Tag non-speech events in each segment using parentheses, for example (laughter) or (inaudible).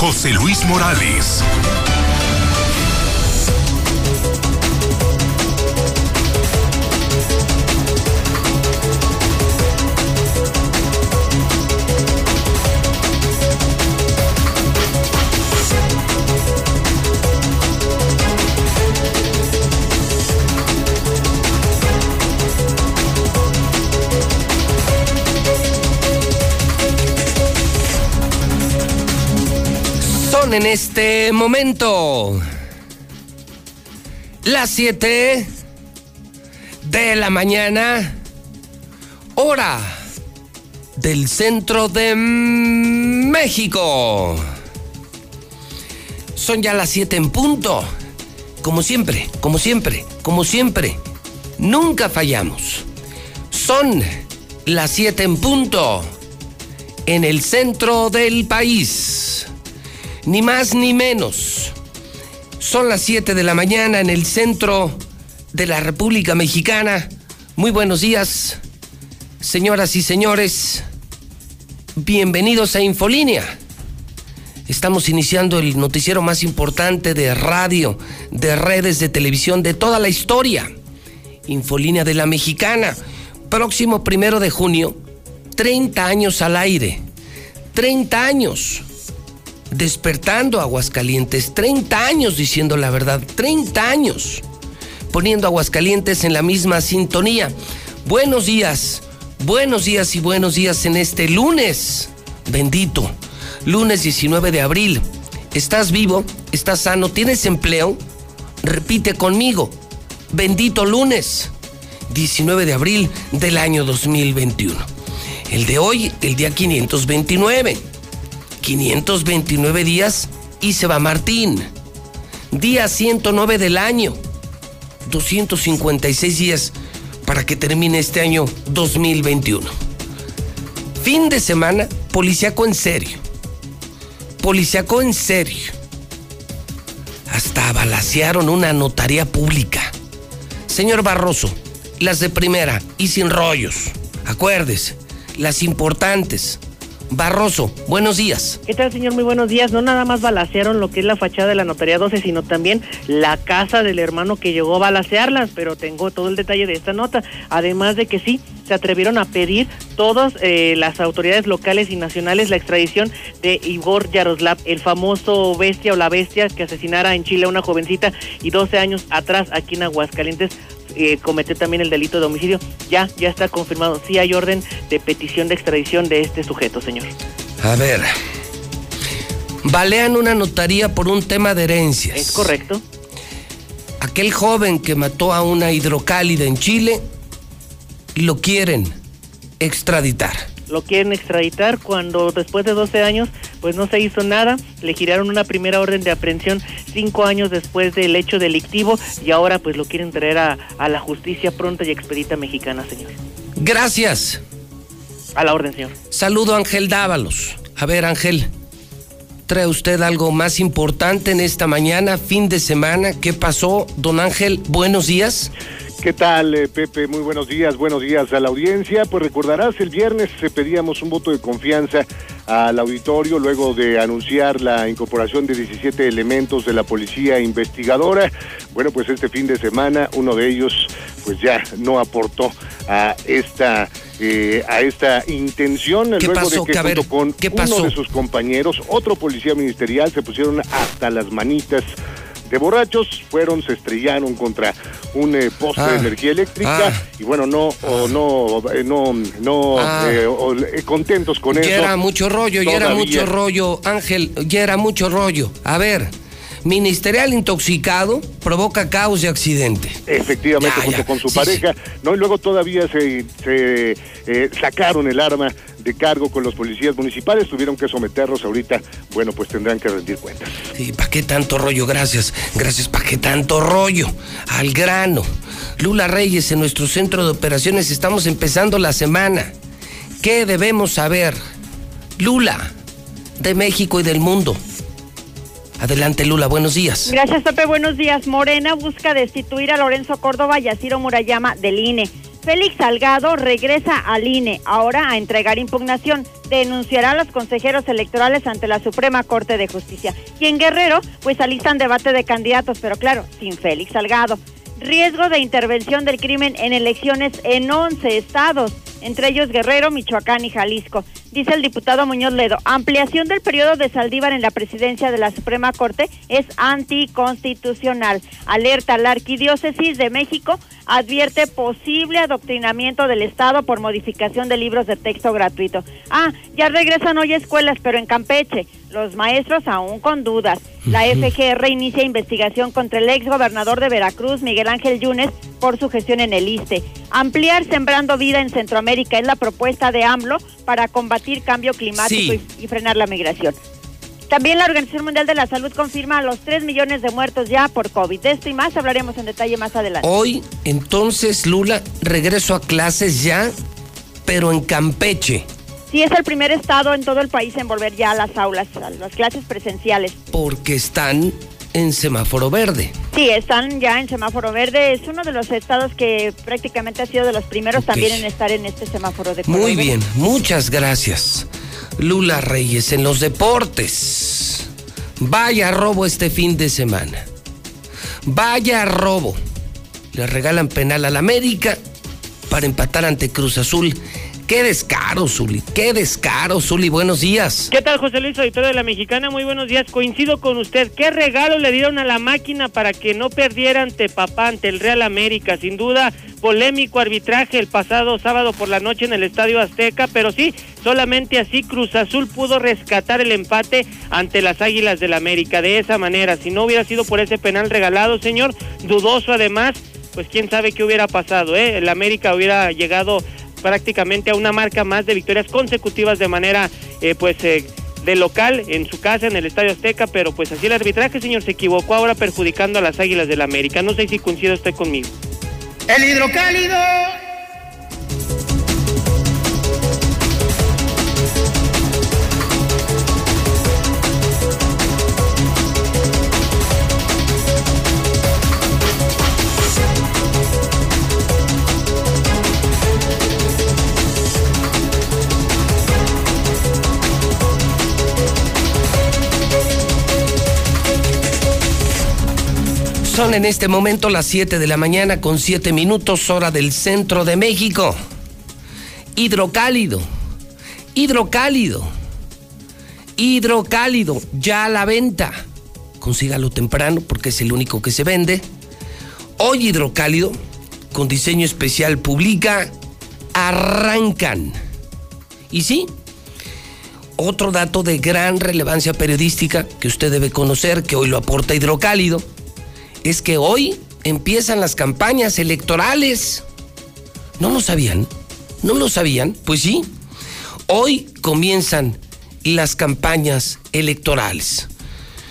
José Luis Morales. En este momento las 7 de la mañana, hora del centro de México. Son ya las 7 en punto. Como siempre, como siempre, como siempre. Nunca fallamos. Son las 7 en punto en el centro del país ni más ni menos. Son las 7 de la mañana en el centro de la República Mexicana. Muy buenos días, señoras y señores. Bienvenidos a Infolínea. Estamos iniciando el noticiero más importante de radio, de redes de televisión de toda la historia. Infolínea de la Mexicana. Próximo primero de junio, 30 años al aire. 30 años despertando Aguascalientes, 30 años diciendo la verdad, 30 años poniendo Aguascalientes en la misma sintonía. Buenos días, buenos días y buenos días en este lunes, bendito, lunes 19 de abril. ¿Estás vivo? ¿Estás sano? ¿Tienes empleo? Repite conmigo, bendito lunes, 19 de abril del año 2021. El de hoy, el día 529 529 días y se va Martín. Día 109 del año. 256 días para que termine este año 2021. Fin de semana, policiaco en serio. Policiaco en serio. Hasta balasearon una notaría pública. Señor Barroso, las de primera y sin rollos. Acuérdese, las importantes Barroso, buenos días. ¿Qué tal, señor? Muy buenos días. No nada más balacearon lo que es la fachada de la Notaría 12, sino también la casa del hermano que llegó a balacearlas, pero tengo todo el detalle de esta nota. Además de que sí, se atrevieron a pedir todas eh, las autoridades locales y nacionales la extradición de Igor Yaroslav, el famoso bestia o la bestia que asesinara en Chile a una jovencita y 12 años atrás aquí en Aguascalientes eh, cometió también el delito de homicidio. Ya, ya está confirmado. Sí hay orden de petición de extradición de este sujeto, señor. A ver. Balean una notaría por un tema de herencias. Es correcto. Aquel joven que mató a una hidrocálida en Chile, lo quieren extraditar lo quieren extraditar cuando después de 12 años pues no se hizo nada, le giraron una primera orden de aprehensión cinco años después del hecho delictivo y ahora pues lo quieren traer a, a la justicia pronta y expedita mexicana, señor. Gracias. A la orden, señor. Saludo a Ángel Dávalos. A ver, Ángel, ¿trae usted algo más importante en esta mañana, fin de semana? ¿Qué pasó, don Ángel? Buenos días. ¿Qué tal, eh, Pepe? Muy buenos días, buenos días a la audiencia. Pues recordarás, el viernes eh, pedíamos un voto de confianza al auditorio luego de anunciar la incorporación de 17 elementos de la policía investigadora. Bueno, pues este fin de semana uno de ellos pues ya no aportó a esta eh, a esta intención ¿Qué luego pasó? de que junto con ¿Qué pasó? uno de sus compañeros, otro policía ministerial, se pusieron hasta las manitas de borrachos, fueron, se estrellaron contra un eh, poste Ah. de energía eléctrica Ah. y bueno, no, o no, eh, no, no, Ah. eh, eh, contentos con Ya eso. era mucho rollo, ya era mucho rollo, Ángel, ya era mucho rollo. A ver, ministerial intoxicado provoca caos y accidente. Efectivamente, Ya, junto ya. con su Sí, pareja, ¿no? Y luego todavía se, se eh, sacaron el arma de cargo con los policías municipales, tuvieron que someterlos ahorita, bueno, pues tendrán que rendir cuentas. Sí, ¿para qué tanto rollo? Gracias, gracias, ¿para qué tanto rollo? Al grano. Lula Reyes, en nuestro centro de operaciones estamos empezando la semana. ¿Qué debemos saber? Lula, de México y del mundo. Adelante, Lula, buenos días. Gracias, Pepe. Buenos días. Morena busca destituir a Lorenzo Córdoba y a Ciro Murayama del INE. Félix Salgado regresa al INE, ahora a entregar impugnación. Denunciará a los consejeros electorales ante la Suprema Corte de Justicia. Y en Guerrero, pues alistan debate de candidatos, pero claro, sin Félix Salgado. Riesgo de intervención del crimen en elecciones en 11 estados, entre ellos Guerrero, Michoacán y Jalisco. Dice el diputado Muñoz Ledo, ampliación del periodo de Saldívar en la presidencia de la Suprema Corte es anticonstitucional. Alerta, la Arquidiócesis de México advierte posible adoctrinamiento del Estado por modificación de libros de texto gratuito. Ah, ya regresan hoy a escuelas, pero en Campeche. Los maestros aún con dudas. La FGR inicia investigación contra el ex gobernador de Veracruz, Miguel Ángel Yunes, por su gestión en el ISTE. Ampliar Sembrando Vida en Centroamérica es la propuesta de AMLO para combatir cambio climático Sí. y, y frenar la migración. También la Organización Mundial de la Salud confirma los 3 millones de muertos ya por COVID. De esto y más hablaremos en detalle más adelante. Hoy, entonces, Lula, regreso a clases ya, pero en Campeche, Sí, es el primer estado en todo el país en volver ya a las aulas, a las clases presenciales. porque están en semáforo verde. Sí, están ya en semáforo verde. Es uno de los estados que prácticamente ha sido de los primeros también en estar en este semáforo de color Muy verde. bien, muchas gracias. Lula Reyes en los deportes. Vaya robo este fin de semana. Vaya robo. Le regalan penal al América para empatar ante Cruz Azul. Qué descaro, Zuli. Qué descaro, Zuli. Buenos días. ¿Qué tal, José Luis, auditor de la Mexicana? Muy buenos días. Coincido con usted. ¿Qué regalo le dieron a la máquina para que no perdiera ante papá, ante el Real América? Sin duda, polémico arbitraje el pasado sábado por la noche en el Estadio Azteca, pero sí, solamente así Cruz Azul pudo rescatar el empate ante las Águilas del América. De esa manera, si no hubiera sido por ese penal regalado, señor, dudoso además, pues quién sabe qué hubiera pasado, ¿eh? El América hubiera llegado prácticamente a una marca más de victorias consecutivas de manera, eh, pues, eh, de local en su casa, en el Estadio Azteca, pero pues así el arbitraje, señor, se equivocó ahora perjudicando a las Águilas del América. No sé si coincide usted conmigo. El hidrocálido. Son en este momento las 7 de la mañana con 7 minutos hora del centro de México. Hidrocálido. Hidrocálido. Hidrocálido. Ya a la venta. Consígalo temprano porque es el único que se vende. Hoy Hidrocálido, con diseño especial, publica Arrancan. Y sí, otro dato de gran relevancia periodística que usted debe conocer, que hoy lo aporta Hidrocálido, es que hoy empiezan las campañas electorales. ¿No lo sabían? ¿No lo sabían? Pues sí. Hoy comienzan las campañas electorales.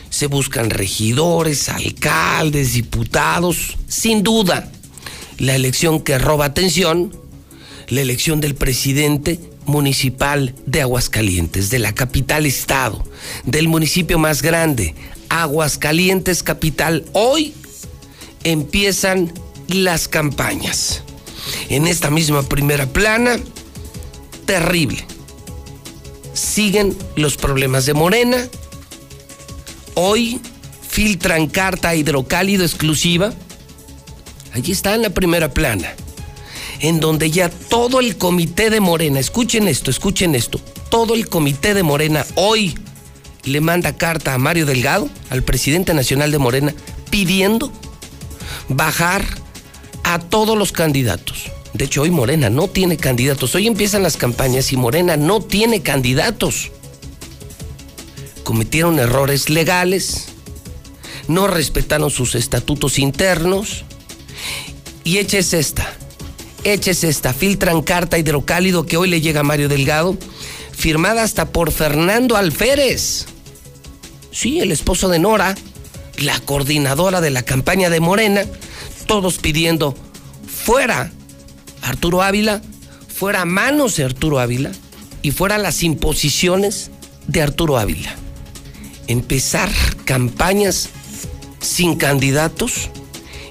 Se buscan regidores, alcaldes, diputados. Sin duda, la elección que roba atención, la elección del presidente municipal de Aguascalientes, de la capital estado, del municipio más grande, Aguascalientes capital. Hoy empiezan las campañas. En esta misma primera plana, terrible. Siguen los problemas de Morena. Hoy filtran carta hidrocálido exclusiva. Allí está en la primera plana. En donde ya todo el comité de Morena, escuchen esto, escuchen esto, todo el comité de Morena hoy le manda carta a Mario Delgado, al presidente nacional de Morena, pidiendo bajar a todos los candidatos. De hecho, hoy Morena no tiene candidatos. Hoy empiezan las campañas y Morena no tiene candidatos. Cometieron errores legales, no respetaron sus estatutos internos y eches esta, eches esta, filtran carta hidrocálido que hoy le llega a Mario Delgado, firmada hasta por Fernando Alférez. Sí, el esposo de Nora, la coordinadora de la campaña de Morena, todos pidiendo fuera Arturo Ávila, fuera manos de Arturo Ávila y fuera las imposiciones de Arturo Ávila. Empezar campañas sin candidatos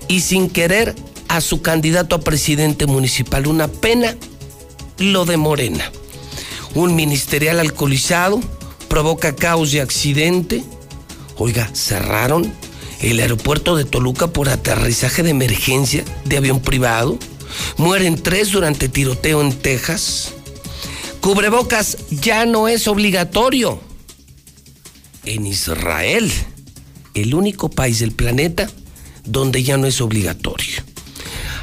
y sin querer a su candidato a presidente municipal. Una pena lo de Morena. Un ministerial alcoholizado provoca caos y accidente. Oiga, cerraron el aeropuerto de Toluca por aterrizaje de emergencia de avión privado. Mueren tres durante tiroteo en Texas. Cubrebocas ya no es obligatorio. En Israel, el único país del planeta donde ya no es obligatorio.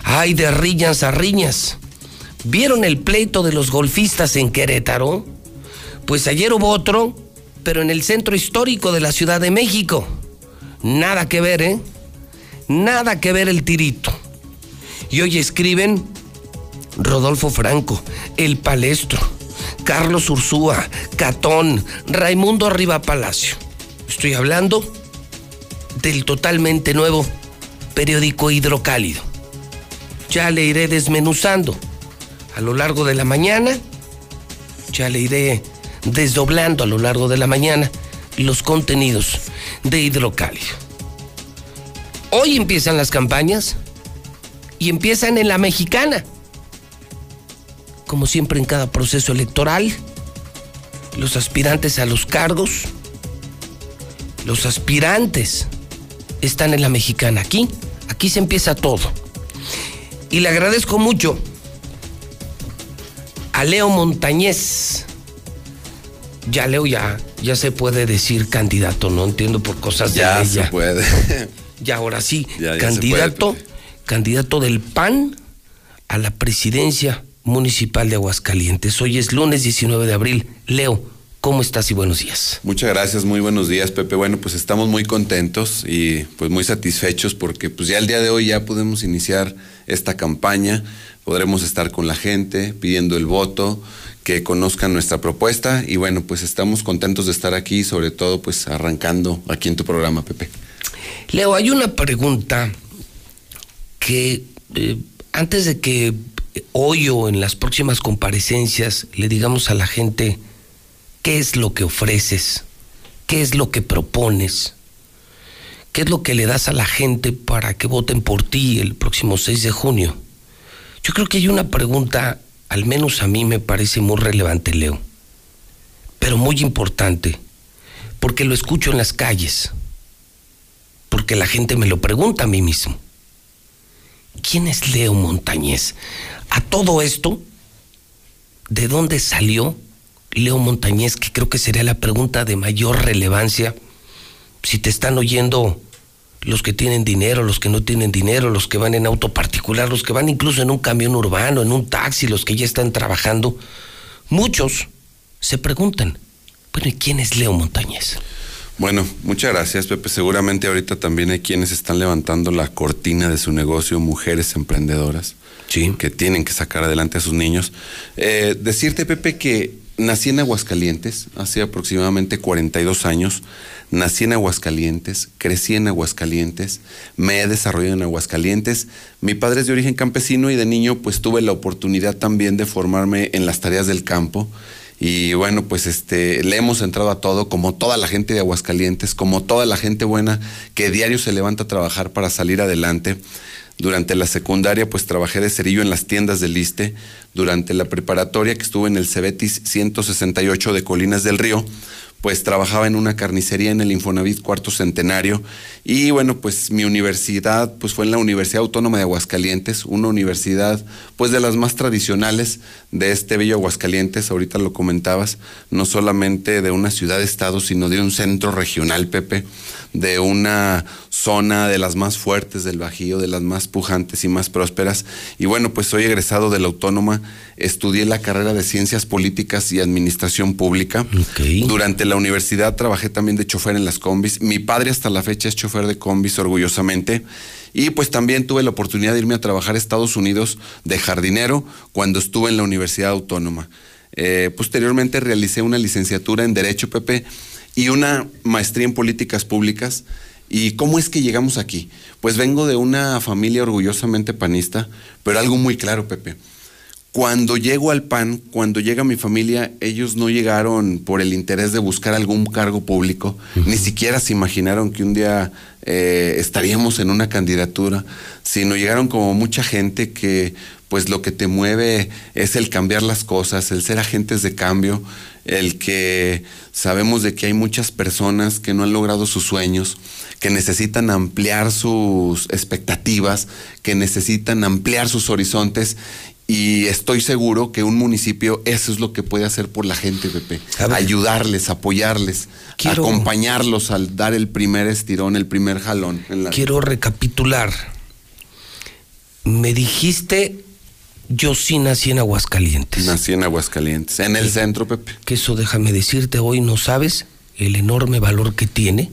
Hay de riñas a riñas. ¿Vieron el pleito de los golfistas en Querétaro? Pues ayer hubo otro, pero en el centro histórico de la Ciudad de México. Nada que ver, ¿eh? Nada que ver el tirito. Y hoy escriben Rodolfo Franco, El Palestro, Carlos Ursúa, Catón, Raimundo Arriba Palacio. Estoy hablando del totalmente nuevo periódico Hidrocálido. Ya le iré desmenuzando a lo largo de la mañana, ya le iré desdoblando a lo largo de la mañana los contenidos de Hidrocálido. Hoy empiezan las campañas y empiezan en la mexicana. Como siempre en cada proceso electoral, los aspirantes a los cargos, los aspirantes están en la mexicana. Aquí, aquí se empieza todo. Y le agradezco mucho a Leo Montañez. Ya Leo ya, ya se puede decir candidato, no entiendo por cosas de Ya se puede. Y ahora sí, Ya, ya candidato, puede, candidato del PAN a la presidencia municipal de Aguascalientes. Hoy es lunes 19 de abril. Leo, ¿cómo estás y buenos días? Muchas gracias, muy buenos días, Pepe. Bueno, pues estamos muy contentos y pues muy satisfechos porque pues ya el día de hoy ya podemos iniciar esta campaña, podremos estar con la gente pidiendo el voto, que conozcan nuestra propuesta y bueno, pues estamos contentos de estar aquí, sobre todo pues arrancando aquí en tu programa, Pepe. Leo, hay una pregunta que eh, antes de que hoy o en las próximas comparecencias le digamos a la gente qué es lo que ofreces, qué es lo que propones, qué es lo que le das a la gente para que voten por ti el próximo 6 de junio. Yo creo que hay una pregunta, al menos a mí me parece muy relevante, Leo, pero muy importante, porque lo escucho en las calles porque la gente me lo pregunta a mí mismo. ¿Quién es Leo Montañez? A todo esto, ¿de dónde salió Leo Montañez? Que creo que sería la pregunta de mayor relevancia. Si te están oyendo los que tienen dinero, los que no tienen dinero, los que van en auto particular, los que van incluso en un camión urbano, en un taxi, los que ya están trabajando, muchos se preguntan, bueno, ¿y quién es Leo Montañez? Bueno, muchas gracias, Pepe. Seguramente ahorita también hay quienes están levantando la cortina de su negocio, mujeres emprendedoras, Sí. que tienen que sacar adelante a sus niños. Eh, decirte, Pepe, que nací en Aguascalientes hace aproximadamente 42 años. Nací en Aguascalientes, crecí en Aguascalientes, me he desarrollado en Aguascalientes. Mi padre es de origen campesino y de niño pues tuve la oportunidad también de formarme en las tareas del campo. Y bueno, pues este, le hemos entrado a todo, como toda la gente de Aguascalientes, como toda la gente buena que diario se levanta a trabajar para salir adelante. Durante la secundaria, pues trabajé de cerillo en las tiendas del Liste. Durante la preparatoria, que estuve en el Cebetis 168 de Colinas del Río, pues trabajaba en una carnicería en el Infonavit Cuarto Centenario. Y bueno, pues mi universidad, pues fue en la Universidad Autónoma de Aguascalientes, una universidad, pues de las más tradicionales de este bello Aguascalientes. Ahorita lo comentabas, no solamente de una ciudad-estado, sino de un centro regional, Pepe de una zona de las más fuertes del Bajío, de las más pujantes y más prósperas. Y bueno, pues soy egresado de la Autónoma, estudié la carrera de Ciencias Políticas y Administración Pública. Durante la universidad trabajé también de chofer en las combis. Mi padre hasta la fecha es chofer de combis orgullosamente. Y pues también tuve la oportunidad de irme a trabajar a Estados Unidos de jardinero cuando estuve en la Universidad Autónoma. Eh, posteriormente realicé una licenciatura en Derecho, Pepe, y una maestría en políticas públicas. ¿Y cómo es que llegamos aquí? Pues vengo de una familia orgullosamente panista, pero algo muy claro, Pepe. Cuando llego al PAN, cuando llega mi familia, ellos no llegaron por el interés de buscar algún cargo público, ni siquiera se imaginaron que un día eh, estaríamos en una candidatura, sino llegaron como mucha gente que pues lo que te mueve es el cambiar las cosas, el ser agentes de cambio, el que sabemos de que hay muchas personas que no han logrado sus sueños, que necesitan ampliar sus expectativas, que necesitan ampliar sus horizontes y estoy seguro que un municipio eso es lo que puede hacer por la gente, Pepe. Ayudarles, apoyarles, acompañarlos al dar el primer estirón, el primer jalón. Quiero recapitular. Me dijiste, yo sí nací en Aguascalientes. Nací en Aguascalientes, en el centro, Pepe. Que eso déjame decirte, hoy no sabes el enorme valor que tiene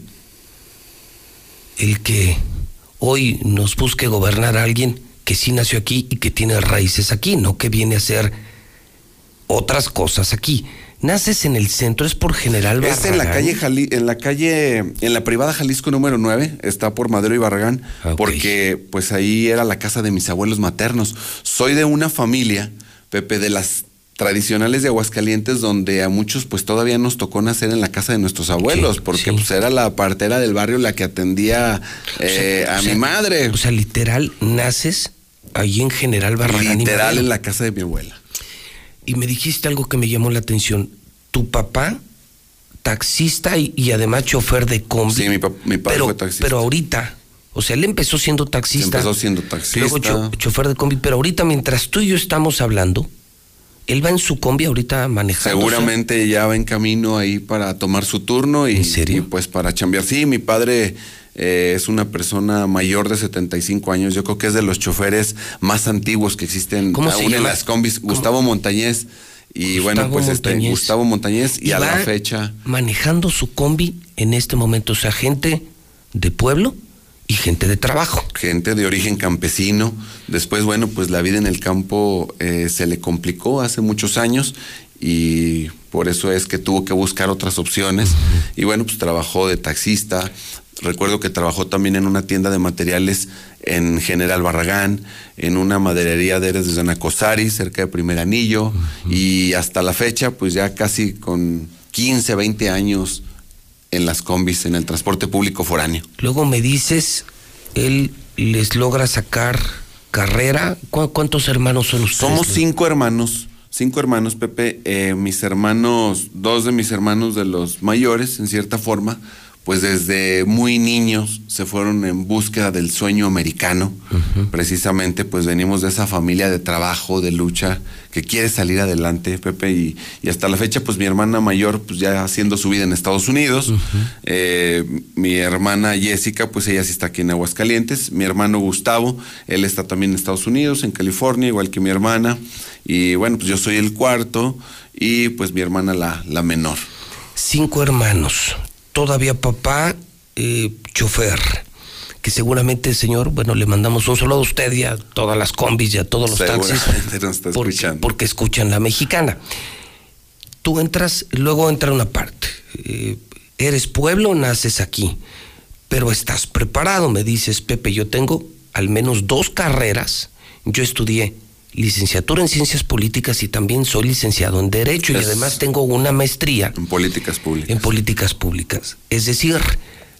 el que hoy nos busque gobernar a alguien que sí nació aquí y que tiene raíces aquí, no que viene a hacer otras cosas aquí. Naces en el centro, es por General Barragán. En la calle, en la calle, en la privada Jalisco número 9, está por Madero y Barragán, porque pues ahí era la casa de mis abuelos maternos. Soy de una familia, Pepe, de las tradicionales de Aguascalientes donde a muchos pues todavía nos tocó nacer en la casa de nuestros abuelos porque pues era la partera del barrio la que atendía eh, a mi madre. O sea, literal naces ahí en General Barragán. Literal en la casa de mi abuela. Y me dijiste algo que me llamó la atención. Tu papá taxista y, además chofer de combi. Sí, mi, mi padre fue taxista. Pero ahorita, o sea, él empezó siendo taxista. empezó siendo taxista. Luego chofer de combi, pero ahorita mientras tú y yo estamos hablando, él va en su combi ahorita manejando. Seguramente ya va en camino ahí para tomar su turno y, pues para chambear. Sí, mi padre eh, es una persona mayor de 75 años. Yo creo que es de los choferes más antiguos que existen aún en las combis. Gustavo Montañez. Y bueno, pues este Gustavo Montañez y, a la fecha. Manejando su combi en este momento. O sea, gente de pueblo y gente de trabajo. Gente de origen campesino. Después, bueno, pues la vida en el campo eh, se le complicó hace muchos años y por eso es que tuvo que buscar otras opciones. Y bueno, pues trabajó de taxista. Recuerdo que trabajó también en una tienda de materiales en General Barragán, en una maderería de Eres de Zanacosari, cerca de Primer Anillo, y hasta la fecha, pues ya casi con 15, 20 años en las combis, en el transporte público foráneo. Luego me dices, él les logra sacar carrera. ¿Cuántos hermanos son ustedes? Somos cinco hermanos, cinco hermanos, Pepe. Eh, mis hermanos, dos de mis hermanos de los mayores, en cierta forma, pues desde muy niños se fueron en búsqueda del sueño americano. Precisamente, pues venimos de esa familia de trabajo, de lucha, que quiere salir adelante, Pepe, y, hasta la fecha, pues mi hermana mayor, pues ya haciendo su vida en Estados Unidos. Eh, mi hermana Jessica, pues ella sí está aquí en Aguascalientes. Mi hermano Gustavo, él está también en Estados Unidos, en California, igual que mi hermana. Y bueno, pues yo soy el cuarto y pues mi hermana la, la menor. Cinco hermanos todavía papá eh, chofer, que seguramente, señor, bueno, le mandamos un saludo a usted y a todas las combis y a todos los taxis. porque, escuchan la mexicana. Tú entras, luego entra una parte. Eh, eres pueblo, naces aquí, pero estás preparado, me dices, Pepe, yo tengo al menos dos carreras. Yo estudié licenciatura en ciencias políticas y también soy licenciado en derecho y además tengo una maestría en políticas públicas. En políticas públicas. Es decir,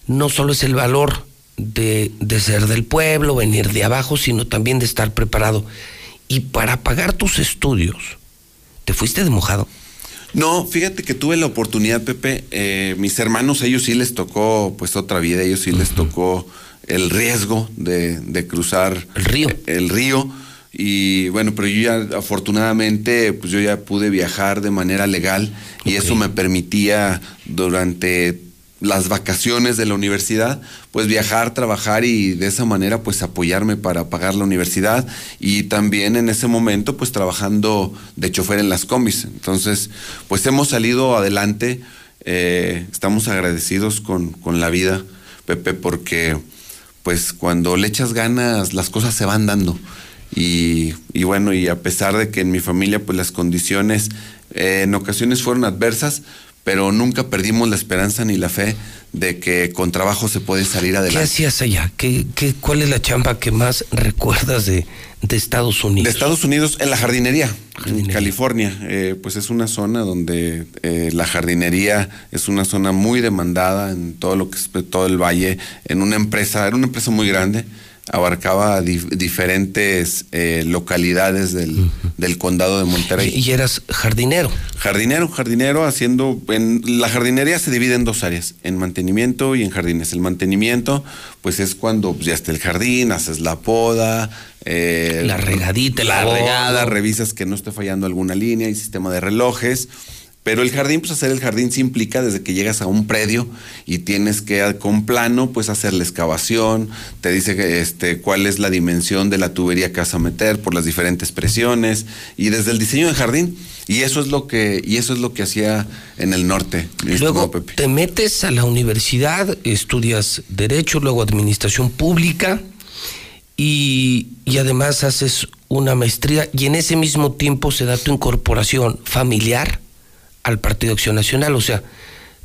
no solo es el valor de, de ser del pueblo, venir de abajo, sino también de estar preparado. Y para pagar tus estudios, ¿te fuiste de mojado? No, fíjate que tuve la oportunidad, Pepe. Eh, mis hermanos, ellos sí les tocó pues otra vida, ellos sí les tocó el riesgo de, de cruzar el río. El río y bueno, pero yo ya afortunadamente, pues yo ya pude viajar de manera legal y eso me permitía durante las vacaciones de la universidad, pues viajar, trabajar y de esa manera pues apoyarme para pagar la universidad y también en ese momento pues trabajando de chofer en las combis. Entonces pues hemos salido adelante, eh, estamos agradecidos con, con la vida, Pepe, porque pues cuando le echas ganas las cosas se van dando. Y, bueno, y a pesar de que en mi familia pues las condiciones eh, en ocasiones fueron adversas, pero nunca perdimos la esperanza ni la fe de que con trabajo se puede salir adelante. ¿Qué hacías allá? ¿Qué, qué, cuál es la chamba que más recuerdas de, de Estados Unidos? De Estados Unidos, en la jardinería, en. California. Eh, pues es una zona donde eh, la jardinería es una zona muy demandada en todo lo que es todo el valle, en una empresa, era una empresa muy grande, abarcaba dif- diferentes eh, localidades del, del condado de Monterrey. Y, eras jardinero. Jardinero, jardinero haciendo, en, la jardinería se divide en dos áreas, en mantenimiento y en jardines. El mantenimiento, pues es cuando pues, ya está el jardín, haces la poda, eh, La regadita, la abono. regada, revisas que no esté fallando alguna línea y sistema de relojes. Pero el jardín, pues hacer el jardín se implica desde que llegas a un predio y tienes que con plano, pues hacer la excavación, te dice este, cuál es la dimensión de la tubería que vas a meter por las diferentes presiones y desde el diseño del jardín. Y eso es lo que, y eso es lo que hacía en el norte. Luego Pepe. te metes a la universidad, estudias Derecho, luego Administración Pública y, y además haces una maestría y en ese mismo tiempo se da tu incorporación familiar al Partido Acción Nacional. O sea,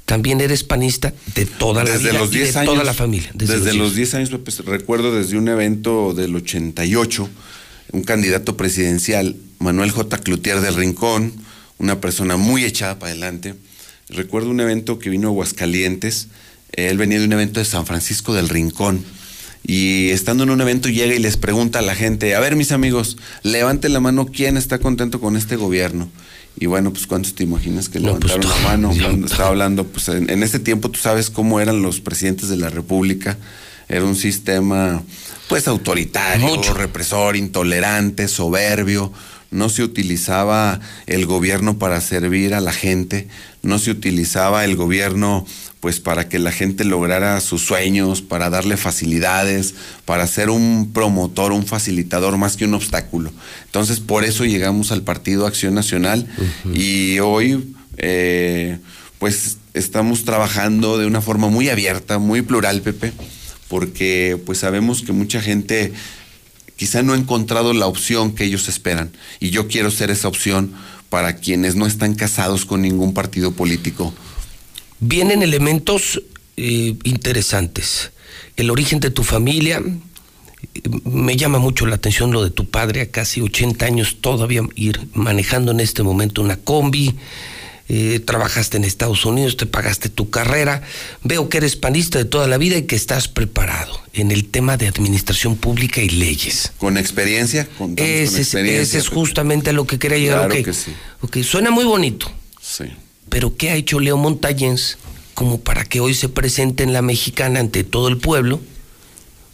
también eres panista de toda la desde vida los y 10 de años. toda la familia. Desde, los 10 años, recuerdo desde un evento del 88, un candidato presidencial, Manuel J. Cloutier del Rincón, una persona muy echada para adelante. Recuerdo un evento que vino a Aguascalientes, él venía de un evento de San Francisco del Rincón. Y estando en un evento llega y les pregunta a la gente, a ver mis amigos, levante la mano quién está contento con este gobierno. Y bueno, pues ¿cuántos te imaginas que No, pues, levantaron la mano? Cuando estaba hablando, pues en, en ese tiempo tú sabes cómo eran los presidentes de la República. Era un sistema, pues autoritario, Mucho. represor, intolerante, soberbio. No se utilizaba el gobierno para servir a la gente, no se utilizaba el gobierno pues para que la gente lograra sus sueños, para darle facilidades, para ser un promotor, un facilitador más que un obstáculo. Entonces, por eso llegamos al Partido Acción Nacional y hoy eh, pues estamos trabajando de una forma muy abierta, muy plural, Pepe, porque pues sabemos que mucha gente quizá no ha encontrado la opción que ellos esperan y yo quiero ser esa opción para quienes no están casados con ningún partido político. Vienen elementos eh, interesantes. El origen de tu familia, eh, me llama mucho la atención lo de tu padre, a casi 80 años todavía ir manejando en este momento una combi. Eh, trabajaste en Estados Unidos, te pagaste tu carrera. Veo que eres panista de toda la vida y que estás preparado en el tema de administración pública y leyes. Con experiencia, con Ese es, experiencia. ese es justamente a lo que quería llegar. Claro que sí. Suena muy bonito. Sí. Pero ¿qué ha hecho Leo Montañez como para que hoy se presente en la mexicana ante todo el pueblo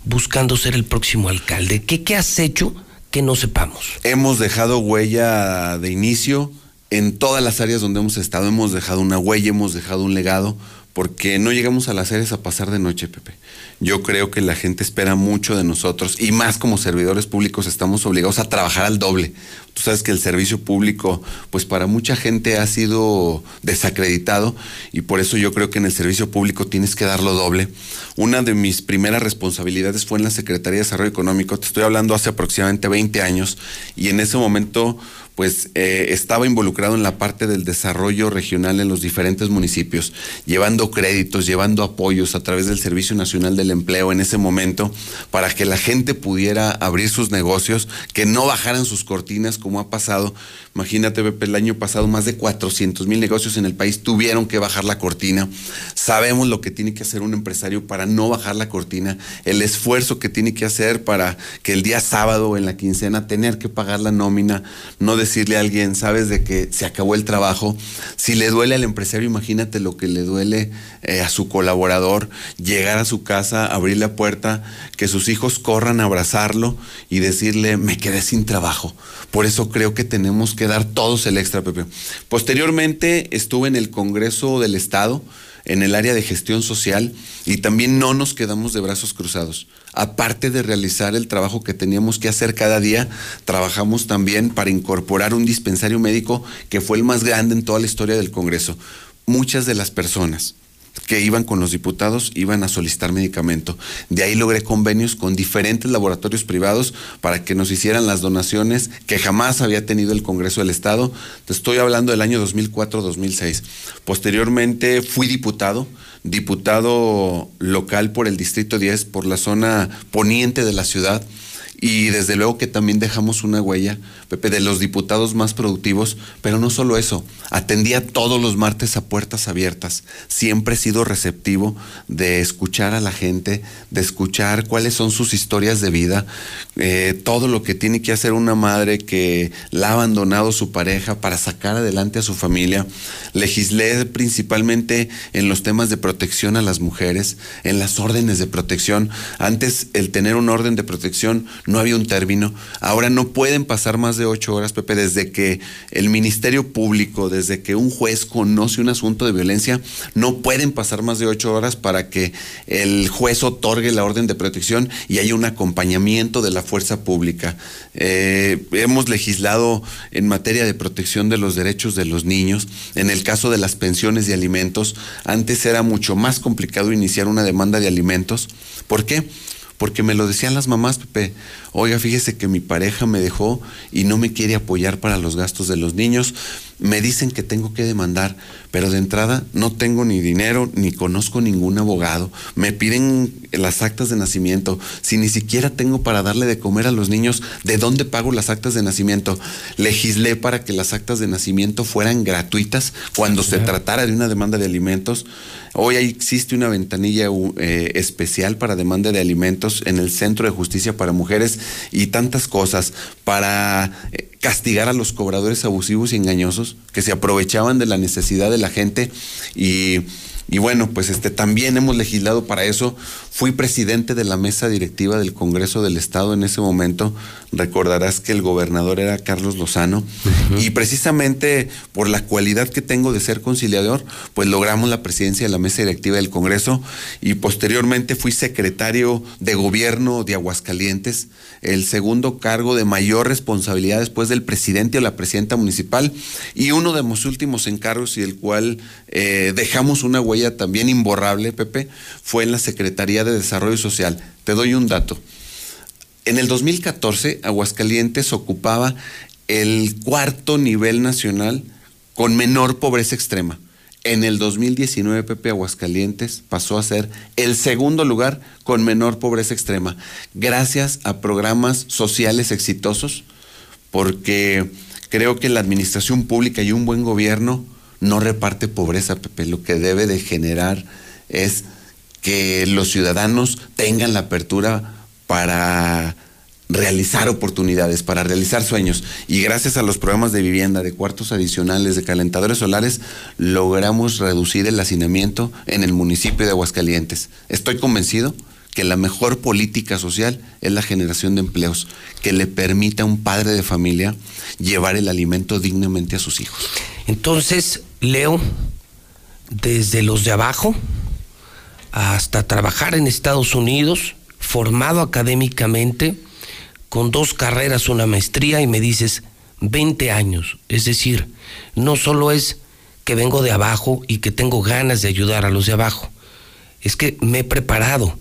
buscando ser el próximo alcalde? ¿Qué, qué has hecho que no sepamos? Hemos dejado huella de inicio en todas las áreas donde hemos estado. Hemos dejado una huella, hemos dejado un legado, porque no llegamos a las áreas a pasar de noche, Pepe. Yo creo que la gente espera mucho de nosotros y más como servidores públicos estamos obligados a trabajar al doble. Tú sabes que el servicio público, pues para mucha gente ha sido desacreditado y por eso yo creo que en el servicio público tienes que darlo doble. Una de mis primeras responsabilidades fue en la Secretaría de Desarrollo Económico, te estoy hablando hace aproximadamente 20 años y en ese momento pues eh, estaba involucrado en la parte del desarrollo regional en los diferentes municipios, llevando créditos, llevando apoyos a través del Servicio Nacional del Empleo en ese momento para que la gente pudiera abrir sus negocios, que no bajaran sus cortinas como ha pasado. Imagínate, Pepe, el año pasado más de 400 mil negocios en el país tuvieron que bajar la cortina. Sabemos lo que tiene que hacer un empresario para no bajar la cortina, el esfuerzo que tiene que hacer para que el día sábado en la quincena tener que pagar la nómina, no decirle a alguien, sabes de que se acabó el trabajo. Si le duele al empresario, imagínate lo que le duele eh, a su colaborador, llegar a su casa, abrir la puerta, que sus hijos corran a abrazarlo y decirle, me quedé sin trabajo. Por eso creo que tenemos que dar todos el extra, Pepe. Posteriormente estuve en el Congreso del Estado en el área de gestión social y también no nos quedamos de brazos cruzados. Aparte de realizar el trabajo que teníamos que hacer cada día, trabajamos también para incorporar un dispensario médico que fue el más grande en toda la historia del Congreso. Muchas de las personas que iban con los diputados iban a solicitar medicamento. De ahí logré convenios con diferentes laboratorios privados para que nos hicieran las donaciones que jamás había tenido el Congreso del Estado. Te estoy hablando del año 2004-2006. Posteriormente fui diputado. Diputado local por el Distrito 10, por la zona poniente de la ciudad y desde luego que también dejamos una huella, Pepe, de los diputados más productivos, pero no solo eso, atendía todos los martes a puertas abiertas, siempre he sido receptivo de escuchar a la gente, de escuchar cuáles son sus historias de vida, eh, todo lo que tiene que hacer una madre que la ha abandonado su pareja para sacar adelante a su familia. Legislé principalmente en los temas de protección a las mujeres, en las órdenes de protección. Antes el tener un orden de protección no había un término. Ahora no pueden pasar más de ocho horas, Pepe, desde que el Ministerio Público, desde que un juez conoce un asunto de violencia, no pueden pasar más de ocho horas para que el juez otorgue la orden de protección y haya un acompañamiento de la fuerza pública. Eh, hemos legislado en materia de protección de los derechos de los niños. En el caso de las pensiones de alimentos, antes era mucho más complicado iniciar una demanda de alimentos. ¿Por qué? Porque me lo decían las mamás, Pepe. Oiga, fíjese que mi pareja me dejó y no me quiere apoyar para los gastos de los niños. Me dicen que tengo que demandar, pero de entrada no tengo ni dinero ni conozco ningún abogado. Me piden las actas de nacimiento. Si ni siquiera tengo para darle de comer a los niños, ¿de dónde pago las actas de nacimiento? Legislé para que las actas de nacimiento fueran gratuitas cuando se tratara de una demanda de alimentos. Hoy existe una ventanilla eh, especial para demanda de alimentos en el Centro de Justicia para Mujeres y tantas cosas para eh, castigar a los cobradores abusivos y engañosos que se aprovechaban de la necesidad de la gente y y bueno, pues este también hemos legislado para eso. Fui presidente de la mesa directiva del Congreso del Estado en ese momento. Recordarás que el gobernador era Carlos Lozano. Y precisamente por la cualidad que tengo de ser conciliador, pues logramos la presidencia de la mesa directiva del Congreso. Y posteriormente fui secretario de gobierno de Aguascalientes, el segundo cargo de mayor responsabilidad después del presidente o la presidenta municipal. Y uno de mis últimos encargos y el cual eh, dejamos una huella también imborrable, Pepe, fue en la Secretaría de Desarrollo Social. Te doy un dato. En el 2014, Aguascalientes ocupaba el cuarto nivel nacional con menor pobreza extrema. En el 2019, Pepe Aguascalientes pasó a ser el segundo lugar con menor pobreza extrema, gracias a programas sociales exitosos, porque creo que la administración pública y un buen gobierno no reparte pobreza, Pepe. Lo que debe de generar es que los ciudadanos tengan la apertura para realizar oportunidades, para realizar sueños. Y gracias a los programas de vivienda, de cuartos adicionales, de calentadores solares, logramos reducir el hacinamiento en el municipio de Aguascalientes. Estoy convencido que la mejor política social es la generación de empleos, que le permita a un padre de familia llevar el alimento dignamente a sus hijos. Entonces, Leo, desde los de abajo hasta trabajar en Estados Unidos, formado académicamente, con dos carreras, una maestría, y me dices 20 años. Es decir, no solo es que vengo de abajo y que tengo ganas de ayudar a los de abajo, es que me he preparado.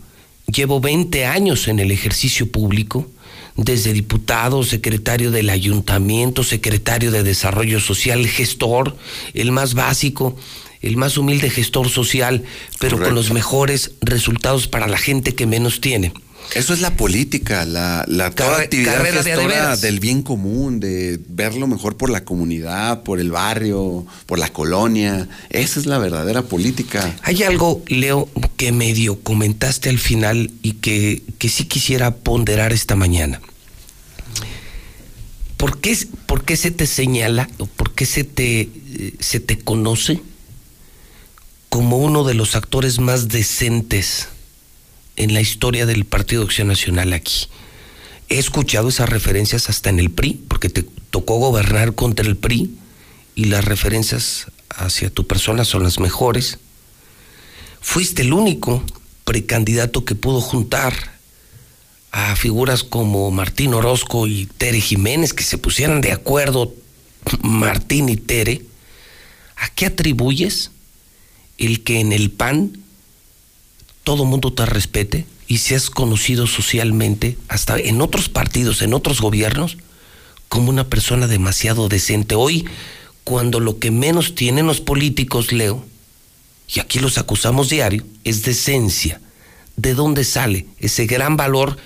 Llevo 20 años en el ejercicio público desde diputado, secretario del ayuntamiento, secretario de desarrollo social, gestor, el más básico, el más humilde gestor social, pero con los mejores resultados para la gente que menos tiene. Eso es la política, la, la toda actividad gestora del bien común, de ver lo mejor por la comunidad, por el barrio, por la colonia. Esa es la verdadera política. Hay algo, Leo, que medio comentaste al final y que, que sí quisiera ponderar esta mañana. ¿Por qué, por qué se te señala o por qué se te, eh, se te conoce como uno de los actores más decentes en la historia del Partido Acción Nacional aquí? He escuchado esas referencias hasta en el PRI, porque te tocó gobernar contra el PRI y las referencias hacia tu persona son las mejores. Fuiste el único precandidato que pudo juntar a figuras como Martín Orozco y Tere Jiménez, que se pusieran de acuerdo Martín y Tere, ¿a qué atribuyes el que en el PAN todo mundo te respete y seas conocido socialmente, hasta en otros partidos, en otros gobiernos, como una persona demasiado decente? Hoy, cuando lo que menos tienen los políticos, Leo, y aquí los acusamos diario, es decencia. ¿De dónde sale ese gran valor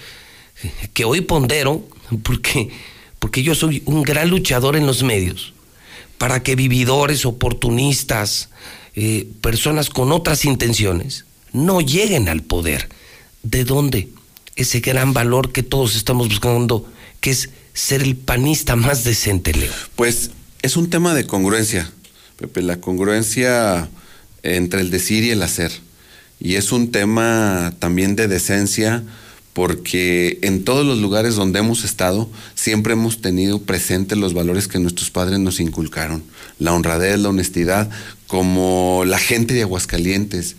que hoy pondero? Porque, porque yo soy un gran luchador en los medios para que vividores, oportunistas, eh, personas con otras intenciones no lleguen al poder. ¿De dónde? Ese gran valor que todos estamos buscando, que es ser el panista más decente, Leo. Pues es un tema de congruencia, Pepe, la congruencia entre el decir y el hacer. Y es un tema también de decencia porque en todos los lugares donde hemos estado siempre hemos tenido presentes los valores que nuestros padres nos inculcaron, la honradez, la honestidad, como la gente de Aguascalientes.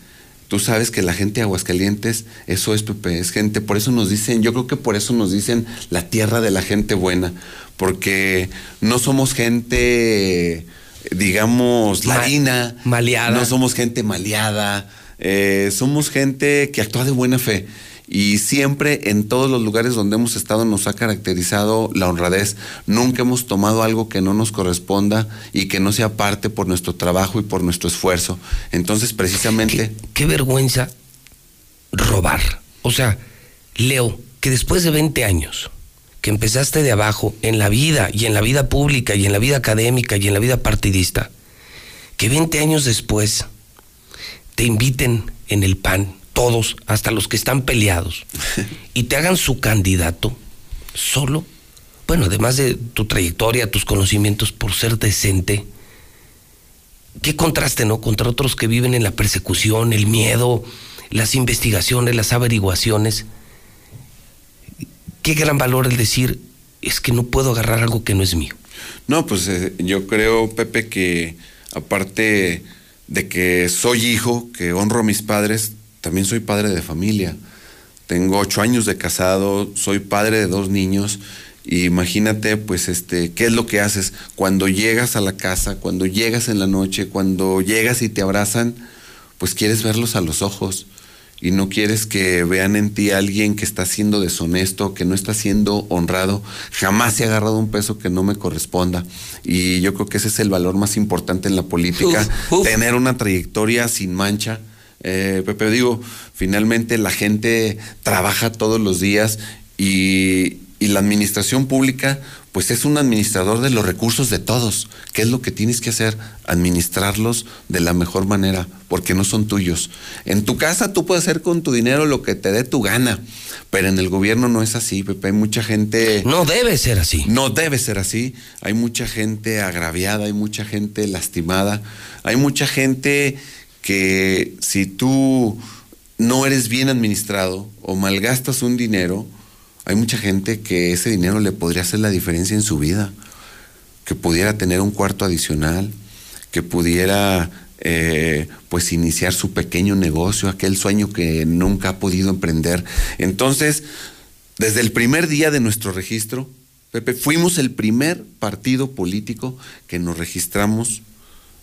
Tú sabes que la gente de Aguascalientes, eso es Pepe, es gente, por eso nos dicen, yo creo que por eso nos dicen la tierra de la gente buena, porque no somos gente, digamos, ladina, maleada. no somos gente maleada, eh, somos gente que actúa de buena fe. Y siempre en todos los lugares donde hemos estado nos ha caracterizado la honradez. Nunca hemos tomado algo que no nos corresponda y que no sea parte por nuestro trabajo y por nuestro esfuerzo. Entonces, precisamente... Qué, vergüenza robar. O sea, Leo, que después de 20 años que empezaste de abajo en la vida y en la vida pública y en la vida académica y en la vida partidista, que 20 años después te inviten en el PAN, todos, hasta los que están peleados, (laughs) y te hagan su candidato solo, bueno, además de tu trayectoria, tus conocimientos por ser decente, qué contraste, ¿no? Contra otros que viven en la persecución, el miedo, las investigaciones, las averiguaciones. Qué gran valor el decir, es que no puedo agarrar algo que no es mío. No, pues eh, yo creo, Pepe, que aparte de que soy hijo, que honro a mis padres, también soy padre de familia. Tengo ocho años de casado, soy padre de dos niños. Y imagínate, pues, este, qué es lo que haces cuando llegas a la casa, cuando llegas en la noche, cuando llegas y te abrazan, pues quieres verlos a los ojos y no quieres que vean en ti a alguien que está siendo deshonesto, que no está siendo honrado. Jamás ha agarrado un peso que no me corresponda. Y yo creo que ese es el valor más importante en la política, Uf, uf. tener una trayectoria sin mancha. Eh, Pepe, digo, finalmente la gente trabaja todos los días y, y la administración pública, pues es un administrador de los recursos de todos. ¿Qué es lo que tienes que hacer? Administrarlos de la mejor manera, porque no son tuyos. En tu casa tú puedes hacer con tu dinero lo que te dé tu gana, pero en el gobierno no es así, Pepe. Hay mucha gente... No debe ser así. No debe ser así. Hay mucha gente agraviada, hay mucha gente lastimada, hay mucha gente que si tú no eres bien administrado o malgastas un dinero, hay mucha gente que ese dinero le podría hacer la diferencia en su vida, que pudiera tener un cuarto adicional, que pudiera eh, pues iniciar su pequeño negocio, aquel sueño que nunca ha podido emprender. Entonces, desde el primer día de nuestro registro, Pepe, fuimos el primer partido político que nos registramos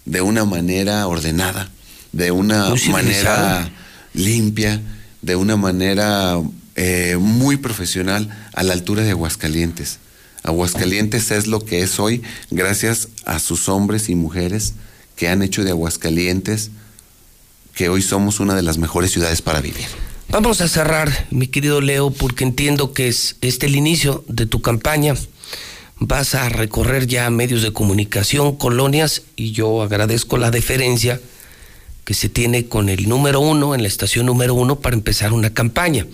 de una manera ordenada, de una manera limpia, de una manera eh, muy profesional a la altura de Aguascalientes. Aguascalientes es lo que es hoy gracias a sus hombres y mujeres que han hecho de Aguascalientes que hoy somos una de las mejores ciudades para vivir. Vamos a cerrar, mi querido Leo, porque entiendo que es este el inicio de tu campaña. Vas a recorrer ya medios de comunicación, colonias, y yo agradezco la deferencia que se tiene con el número uno, en la estación número uno, para empezar una campaña.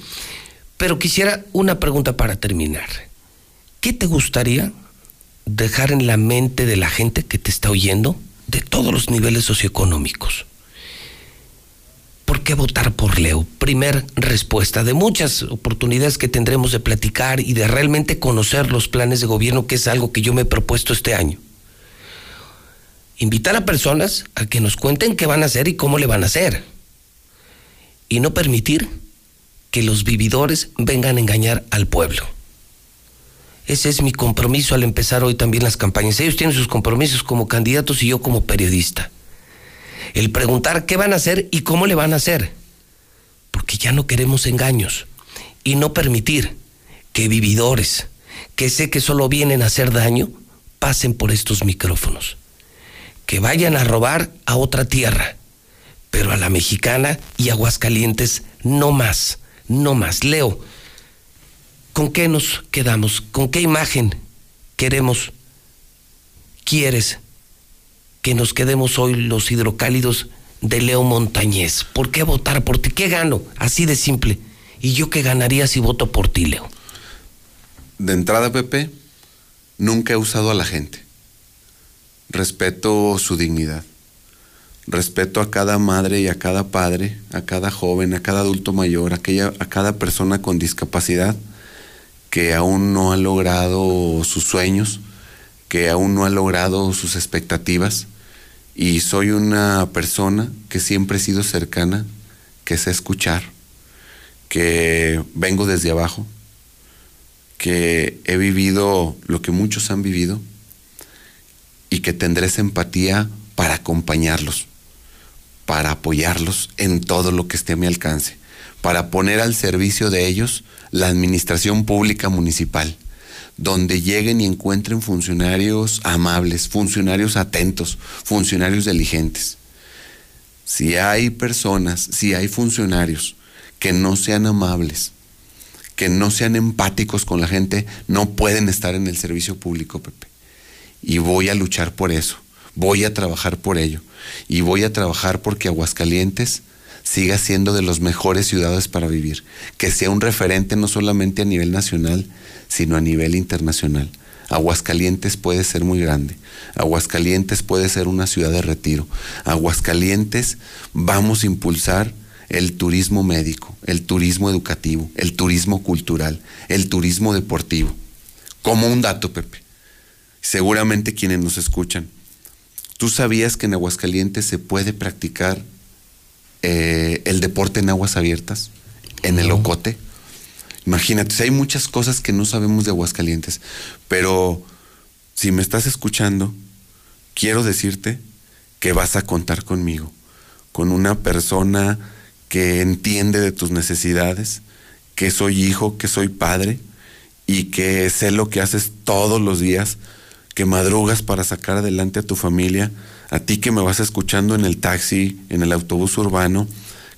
Pero quisiera una pregunta para terminar. ¿Qué te gustaría dejar en la mente de la gente que te está oyendo de todos los niveles socioeconómicos? ¿Por qué votar por Leo? Primer respuesta de muchas oportunidades que tendremos de platicar y de realmente conocer los planes de gobierno, que es algo que yo me he propuesto este año. Invitar a personas a que nos cuenten qué van a hacer y cómo le van a hacer. Y no permitir que los vividores vengan a engañar al pueblo. Ese es mi compromiso al empezar hoy también las campañas. Ellos tienen sus compromisos como candidatos y yo como periodista el preguntar qué van a hacer y cómo le van a hacer. Porque ya no queremos engaños. Y no permitir que vividores, que sé que solo vienen a hacer daño, pasen por estos micrófonos. Que vayan a robar a otra tierra. pero a la mexicana y Aguascalientes no más, no más. Leo, ¿con qué nos quedamos? ¿Con qué imagen queremos, quieres que nos quedemos hoy los hidrocálidos de Leo Montañez? ¿Por qué votar por ti? ¿Qué gano? Así de simple. ¿Y yo qué ganaría si voto por ti, Leo? De entrada, Pepe, nunca he usado a la gente. Respeto su dignidad respeto a cada madre y a cada padre, a cada joven, a cada adulto mayor, a, aquella, a cada persona con discapacidad que aún no ha logrado sus sueños, que aún no ha logrado sus expectativas. Y soy una persona que siempre he sido cercana, que sé escuchar, que vengo desde abajo, que he vivido lo que muchos han vivido y que tendré empatía para acompañarlos para apoyarlos en todo lo que esté a mi alcance, para poner al servicio de ellos la administración pública municipal, donde lleguen y encuentren funcionarios amables, funcionarios atentos, funcionarios diligentes. Si hay personas, si hay funcionarios que no sean amables, que no sean empáticos con la gente, no pueden estar en el servicio público, Pepe. Y voy a luchar por eso, voy a trabajar por ello y voy a trabajar porque Aguascalientes siga siendo de los mejores ciudades para vivir, que sea un referente no solamente a nivel nacional, sino a nivel internacional. Aguascalientes puede ser muy grande. Aguascalientes puede ser una ciudad de retiro. Aguascalientes vamos a impulsar el turismo médico, el turismo educativo, el turismo cultural, el turismo deportivo. Como un dato, Pepe. Seguramente quienes nos escuchan ¿Tú sabías que en Aguascalientes se puede practicar eh, el deporte en aguas abiertas? En el Ocote. Imagínate, hay muchas cosas que no sabemos de Aguascalientes, pero si me estás escuchando, quiero decirte que vas a contar conmigo, con una persona que entiende de tus necesidades, que soy hijo, que soy padre y que sé lo que haces todos los días que madrugas para sacar adelante a tu familia, a ti que me vas escuchando en el taxi, en el autobús urbano,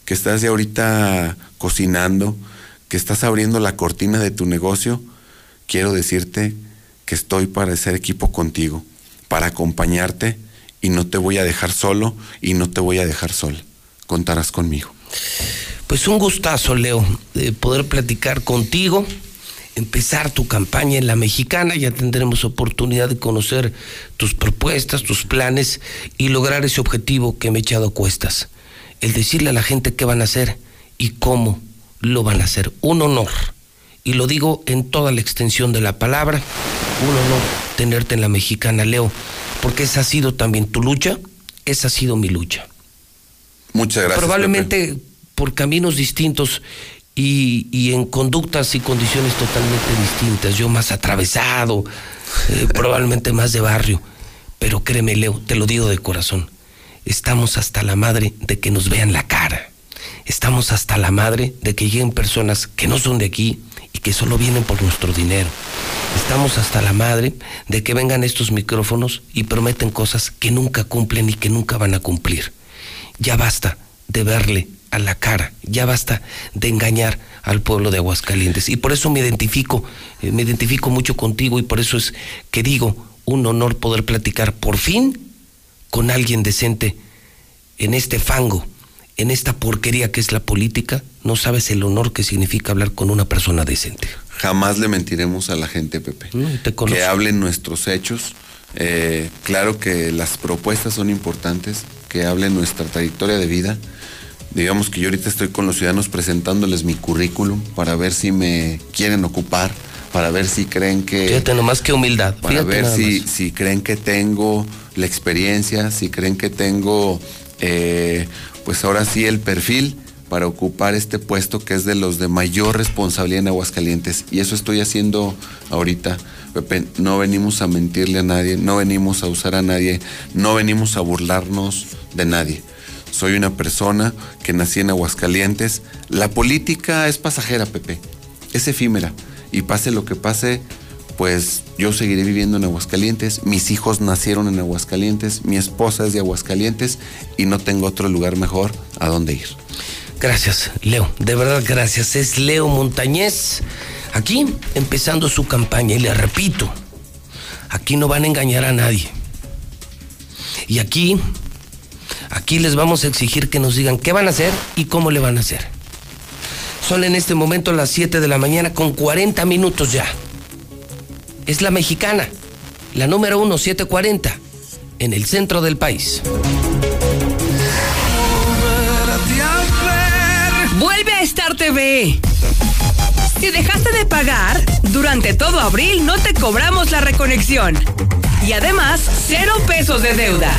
que estás de ahorita cocinando, que estás abriendo la cortina de tu negocio, quiero decirte que estoy para ser equipo contigo, para acompañarte y no te voy a dejar solo y no te voy a dejar sola. Contarás conmigo. Pues un gustazo, Leo, de poder platicar contigo empezar tu campaña en la mexicana, ya tendremos oportunidad de conocer tus propuestas, tus planes y lograr ese objetivo que me he echado a cuestas. El decirle a la gente qué van a hacer y cómo lo van a hacer. Un honor. Y lo digo en toda la extensión de la palabra. Un honor tenerte en la mexicana, Leo, porque esa ha sido también tu lucha, esa ha sido mi lucha. Muchas gracias. Probablemente por caminos distintos y, en conductas y condiciones totalmente distintas. Yo más atravesado, eh, (laughs) probablemente más de barrio. Pero créeme, Leo, te lo digo de corazón. Estamos hasta la madre de que nos vean la cara. Estamos hasta la madre de que lleguen personas que no son de aquí y que solo vienen por nuestro dinero. Estamos hasta la madre de que vengan estos micrófonos y prometen cosas que nunca cumplen y que nunca van a cumplir. Ya basta de verle a la cara. Ya basta de engañar al pueblo de Aguascalientes. Y por eso me identifico, eh, me identifico mucho contigo y por eso es que digo, un honor poder platicar por fin con alguien decente en este fango, en esta porquería que es la política. No sabes el honor que significa hablar con una persona decente. Jamás le mentiremos a la gente, Pepe. que hablen nuestros hechos. Eh, claro que las propuestas son importantes, que hablen nuestra trayectoria de vida Digamos que yo ahorita estoy con los ciudadanos presentándoles mi currículum para ver si me quieren ocupar, para ver si creen que... Fíjate nomás qué humildad. Para ver si, si creen que tengo la experiencia, si creen que tengo, eh, pues ahora sí, el perfil para ocupar este puesto que es de los de mayor responsabilidad en Aguascalientes. Y eso estoy haciendo ahorita. Pepe, no venimos a mentirle a nadie, no venimos a usar a nadie, no venimos a burlarnos de nadie soy una persona que nací en Aguascalientes. La política es pasajera, Pepe, es efímera. Y pase lo que pase, pues yo seguiré viviendo en Aguascalientes, mis hijos nacieron en Aguascalientes, mi esposa es de Aguascalientes y no tengo otro lugar mejor a donde ir. Gracias, Leo. De verdad, gracias. Es Leo Montañez. Aquí empezando su campaña. Y le repito, aquí no van a engañar a nadie. Y aquí, aquí les vamos a exigir que nos digan qué van a hacer y cómo le van a hacer. Son en este momento las 7 de la mañana con 40 minutos ya. Es la mexicana, la número 1, 740, en el centro del país. Vuelve a Star TV. Si dejaste de pagar, durante todo abril no te cobramos la reconexión. Y además, cero pesos de deuda.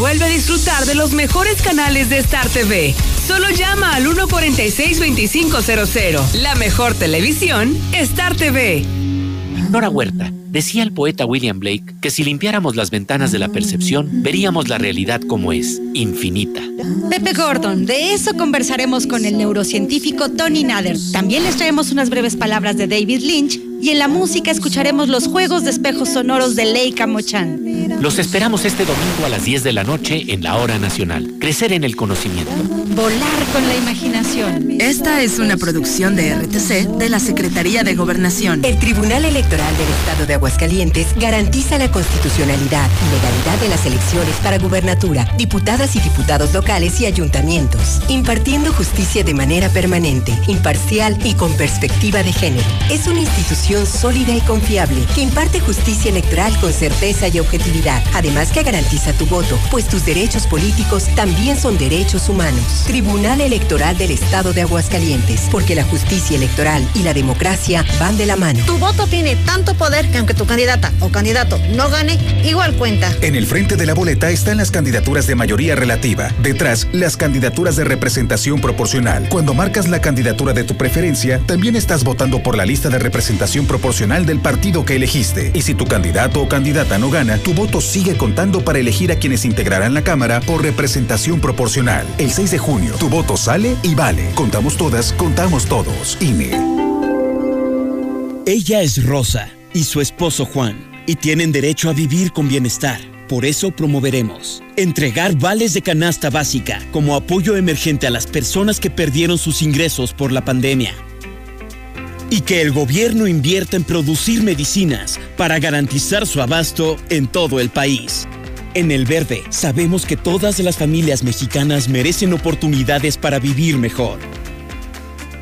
Vuelve a disfrutar de los mejores canales de Star TV. Solo llama al 146-2500. La mejor televisión, Star TV. Nora Huerta, decía el poeta William Blake que si limpiáramos las ventanas de la percepción, veríamos la realidad como es, infinita. Pepe Gordon, de eso conversaremos con el neurocientífico Tony Nader. También les traemos unas breves palabras de David Lynch y en la música escucharemos los juegos de espejos sonoros de Leica Mochan. Los esperamos este domingo a las 10 de la noche en la Hora Nacional. Crecer en el conocimiento. Volar con la imaginación. Esta es una producción de RTC de la Secretaría de Gobernación. El Tribunal Electoral del Estado de Aguascalientes garantiza la constitucionalidad y legalidad de las elecciones para gubernatura, diputadas y diputados locales y ayuntamientos, impartiendo justicia de manera permanente, imparcial y con perspectiva de género. Es una institución sólida y confiable que imparte justicia electoral con certeza y objetividad, además que garantiza tu voto, pues tus derechos políticos también son derechos humanos. Tribunal Electoral del Estado de Aguascalientes, porque la justicia electoral y la democracia van de la mano. Tu voto tiene tanto poder que aunque tu candidata o candidato no gane, igual cuenta. En el frente de la boleta están las candidaturas de mayoría relativa. Detrás, las candidaturas de representación proporcional. Cuando marcas la candidatura de tu preferencia, también estás votando por la lista de representación proporcional del partido que elegiste. Y si tu candidato o candidata no gana, tu voto sigue contando para elegir a quienes integrarán la Cámara por representación proporcional. El 6 de junio, tu voto sale y vale. Contamos todas, contamos todos. INE. Ella es Rosa y su esposo Juan, y tienen derecho a vivir con bienestar. Por eso promoveremos entregar vales de canasta básica como apoyo emergente a las personas que perdieron sus ingresos por la pandemia. Y que el gobierno invierta en producir medicinas para garantizar su abasto en todo el país. En El Verde sabemos que todas las familias mexicanas merecen oportunidades para vivir mejor.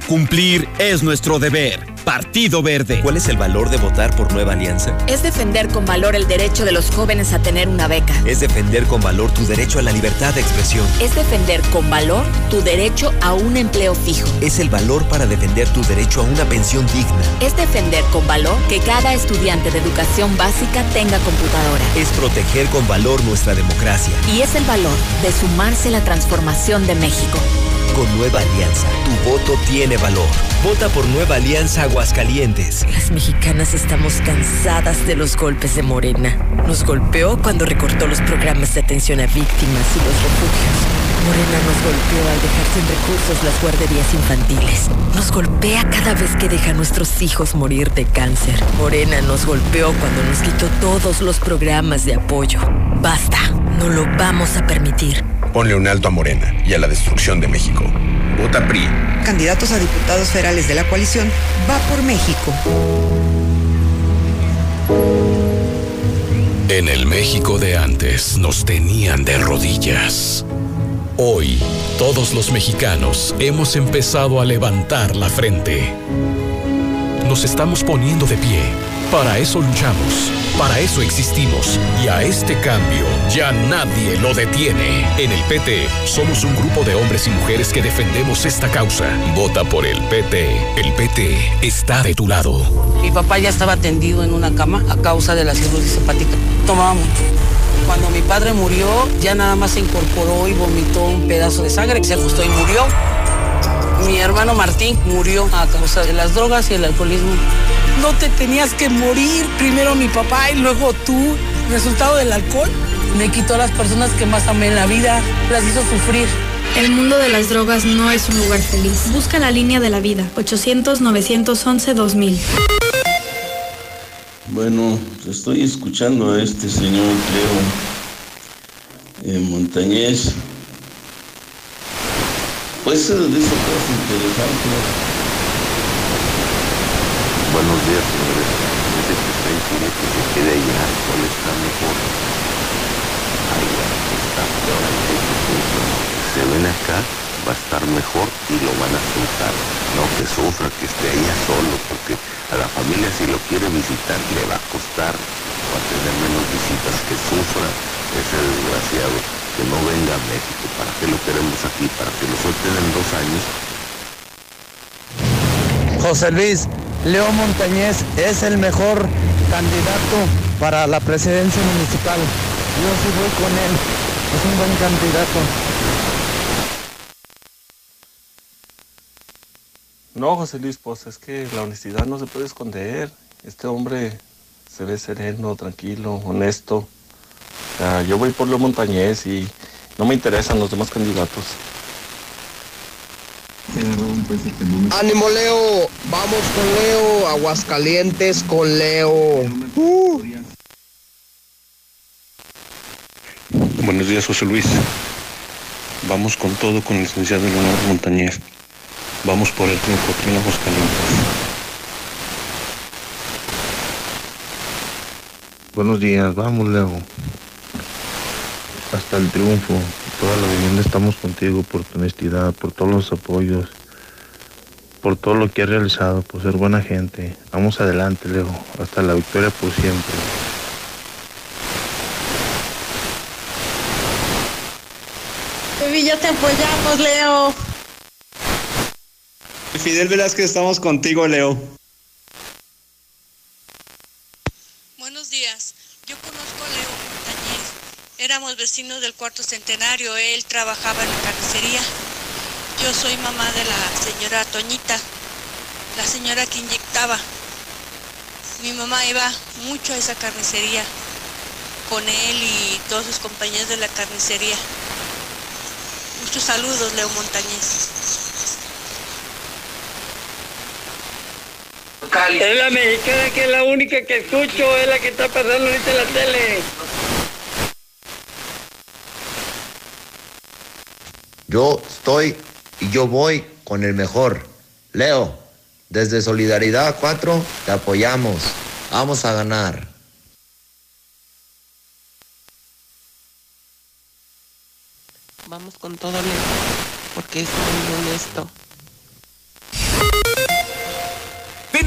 Cumplir es nuestro deber. Partido Verde. ¿Cuál es el valor de votar por Nueva Alianza? Es defender con valor el derecho de los jóvenes a tener una beca. Es defender con valor tu derecho a la libertad de expresión. Es defender con valor tu derecho a un empleo fijo. Es el valor para defender tu derecho a una pensión digna. Es defender con valor que cada estudiante de educación básica tenga computadora. Es proteger con valor nuestra democracia. Y es el valor de sumarse a la transformación de México. Con Nueva Alianza, tu voto tiene valor. Vota por Nueva Alianza Aguascalientes. Las mexicanas estamos cansadas de los golpes de Morena. Nos golpeó cuando recortó los programas de atención a víctimas y los refugios. Morena nos golpeó al dejar sin recursos las guarderías infantiles. Nos golpea cada vez que deja a nuestros hijos morir de cáncer. Morena nos golpeó cuando nos quitó todos los programas de apoyo. Basta, no lo vamos a permitir. Ponle un alto a Morena y a la destrucción de México. Vota PRI. Candidatos a diputados federales de la coalición va por México. En el México de antes nos tenían de rodillas. Hoy, todos los mexicanos hemos empezado a levantar la frente. Nos estamos poniendo de pie. Para eso luchamos, para eso existimos y a este cambio ya nadie lo detiene. En el PT somos un grupo de hombres y mujeres que defendemos esta causa. Vota por el PT. El PT está de tu lado. Mi papá ya estaba tendido en una cama a causa de la cirrosis hepática. Tomaba mucho. Cuando mi padre murió, ya nada más se incorporó y vomitó un pedazo de sangre, se ajustó y murió. Mi hermano Martín murió a causa de las drogas y el alcoholismo. No te tenías que morir, primero mi papá y luego tú. Resultado del alcohol me quitó a las personas que más amé en la vida, las hizo sufrir. El mundo de las drogas no es un lugar feliz. Busca la línea de la vida, 800-911-2000. Bueno, estoy escuchando a este señor Cleo eh, Montañez. Pues eh, dice cosas interesantes. Buenos días, señores. Dice que quiere que se quede allá, ¿cuál está mejor? Allá está peor, ahí que se ven acá, va a estar mejor y lo van a soltar. No que sufra, que esté allá solo, porque a la familia si lo quiere visitar le va a costar, va a tener menos visitas, que sufra ese desgraciado, que no venga a México, ¿para qué lo queremos aquí? Para que lo suelten en dos años. José Luis, Leo Montañez es el mejor candidato para la presidencia municipal. Yo sí voy con él, es un buen candidato. No, José Luis, pues es que la honestidad no se puede esconder. Este hombre se ve sereno, tranquilo, honesto. Yo voy por Leo Montañez y no me interesan los demás candidatos. Ánimo Leo, vamos con Leo, Aguascalientes con Leo. Uh. Buenos días, José Luis. Vamos con todo con el licenciado Leonardo Montañez. Vamos por el triunfo aquí en Aguascalientes. Buenos días, vamos Leo. Hasta el triunfo. Toda la vivienda estamos contigo por tu honestidad, por todos los apoyos, por todo lo que has realizado, por ser buena gente. Vamos adelante, Leo. Hasta la victoria por siempre. Sevilla, te apoyamos, Leo. Fidel Velázquez, estamos contigo, Leo. Buenos días. Yo conozco a Montañez. Éramos vecinos del cuarto centenario. Él trabajaba en la carnicería. Yo soy mamá de la señora Toñita, la señora que inyectaba. Mi mamá iba mucho a esa carnicería con él y todos sus compañeros de la carnicería. Muchos saludos, Leo Montañez. Es la mexicana que es la única que escucho, es la que está pasando ahorita en la tele. Yo estoy y yo voy con el mejor. Leo, desde Solidaridad 4 te apoyamos. Vamos a ganar. Vamos con todo Leo, porque es muy honesto.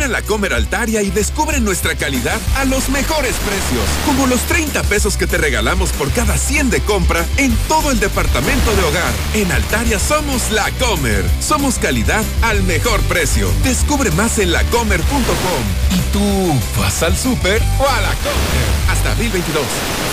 Ven a la Comer Altaria y descubre nuestra calidad a los mejores precios, como los 30 pesos que te regalamos por cada 100 de compra en todo el departamento de hogar. En Altaria somos la Comer. Somos calidad al mejor precio. Descubre más en lacomer.com. ¿Y tú vas al súper o a la Comer? Hasta abril 22.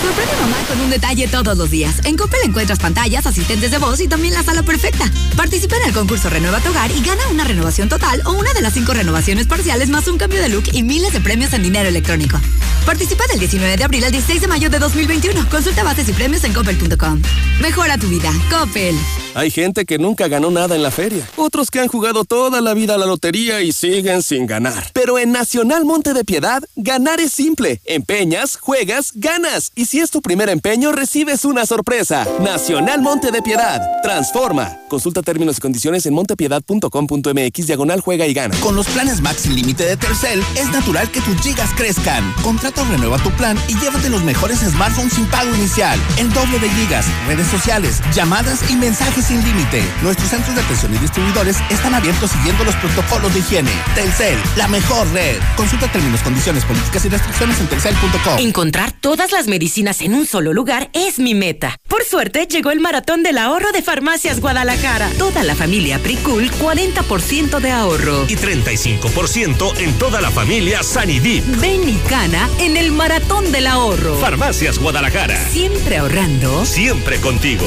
Sorprende a mamá con un detalle todos los días. En Coppel encuentras pantallas, asistentes de voz y también la sala perfecta. Participa en el concurso Renueva tu hogar y gana una renovación total o una de las cinco renovaciones parciales más un cambio de look y miles de premios en dinero electrónico. Participa del 19 de abril al 16 de mayo de 2021. Consulta bases y premios en coppel.com. Mejora tu vida. Coppel. Hay gente que nunca ganó nada en la feria. Otros que han jugado toda la vida a la lotería y siguen sin ganar. Pero en Nacional Monte de Piedad, ganar es simple. Empeñas, juegas, ganas. Y si es tu primer empeño, recibes una sorpresa. Nacional Monte de Piedad. Transforma. Consulta términos y condiciones en montepiedad.com.mx diagonal juega y gana. Con los planes Max sin límite de Telcel, es natural que tus gigas crezcan. Contrata o renueva tu plan y llévate los mejores smartphones sin pago inicial. El doble de gigas, redes sociales, llamadas y mensajes sin límite. Nuestros centros de atención y distribuidores están abiertos siguiendo los protocolos de higiene. Telcel, la mejor red. Consulta términos, condiciones, políticas y restricciones en telcel.com. Encontrar todas las medicinas en un solo lugar es mi meta. Por suerte, llegó el maratón del ahorro de Farmacias Guadalajara. Toda la familia Pricul, 40% de ahorro. Y 35% en toda la familia Sanidip. Ven y gana en el maratón del ahorro. Farmacias Guadalajara. Siempre ahorrando. Siempre contigo.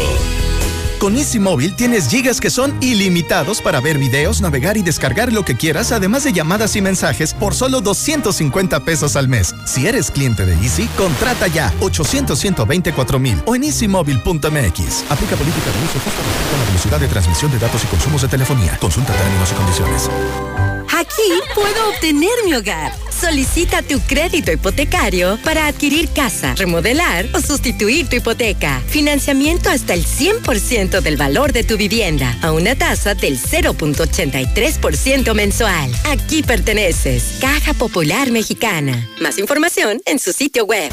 Con Easy Móvil tienes gigas que son ilimitados para ver videos, navegar y descargar lo que quieras, además de llamadas y mensajes por solo 250 pesos al mes. Si eres cliente de Easy, contrata ya 800 124 mil o en easymóvil.mx. Aplica política de uso justo respecto a la velocidad de transmisión de datos y consumos de telefonía. Consulta términos y condiciones. Aquí puedo obtener mi hogar. Solicita tu crédito hipotecario para adquirir casa, remodelar o sustituir tu hipoteca. Financiamiento hasta el 100% del valor de tu vivienda a una tasa del 0.83% mensual. Aquí perteneces. Caja Popular Mexicana. Más información en su sitio web.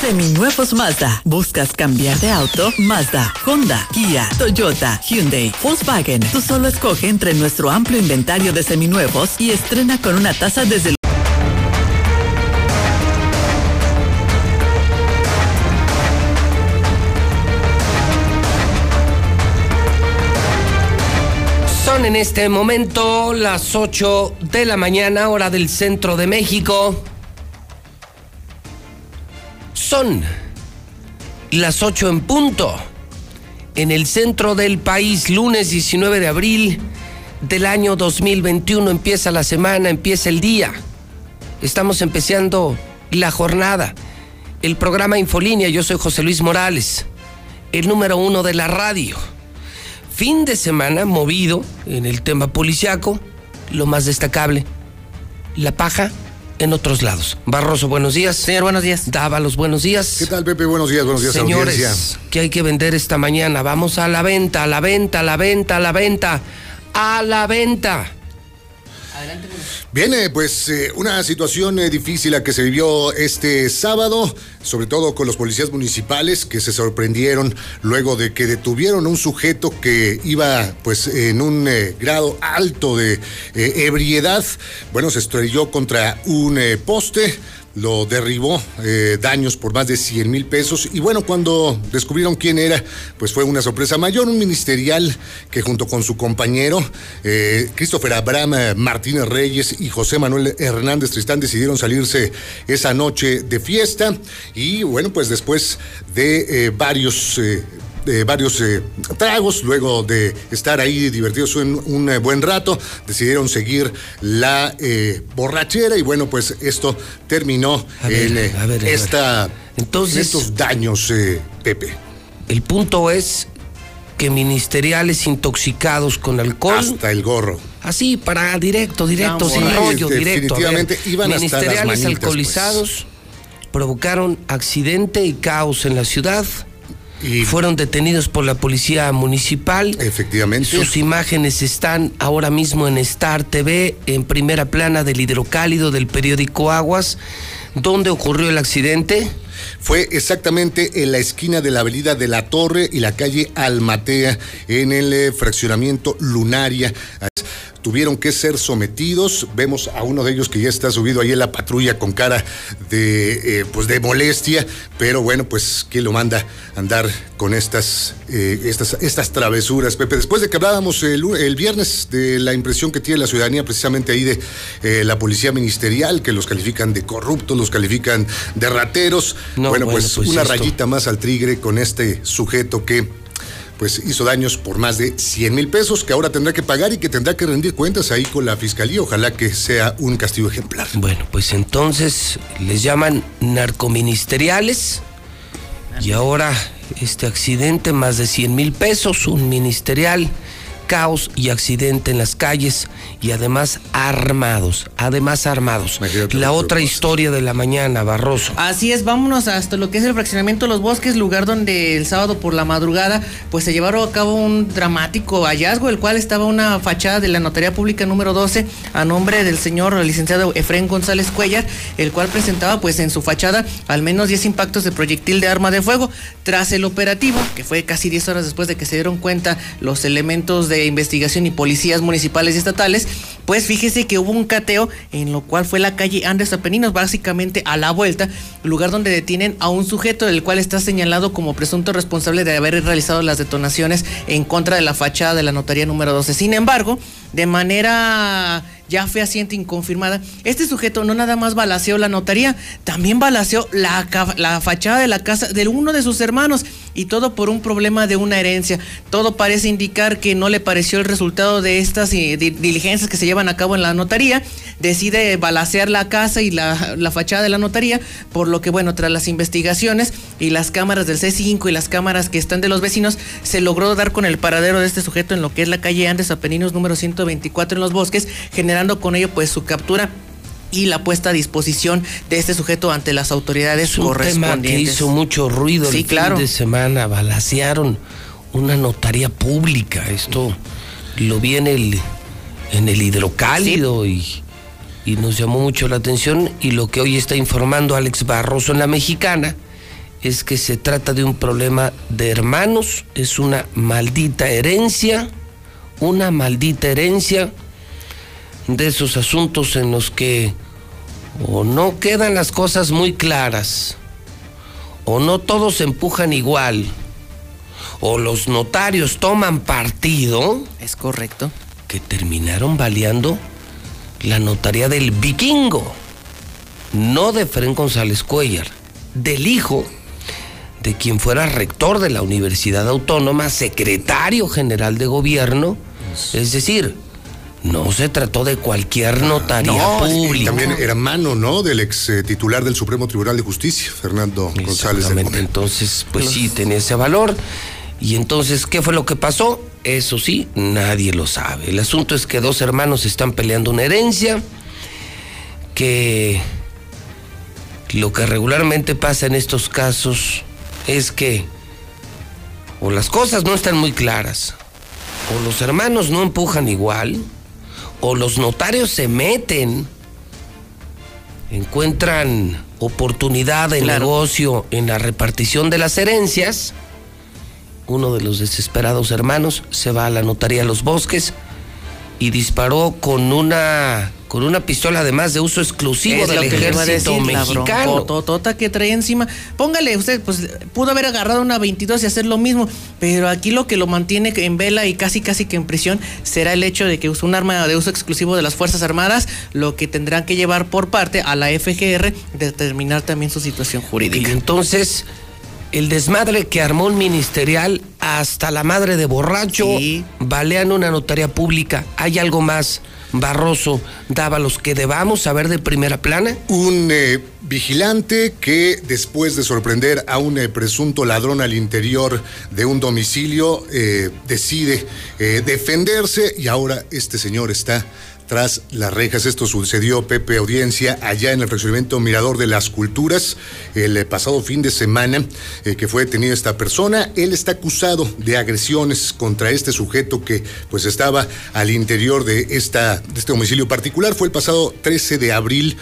Seminuevos Mazda. ¿Buscas cambiar de auto? Mazda, Honda, Kia, Toyota, Hyundai, Volkswagen. Tú solo escoge entre nuestro amplio inventario de seminuevos y estrena con una tasa desde el en este momento las 8 de la mañana, hora del centro de México. Son las 8 en punto. En el centro del país, lunes 19 de abril del año 2021, empieza la semana, empieza el día. Estamos empezando la jornada. El programa Infolínea, yo soy José Luis Morales, el número uno de la radio. Fin de semana movido en el tema policiaco, lo más destacable, la paja en otros lados. Barroso, buenos días. Señor, buenos días. Dávalos, buenos días. ¿Qué tal, Pepe? Buenos días, buenos días, Señores, audiencia. ¿qué hay que vender esta mañana? Vamos a la venta, a la venta, a la venta, a la venta, a la venta. Viene pues eh, una situación eh, difícil la que se vivió este sábado, sobre todo con los policías municipales que se sorprendieron luego de que detuvieron a un sujeto que iba pues en un eh, grado alto de eh, ebriedad. Bueno, se estrelló contra un eh, poste lo derribó, eh, daños por más de 100 mil pesos. Y bueno, cuando descubrieron quién era, pues fue una sorpresa mayor, un ministerial que junto con su compañero, eh, Christopher Abraham eh, Martínez Reyes y José Manuel Hernández Tristán decidieron salirse esa noche de fiesta. Y bueno, pues después de varios... eh, de varios eh, tragos, luego de estar ahí divertidos un, un, eh, buen rato, decidieron seguir la eh, borrachera y bueno, pues esto terminó ver, en eh, a ver, a ver. esta, Entonces- en estos daños, eh, Pepe. El punto es que ministeriales intoxicados con alcohol. Hasta el gorro. Así, para directo, directo, No, sin rollo, este, directo. Ver, definitivamente iban hasta las ministeriales manitas, pues. alcoholizados provocaron accidente y caos en la ciudad. Y fueron detenidos por la policía municipal. Efectivamente. Sus imágenes están ahora mismo en Star TV, en primera plana del hidrocálido del periódico Aguas. ¿Dónde ocurrió el accidente? Fue exactamente en la esquina de la avenida de la Torre y la calle Almatea, en el eh, fraccionamiento Lunaria. Tuvieron que ser sometidos. Vemos a uno de ellos que ya está subido ahí en la patrulla con cara de, eh, pues de molestia. Pero bueno, pues ¿quién lo manda a andar con estas, eh, estas, estas travesuras, Pepe? Después de que hablábamos el, el viernes de la impresión que tiene la ciudadanía precisamente ahí de eh, la policía ministerial, que los califican de corruptos, los califican de rateros. No, bueno, bueno, pues, pues una esto. rayita más al tigre con este sujeto que pues hizo daños por más de 100 mil pesos que ahora tendrá que pagar y que tendrá que rendir cuentas ahí con la fiscalía. Ojalá que sea un castigo ejemplar. Bueno, pues entonces les llaman narcoministeriales y ahora este accidente, más de 100 mil pesos, un ministerial, caos y accidente en las calles y además armados, además armados. La otra historia de la mañana, Barroso. Así es, vámonos hasta lo que es el fraccionamiento Los Bosques, lugar donde el sábado por la madrugada pues se llevaron a cabo un dramático hallazgo, el cual estaba una fachada de la Notaría Pública número 12 a nombre del señor licenciado Efrén González Cuellar, el cual presentaba pues en su fachada al menos 10 impactos de proyectil de arma de fuego. Tras el operativo, que fue casi 10 horas después de que se dieron cuenta los elementos de investigación y policías municipales y estatales, pues fíjese que hubo un cateo en lo cual fue la calle Andes Apeninos, básicamente a la vuelta, lugar donde detienen a un sujeto del cual está señalado como presunto responsable de haber realizado las detonaciones en contra de la fachada de la notaría número 12. Sin embargo, de manera ya fehaciente inconfirmada. Este sujeto no nada más balaceó la notaría, también balaceó la, la fachada de la casa de uno de sus hermanos y todo por un problema de una herencia. Todo parece indicar que no le pareció el resultado de estas eh, diligencias que se llevan a cabo en la notaría. Decide balacear la casa y la, la, fachada de la notaría, por lo que, bueno, tras las investigaciones y las cámaras del C5 y las cámaras que están de los vecinos, se logró dar con el paradero de este sujeto en lo que es la calle Andes Apeninos número 124 en los bosques, generando con ello pues su captura y la puesta a disposición de este sujeto ante las autoridades es un correspondientes. Tema que hizo mucho ruido el fin de semana, balacearon una notaría pública. Esto lo vi en el, en el hidrocálido y, y nos llamó mucho la atención. Y lo que hoy está informando Alex Barroso en la mexicana es que se trata de un problema de hermanos, es una maldita herencia, una maldita herencia de esos asuntos en los que o no quedan las cosas muy claras, o no todos empujan igual, o los notarios toman partido. Es correcto. Que terminaron baleando la notaría del vikingo, no de Fren González Cuellar, del hijo de quien fuera rector de la Universidad Autónoma, secretario general de gobierno, es decir, no se trató de cualquier notaría pública. también era mano, ¿no? Del ex eh, titular del Supremo Tribunal de Justicia, Fernando González. Exactamente, entonces, pues sí, tenía ese valor. Y entonces, ¿qué fue lo que pasó? Eso sí, nadie lo sabe. El asunto es que dos hermanos están peleando una herencia, que lo que regularmente pasa en estos casos es que o las cosas no están muy claras, o los hermanos no empujan igual, o los notarios se meten, encuentran oportunidad de negocio en la repartición de las herencias, uno de los desesperados hermanos se va a la notaría Los Bosques y disparó con una con una pistola además de uso exclusivo del ejército mexicano. Totota que trae encima. Póngale usted, pues pudo haber agarrado una 22 y hacer lo mismo, pero aquí lo que lo mantiene en vela y casi casi que en prisión será el hecho de que usó un arma de uso exclusivo de las Fuerzas Armadas, lo que tendrán que llevar por parte a la FGR determinar también su situación jurídica. Y entonces el desmadre que armó un ministerial hasta la madre de borracho, balean una notaría pública. ¿Hay algo más? Barroso los que debamos saber de primera plana? Un eh, vigilante que después de sorprender a un eh, presunto ladrón al interior de un domicilio eh, decide defenderse y ahora este señor está tras las rejas. Esto sucedió, Pepe Audiencia, allá en el fraccionamiento Mirador de las Culturas, el eh, pasado fin de semana eh, que fue detenida esta persona. Él está acusado de agresiones contra este sujeto que pues estaba al interior de, esta, de este domicilio particular. Fue el pasado 13 de abril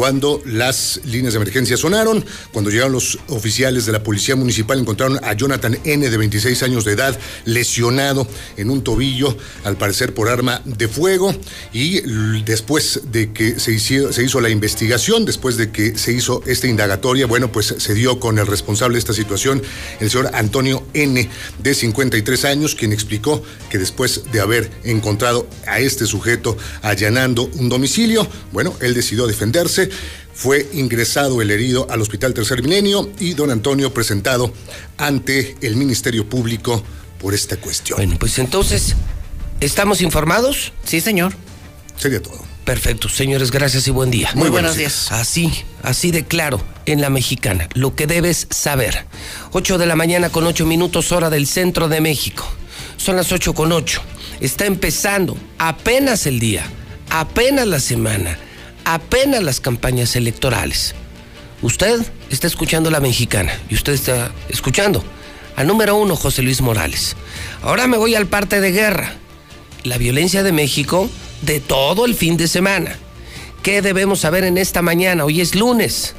cuando las líneas de emergencia sonaron. Cuando llegaron los oficiales de la Policía Municipal encontraron a Jonathan N. de 26 años de edad lesionado en un tobillo, al parecer por arma de fuego. Y después de que se hizo, la investigación, después de que se hizo esta indagatoria, bueno, pues se dio con el responsable de esta situación, el señor Antonio N. de 53 años, quien explicó que después de haber encontrado a este sujeto allanando un domicilio, bueno, él decidió defenderse fue ingresado el herido al Hospital Tercer Milenio y don Antonio presentado ante el Ministerio Público por esta cuestión. Bueno, pues entonces, ¿estamos informados? Sí, señor. Sería todo. Perfecto, señores, gracias y buen día. Muy, buenos, días. días. Así, así de claro, en la mexicana, lo que debes saber. 8 de la mañana con 8 minutos hora del centro de México. Son las 8 con 8. Está empezando apenas el día, apenas la semana apenas las campañas electorales. Usted está escuchando la mexicana y usted está escuchando al número uno, José Luis Morales. Ahora me voy al parte de guerra. La violencia de México de todo el fin de semana. ¿Qué debemos saber en esta mañana? Hoy es lunes.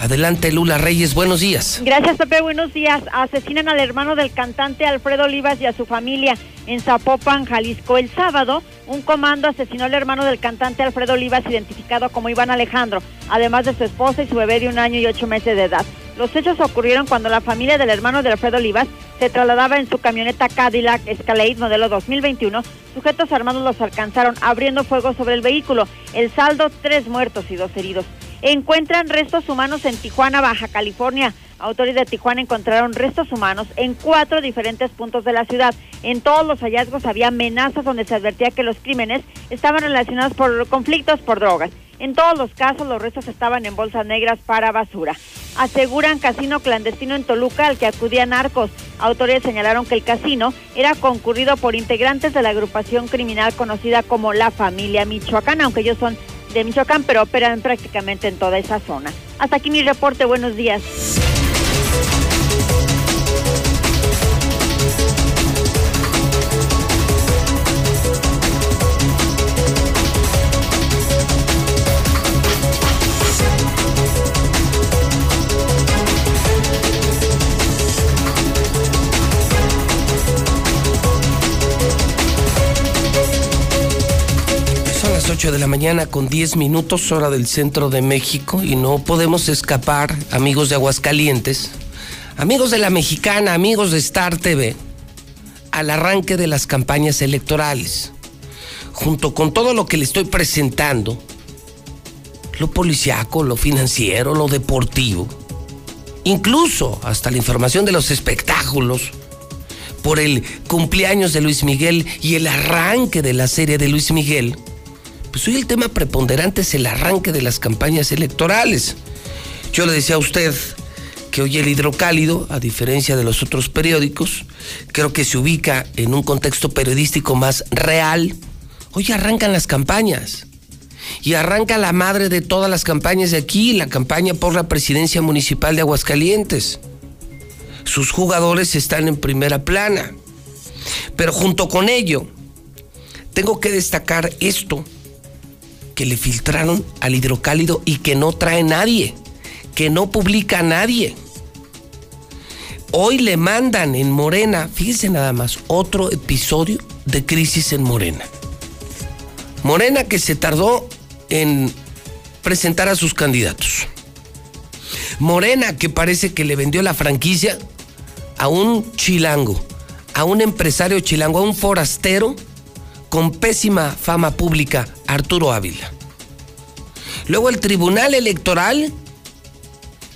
Adelante, Lula Reyes, buenos días. Gracias, Pepe, buenos días. Asesinan al hermano del cantante Alfredo Olivas y a su familia en Zapopan, Jalisco. El sábado, un comando asesinó al hermano del cantante Alfredo Olivas, identificado como Iván Alejandro, además de su esposa y su bebé de un año y ocho meses de edad. Los hechos ocurrieron cuando la familia del hermano de Alfredo Olivas se trasladaba en su camioneta Cadillac Escalade modelo 2021 Sujetos armados los alcanzaron abriendo fuego sobre el vehículo. El saldo, tres muertos y dos heridos. Encuentran restos humanos en Tijuana, Baja California. Autores de Tijuana encontraron restos humanos en cuatro diferentes puntos de la ciudad. En todos los hallazgos había amenazas donde se advertía que los crímenes estaban relacionados por conflictos por drogas. En todos los casos los restos estaban en bolsas negras para basura. Aseguran casino clandestino en Toluca al que acudían narcos. Autores señalaron que el casino era concurrido por integrantes de la agrupación criminal conocida como la familia Michoacán, aunque ellos son de Michoacán, pero operan prácticamente en toda esa zona. Hasta aquí mi reporte, buenos días. Las 8 de la mañana con 10 minutos hora del centro de México y no podemos escapar, amigos de Aguascalientes, amigos de la Mexicana, amigos de Star TV, al arranque de las campañas electorales. Junto con todo lo que le estoy presentando, lo policiaco, lo financiero, lo deportivo, incluso hasta la información de los espectáculos, por el cumpleaños de Luis Miguel y el arranque de la serie de Luis Miguel, pues hoy el tema preponderante es el arranque de las campañas electorales. Yo le decía a usted que hoy el hidrocálido, a diferencia de los otros periódicos, creo que se ubica en un contexto periodístico más real. Hoy arrancan las campañas. Y arranca la madre de todas las campañas de aquí, la campaña por la presidencia municipal de Aguascalientes. Sus jugadores están en primera plana. Pero junto con ello, tengo que destacar esto que le filtraron al hidrocálido y que no trae nadie, que no publica nadie. Hoy le mandan en Morena, fíjense nada más, otro episodio de crisis en Morena. Morena que se tardó en presentar a sus candidatos. Morena que parece que le vendió la franquicia a un chilango, a un empresario chilango, a un forastero con pésima fama pública, Arturo Ávila. Luego el Tribunal Electoral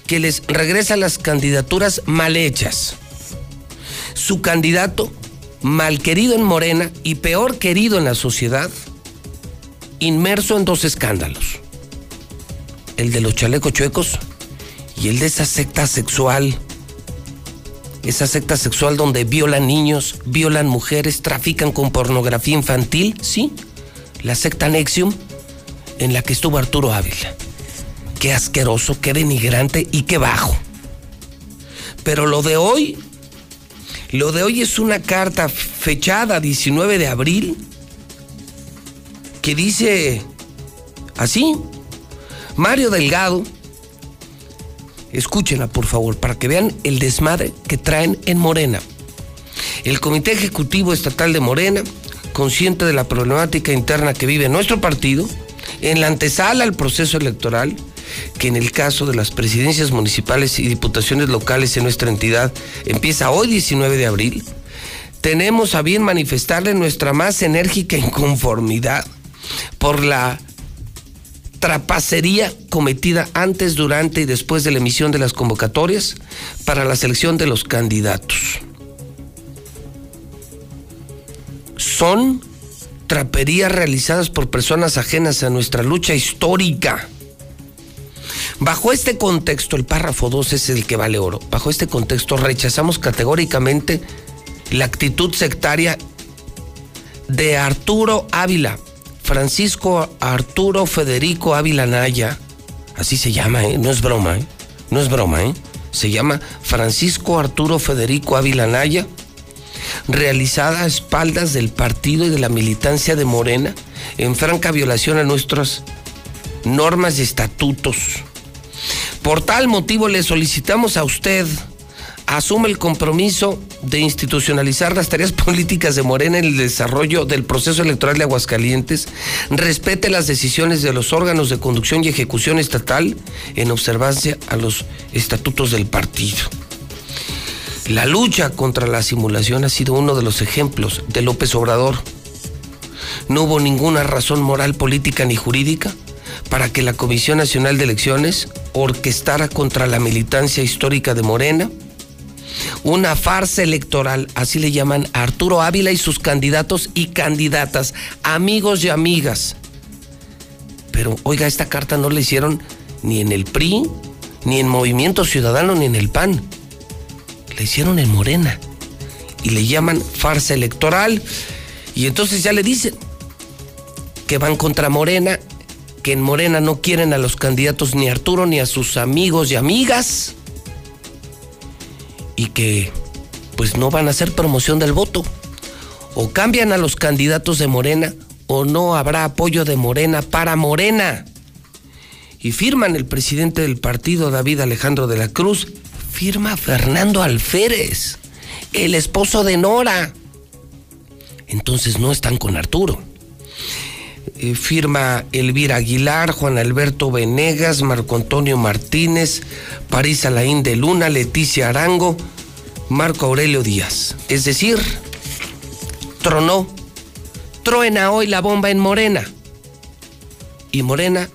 que les regresa las candidaturas mal hechas. Su candidato, mal querido en Morena y peor querido en la sociedad, inmerso en dos escándalos. El de los chalecos chuecos y el de esa secta sexual. Esa secta sexual donde violan niños, violan mujeres, trafican con pornografía infantil, sí. La secta Nexium en la que estuvo Arturo Ávila. Qué asqueroso, qué denigrante y qué bajo. Pero lo de hoy, lo de hoy es una carta fechada 19 de abril que dice así, Mario Delgado, escúchenla por favor para que vean el desmadre que traen en Morena. El Comité Ejecutivo Estatal de Morena, consciente de la problemática interna que vive nuestro partido, en la antesala al proceso electoral, que en el caso de las presidencias municipales y diputaciones locales en nuestra entidad empieza hoy 19 de abril, tenemos a bien manifestarle nuestra más enérgica inconformidad por la trapacería cometida antes, durante y después de la emisión de las convocatorias para la selección de los candidatos. Son traperías realizadas por personas ajenas a nuestra lucha histórica. Bajo este contexto, el párrafo 2 es el que vale oro. Bajo este contexto rechazamos categóricamente la actitud sectaria de Arturo Ávila, Francisco Arturo Federico Ávila Naya, así se llama, ¿eh? no es broma, ¿eh? no es broma, ¿eh? se llama Francisco Arturo Federico Ávila Naya, realizada a espaldas del partido y de la militancia de Morena, en franca violación a nuestras normas y estatutos. Por tal motivo le solicitamos a usted, asume el compromiso de institucionalizar las tareas (laughs) políticas de Morena en el desarrollo del proceso electoral de Aguascalientes, respete las decisiones de los órganos de conducción y ejecución estatal en observancia a los estatutos del partido. La lucha contra la simulación ha sido uno de los ejemplos de López Obrador. no hubo ninguna razón moral, política ni jurídica para que la Comisión Nacional de Elecciones orquestara contra la militancia histórica de Morena una farsa electoral, así le llaman a Arturo Ávila y sus candidatos y candidatas, amigos y amigas. Pero oiga, esta carta no la hicieron ni en el PRI, ni en Movimiento Ciudadano, ni en el PAN. La hicieron en Morena. Y le llaman farsa electoral. Y entonces ya le dicen que van contra Morena, que en Morena no quieren a los candidatos ni a Arturo ni a sus amigos y amigas y que pues no van a hacer promoción del voto. O cambian a los candidatos de Morena o no habrá apoyo de Morena para Morena. Y firman el presidente del partido, David Alejandro de la Cruz, firma Fernando Alférez, el esposo de Nora. Entonces no están con Arturo. Eh, firma Elvira Aguilar, Juan Alberto Venegas, Marco Antonio Martínez, París Alain de Luna, Leticia Arango, Marco Aurelio Díaz. Es decir, tronó, truena hoy la bomba en Morena. Y Morena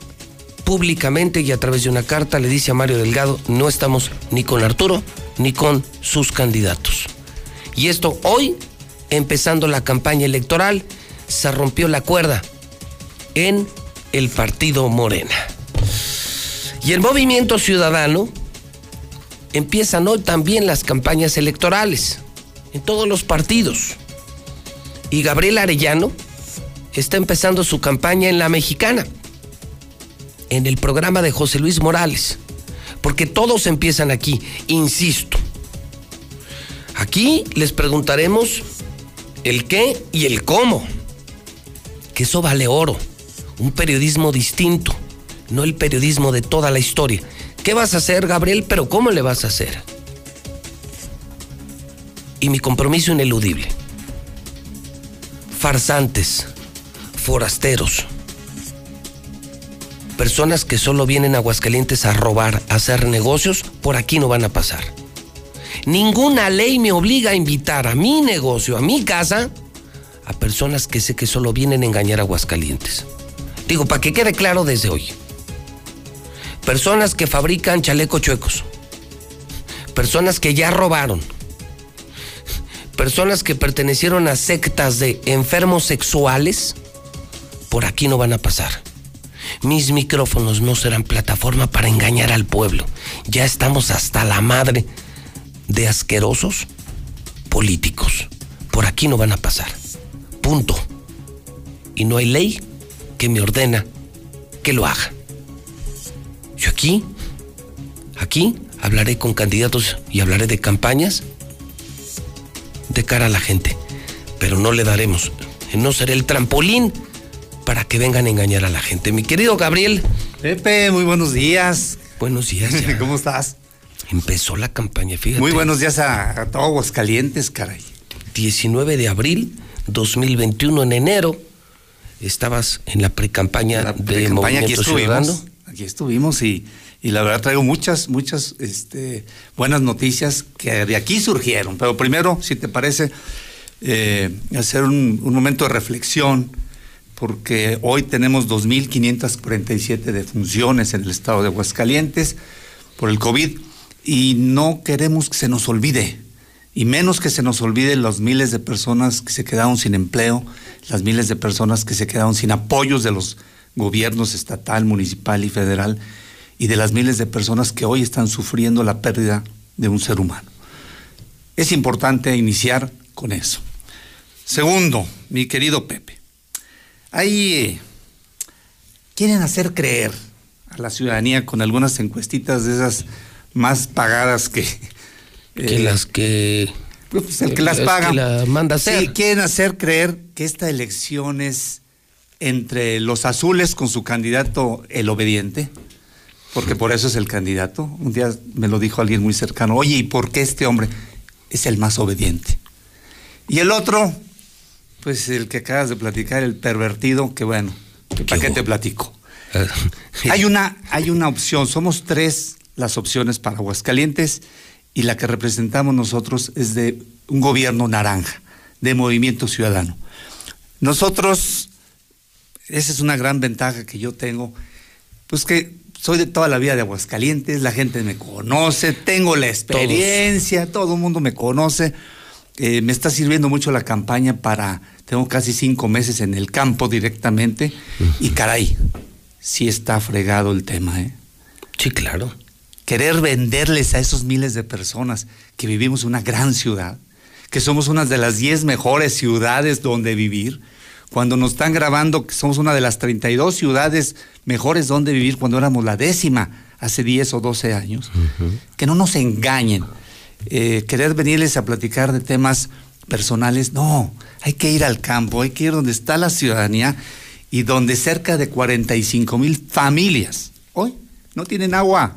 públicamente y a través de una carta le dice a Mario Delgado, no estamos ni con Arturo ni con sus candidatos. Y esto hoy, empezando la campaña electoral, se rompió la cuerda en el partido Morena. Y el movimiento ciudadano empiezan hoy también las campañas electorales en todos los partidos. Y Gabriel Arellano está empezando su campaña en la mexicana, en el programa de José Luis Morales, porque todos empiezan aquí, insisto. Aquí les preguntaremos el qué y el cómo, que eso vale oro un periodismo distinto, no el periodismo de toda la historia. ¿Qué vas a hacer, Gabriel? Pero ¿cómo le vas a hacer? Y mi compromiso ineludible. Farsantes, forasteros, personas que solo vienen a Aguascalientes a robar, a hacer negocios, por aquí no van a pasar. Ninguna ley me obliga a invitar a mi negocio, a mi casa, a personas que sé que solo vienen a engañar a Aguascalientes. Digo, para que quede claro desde hoy. Personas que fabrican chalecos chuecos. Personas que ya robaron. Personas que pertenecieron a sectas de enfermos sexuales. Por aquí no van a pasar. Mis micrófonos no serán plataforma para engañar al pueblo. Ya estamos hasta la madre de asquerosos políticos. Por aquí no van a pasar. Punto. Y no hay ley que me ordena que lo haga. Yo aquí, aquí hablaré con candidatos y hablaré de campañas de cara a la gente, pero no le daremos, no seré el trampolín para que vengan a engañar a la gente. Mi querido Gabriel. Pepe, muy buenos días. Buenos días. (laughs) ¿Cómo estás? Empezó la campaña, fíjate. Muy buenos días a, a todos calientes, caray. 19 de abril 2021 en enero estabas en la precampaña de Movimiento aquí estuvimos, Aquí estuvimos y, la verdad traigo muchas, muchas este, buenas noticias que de aquí surgieron. Pero primero, si te parece, eh, hacer un, momento de reflexión, porque hoy tenemos 2.547 defunciones en el estado de Aguascalientes por el COVID y no queremos que se nos olvide, y menos que se nos olvide los miles de personas que se quedaron sin empleo, las miles de personas que se quedaron sin apoyos de los gobiernos estatal, municipal y federal, y de las miles de personas que hoy están sufriendo la pérdida de un ser humano. Es importante iniciar con eso. Segundo, mi querido Pepe, ahí eh, quieren hacer creer a la ciudadanía con algunas encuestitas de esas más pagadas que... que las que pues el que las paga. la manda hacer. Sí, quieren hacer creer que esta elección es entre los azules con su candidato el obediente, porque por eso es el candidato. Un día me lo dijo alguien muy cercano, oye, ¿y por qué este hombre es el más obediente? Y el otro, pues el que acabas de platicar, el pervertido, que bueno, ¿para qué te platico? hay, (laughs) una, hay una opción, somos tres las opciones para Aguascalientes y la que representamos nosotros es de un gobierno naranja, de movimiento ciudadano. Nosotros esa es una gran ventaja que yo tengo. Pues que soy de toda la vida de Aguascalientes, la gente me conoce, tengo la experiencia, todo el mundo me conoce. Eh, me está sirviendo mucho la campaña para, tengo casi cinco meses en el campo directamente y caray, sí está fregado el tema, ¿eh? Sí, claro. Querer venderles a esos miles de personas que vivimos en una gran ciudad, que somos una de las 10 mejores ciudades donde vivir, cuando nos están grabando que somos una de las 32 ciudades mejores donde vivir cuando éramos la décima hace 10 o 12 años, que no nos engañen. Eh, querer venirles a platicar de temas personales, no, hay que ir al campo, hay que ir donde está la ciudadanía y donde cerca de 45 mil familias hoy no tienen agua.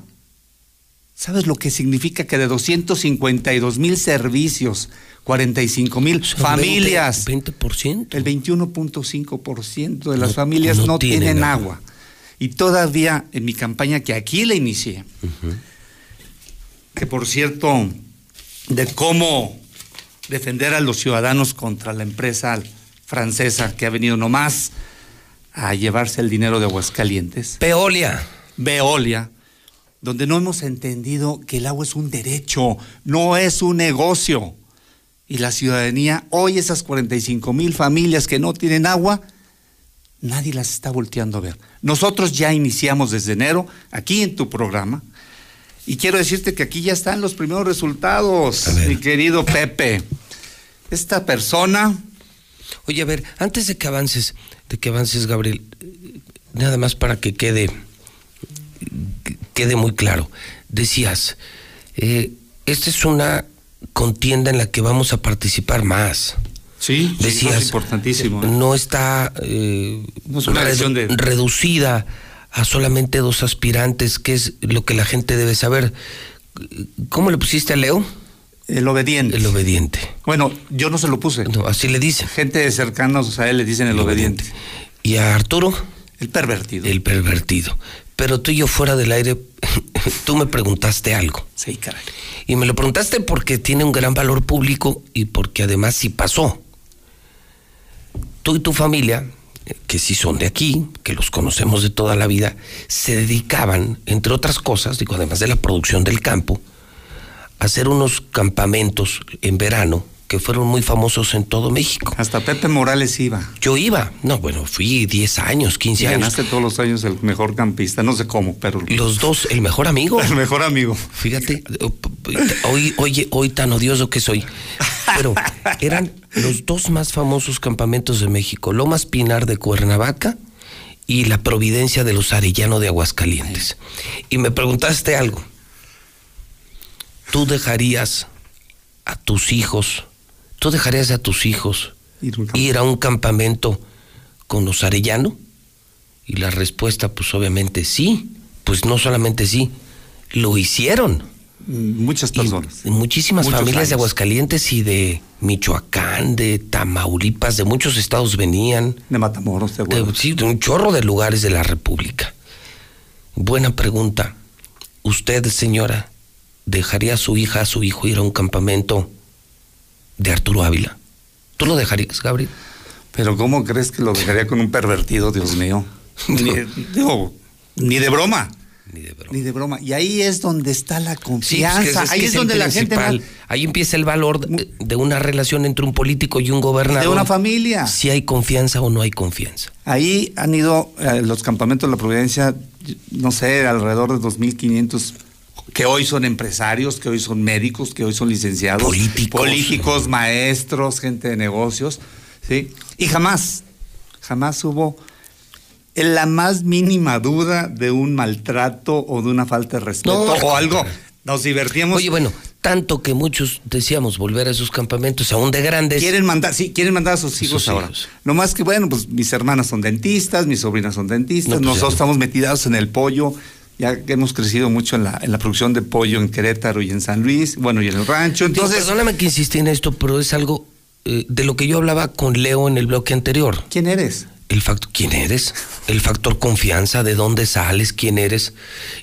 ¿Sabes lo que significa que de 252 mil servicios, 45 mil familias, 20%, el 21.5% de las familias no, tienen, agua. Y todavía en mi campaña que aquí la inicié, que por cierto, de cómo defender a los ciudadanos contra la empresa francesa que ha venido nomás a llevarse el dinero de Aguascalientes. Veolia. Veolia, donde no hemos entendido que el agua es un derecho, no es un negocio. Y la ciudadanía, hoy esas 45 mil familias que no tienen agua, nadie las está volteando a ver. Nosotros ya iniciamos desde enero, aquí en tu programa, y quiero decirte que aquí ya están los primeros resultados, mi querido Pepe. Esta persona... Oye, a ver, antes de que avances, de que avances, Gabriel, nada más para que quede, quede muy claro. Decías, eh, esta es una contienda en la que vamos a participar más. Sí, decías, es importantísimo. ¿eh? No está eh, no es una redu de... reducida a solamente dos aspirantes, que es lo que la gente debe saber. ¿Cómo le pusiste a Leo? El obediente. El obediente. Bueno, yo no se lo puse. No, así le dicen. Gente cercanos a él le dicen el, el obediente. obediente. ¿Y a Arturo? El pervertido. El pervertido. Pero tú y yo fuera del aire, (laughs) tú me preguntaste algo. Sí, caray. Y me lo preguntaste porque tiene un gran valor público y porque además sí pasó. Tú y tu familia, que sí son de aquí, que los conocemos de toda la vida, se dedicaban, entre otras cosas, digo, además de la producción del campo, a hacer unos campamentos en verano que fueron muy famosos en todo México. Hasta Pepe Morales iba. Yo iba. No, bueno, fui 10 años, 15 y años. Ganaste todos los años el mejor campista, no sé cómo, pero. Los dos, el mejor amigo. (laughs) El mejor amigo. Fíjate, hoy, oye, hoy tan odioso que soy. Pero eran los dos más famosos campamentos de México: Lomas Pinar de Cuernavaca y la Providencia de los Arellano de Aguascalientes. Y me preguntaste algo. ¿Tú dejarías a tus hijos? ¿Tú dejarías a tus hijos ir a un campamento con los Arellano? Y la respuesta, pues obviamente sí. Pues no solamente sí, lo hicieron. Muchas personas. Y muchísimas muchos familias años. de Aguascalientes y de Michoacán, de Tamaulipas, de muchos estados venían. De Matamoros, de, de Sí, de un chorro de lugares de la República. Buena pregunta. ¿Usted, señora, dejaría a su hija, a su hijo ir a un campamento de Arturo Ávila. ¿Tú lo dejarías, Gabriel? Pero ¿cómo crees que lo dejaría con un pervertido, Dios mío? Ni, digo, ni de broma. Ni de broma. Ni de broma. Y ahí es donde está la confianza. Sí, pues es, ahí es, es donde la gente. Ahí empieza el valor de, de, una relación entre un político y un gobernador. De una familia. Si hay confianza o no hay confianza. Ahí han ido eh, los campamentos de la Providencia, no sé, alrededor de 2.500 que hoy son empresarios, que hoy son médicos, que hoy son licenciados, políticos, políticos maestros, gente de negocios, ¿sí? Y jamás, jamás hubo la más mínima duda de un maltrato o de una falta de respeto No, o algo. Nos divertíamos. Oye, bueno, tanto que muchos decíamos volver a esos campamentos, aún de grandes. Quieren mandar, sí, quieren mandar a sus hijos Sus ahora. hijos. No más que, bueno, pues mis hermanas son dentistas, mis sobrinas son dentistas, No, pues, nosotros ya. estamos metidos en el pollo, ya que hemos crecido mucho en la, en la producción de pollo en Querétaro y en San Luis, bueno, y en el rancho. Digo, Entonces, perdóname que insistí en esto, pero es algo eh, de lo que yo hablaba con Leo en el bloque anterior. ¿quién eres? El factor, ¿quién eres? El factor confianza, de dónde sales, quién eres.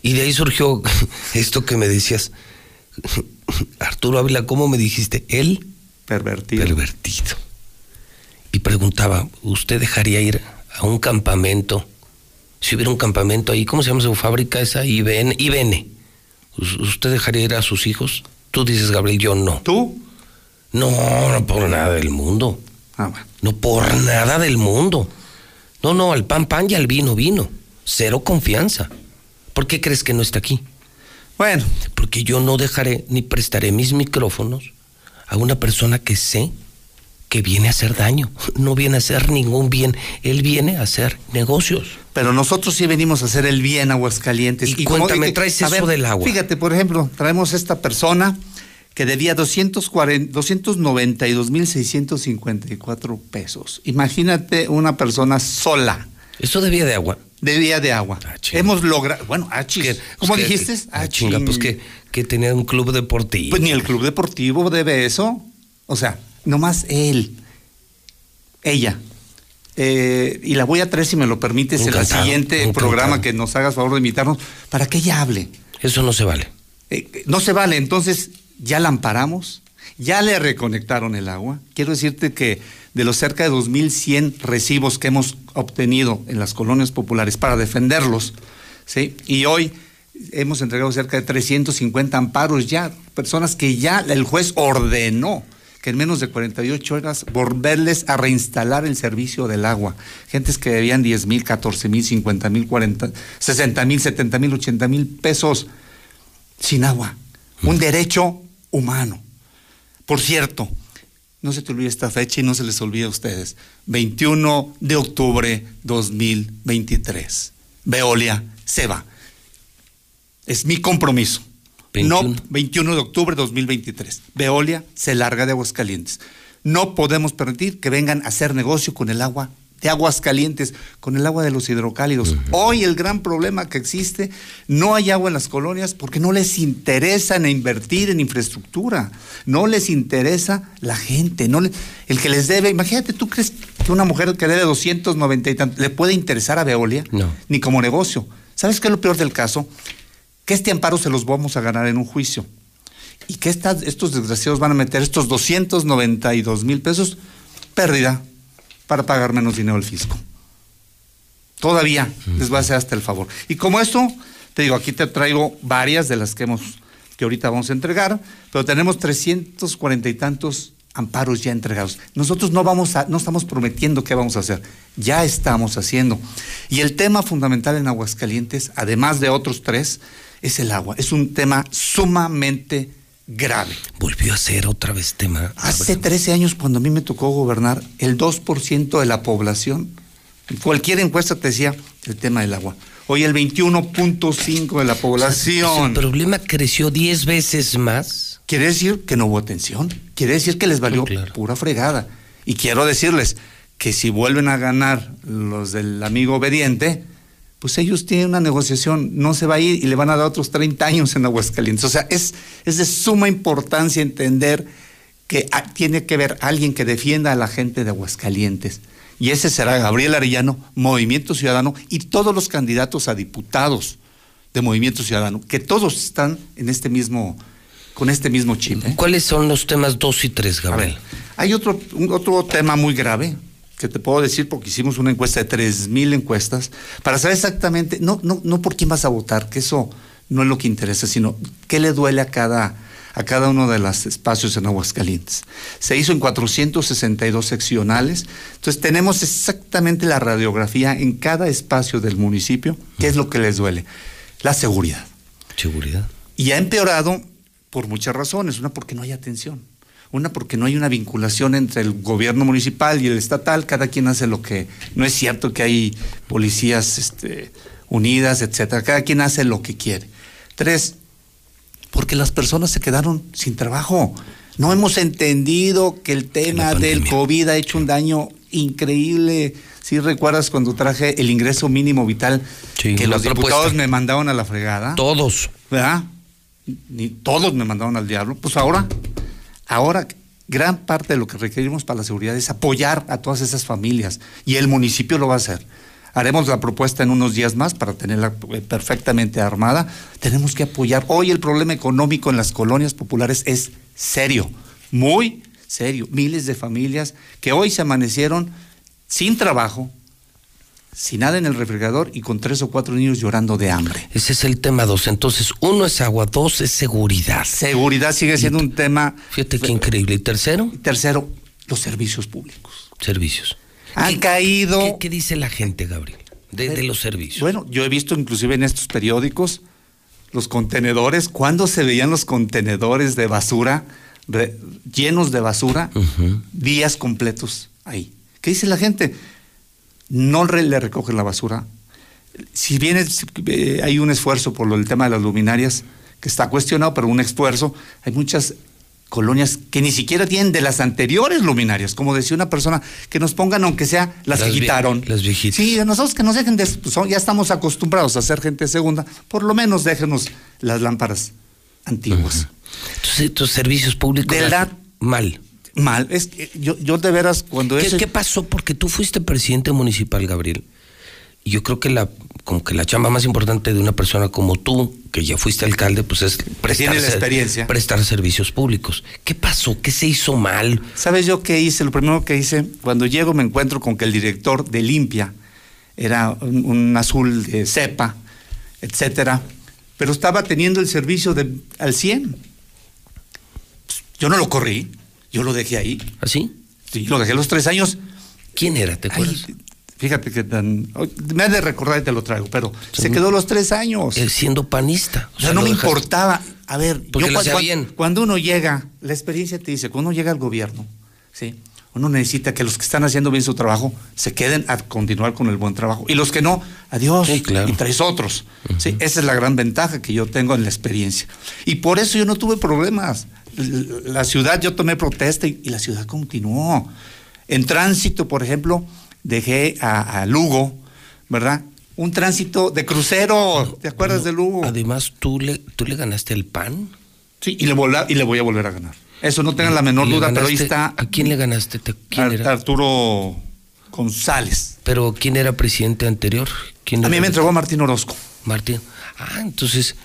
Y de ahí surgió (laughs) esto que me decías. (laughs) Arturo Ávila, ¿cómo me dijiste? Él Pervertido. pervertido. Y preguntaba, ¿usted dejaría ir a un campamento, si hubiera un campamento ahí, ¿cómo se llama su fábrica esa? IBN. IBN. ¿Usted dejaría ir a sus hijos? Tú dices, Gabriel, yo no. ¿Tú? No, no por nada del mundo. Ah, bueno. No por nada del mundo. No, no, al pan pan y al vino vino. Cero confianza. ¿Por qué crees que no está aquí? Bueno. Porque yo no dejaré ni prestaré mis micrófonos a una persona que sé que viene a hacer daño. No viene a hacer ningún bien. Él viene a hacer negocios. Pero nosotros sí venimos a hacer el bien Aguascalientes. Y, cuéntame, traes eso del agua. Fíjate, por ejemplo, traemos esta persona que debía 292.654 pesos. Imagínate una persona sola. ¿Eso debía de agua? Debía de agua. Ah, Hemos logrado, bueno, achis. ¿Cómo pues dijiste? Ah, chinga, pues que, que tenía un club deportivo. Pues ni el club deportivo debe eso. O sea, nomás él, ella. Eh, y la voy a traer, si me lo permites, en el siguiente encantado. programa que nos hagas favor de invitarnos, para que ella hable. Eso no se vale. Eh, no se vale, entonces ya la amparamos, ya le reconectaron el agua. Quiero decirte que de los cerca de 2.100 recibos que hemos obtenido en las colonias populares para defenderlos, ¿sí? y hoy hemos entregado cerca de 350 amparos ya, personas que ya el juez ordenó que en menos de 48 horas volverles a reinstalar el servicio del agua. Gentes que debían 10 mil, 14 mil, 50 mil, 40, 60 mil, 70 mil, 80 mil pesos sin agua. Un derecho humano. Por cierto, no se te olvide esta fecha y no se les olvide a ustedes. 21 de octubre 2023. Veolia se va. Es mi compromiso. 21. No, 21 de octubre 2023. Veolia se larga de Aguascalientes. No podemos permitir que vengan a hacer negocio con el agua de Aguascalientes, con el agua de los hidrocálidos. Hoy el gran problema que existe, no hay agua en las colonias porque no les interesa en invertir en infraestructura, no les interesa la gente, no le- el que les debe, imagínate, ¿tú crees que una mujer que debe 290 y tanto, le puede interesar a Veolia? No. Ni como negocio. ¿Sabes qué es lo peor del caso? Que este amparo se los vamos a ganar en un juicio y que estas- estos desgraciados van a meter estos 292 mil pesos pérdida para pagar menos dinero al fisco. Todavía les va a hacer hasta el favor. Y como esto, te digo, aquí te traigo varias de las que hemos, que ahorita vamos a entregar, pero tenemos 340 y tantos amparos ya entregados. Nosotros no vamos a, no estamos prometiendo qué vamos a hacer, ya estamos haciendo. Y el tema fundamental en Aguascalientes, además de otros tres, es el agua. Es un tema sumamente grave. Volvió a ser otra vez tema. Hace 13 años, cuando a mí me tocó gobernar, el 2% de la población, en cualquier encuesta te decía el tema del agua. Hoy el 21.5% de la población. El problema creció 10 veces más. Quiere decir que no hubo atención. Quiere decir que les valió pura fregada. Y quiero decirles que si vuelven a ganar los del amigo obediente, pues ellos tienen una negociación, no se va a ir y le van a dar otros 30 años en Aguascalientes. O sea, es, es de suma importancia entender que tiene que haber alguien que defienda a la gente de Aguascalientes. Y ese será Gabriel Arellano, Movimiento Ciudadano y todos los candidatos a diputados de Movimiento Ciudadano, que todos están en este mismo, con este mismo chip. ¿eh? ¿Cuáles son los temas 2 y 3, Gabriel? Hay otro, un- otro tema muy grave que te puedo decir porque hicimos una encuesta de 3.000 encuestas para saber exactamente, no, no, no por quién vas a votar, que eso no es lo que interesa, sino qué le duele a cada, a cada uno de los espacios en Aguascalientes. Se hizo en 462 seccionales, entonces tenemos exactamente la radiografía en cada espacio del municipio, qué es lo que les duele. La seguridad. Seguridad. Y ha empeorado por muchas razones. Una, porque no hay atención. Una, porque no hay una vinculación entre el gobierno municipal y el estatal. Cada quien hace lo que. No es cierto que hay policías este, unidas, etcétera. Cada quien hace lo que quiere. Tres, porque las personas se quedaron sin trabajo. No hemos entendido que el tema del COVID ha hecho un daño increíble. Si recuerdas cuando traje el ingreso mínimo vital, Sí, que los propuesta. diputados me mandaron a la fregada. Todos. ¿Verdad? Ni todos me mandaron al diablo. Pues ahora, ahora gran parte de lo que requerimos para la seguridad es apoyar a todas esas familias y el municipio lo va a hacer. Haremos la propuesta en unos días más para tenerla eh, perfectamente armada. Tenemos que apoyar. Hoy el problema económico en las colonias populares es serio, muy serio. Miles de familias que hoy se amanecieron sin trabajo, sin nada en el refrigerador y con tres o cuatro niños llorando de hambre. Ese es el tema dos. Entonces, uno es agua, dos es seguridad. Seguridad sigue siendo un tema. Fíjate qué increíble. ¿Y tercero? Tercero, los servicios públicos. Servicios. Han caído. ¿Qué, qué dice la gente, Gabriel? De, de, los servicios. Bueno, yo he visto inclusive en estos periódicos los contenedores, cuando se veían los contenedores de basura re, llenos de basura, uh -huh. días completos ahí. ¿Qué dice la gente? No re, le recogen la basura. Si bien es, eh, hay un esfuerzo por lo, el tema de las luminarias, que está cuestionado, pero un esfuerzo, hay muchas colonias que ni siquiera tienen de las anteriores luminarias, como decía una persona, que nos pongan aunque sea las, las quitaron. Las viejitas. Sí, nosotros que nos dejen, de, pues, ya estamos acostumbrados a ser gente segunda, por lo menos déjenos las lámparas antiguas. Uh -huh. Entonces, tus servicios públicos. De verdad, mal. Mal. Es que yo, yo de veras, cuando ¿Qué, eso... ¿Qué pasó? Porque tú fuiste presidente municipal, Gabriel. Y yo creo que la, como que la chamba más importante de una persona como tú, que ya fuiste alcalde, pues es prestar, la experiencia. prestar servicios públicos. ¿Qué pasó? ¿Qué se hizo mal? ¿Sabes yo qué hice? Lo primero que hice, cuando llego me encuentro con que el director de Limpia era un, un azul de cepa, etcétera, pero estaba teniendo el servicio de, al 100. Yo no lo corrí, yo lo dejé ahí. ¿Así? Sí, lo dejé los tres años. ¿Quién era? ¿Te acuerdas? Ay, fíjate que tan. Me has de recordar y te lo traigo, pero se quedó los tres años. Él siendo panista. O sea, o no me dejaste. importaba. A ver, Porque yo cuando, cuando, cuando, uno llega, la experiencia te dice, cuando uno llega al gobierno, ¿sí? Uno necesita que los que están haciendo bien su trabajo se queden a continuar con el buen trabajo. Y los que no, adiós. Sí, claro. Y traes otros. Uh -huh. ¿sí? Esa es la gran ventaja que yo tengo en la experiencia. Y por eso yo no tuve problemas. La ciudad, yo tomé protesta y, y la ciudad continuó. En tránsito, por ejemplo, dejé a, a, Lugo, ¿verdad? Un tránsito de crucero, ¿te acuerdas de Lugo? Además, ¿tú le, ¿tú le ganaste el PAN? Sí, y le, vola, y le voy a volver a ganar. Eso no tengan la menor duda, ganaste, pero ahí está. ¿A quién le ganaste? ¿Quién Ar era? Arturo González. ¿Pero quién era presidente anterior? ¿Quién a mí me entregó Martín Orozco. Martín. Ah, entonces.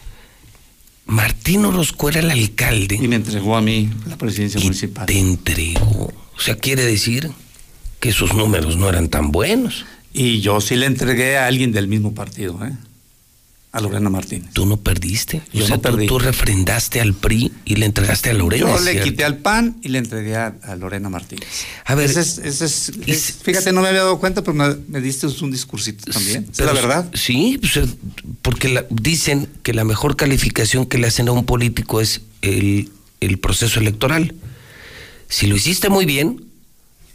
Martín Orozco era el alcalde. Y me entregó a mí la presidencia y municipal. Te entregó. O sea, quiere decir que sus números no eran tan buenos. Y yo sí le entregué a alguien del mismo partido, ¿eh? A Lorena Martínez. Tú no perdiste. Yo o sea, no perdí. Tú, refrendaste al PRI y le entregaste a Lorena. Yo le quité al PAN y le entregué a, a Lorena Martínez. A ver. Ese es, ese es, es, fíjate, no me había dado cuenta, pero me, me diste un discursito también. ¿Es la verdad? Sí, pues, porque la, dicen que la mejor calificación que le hacen a un político es el, el proceso electoral. Si lo hiciste muy bien,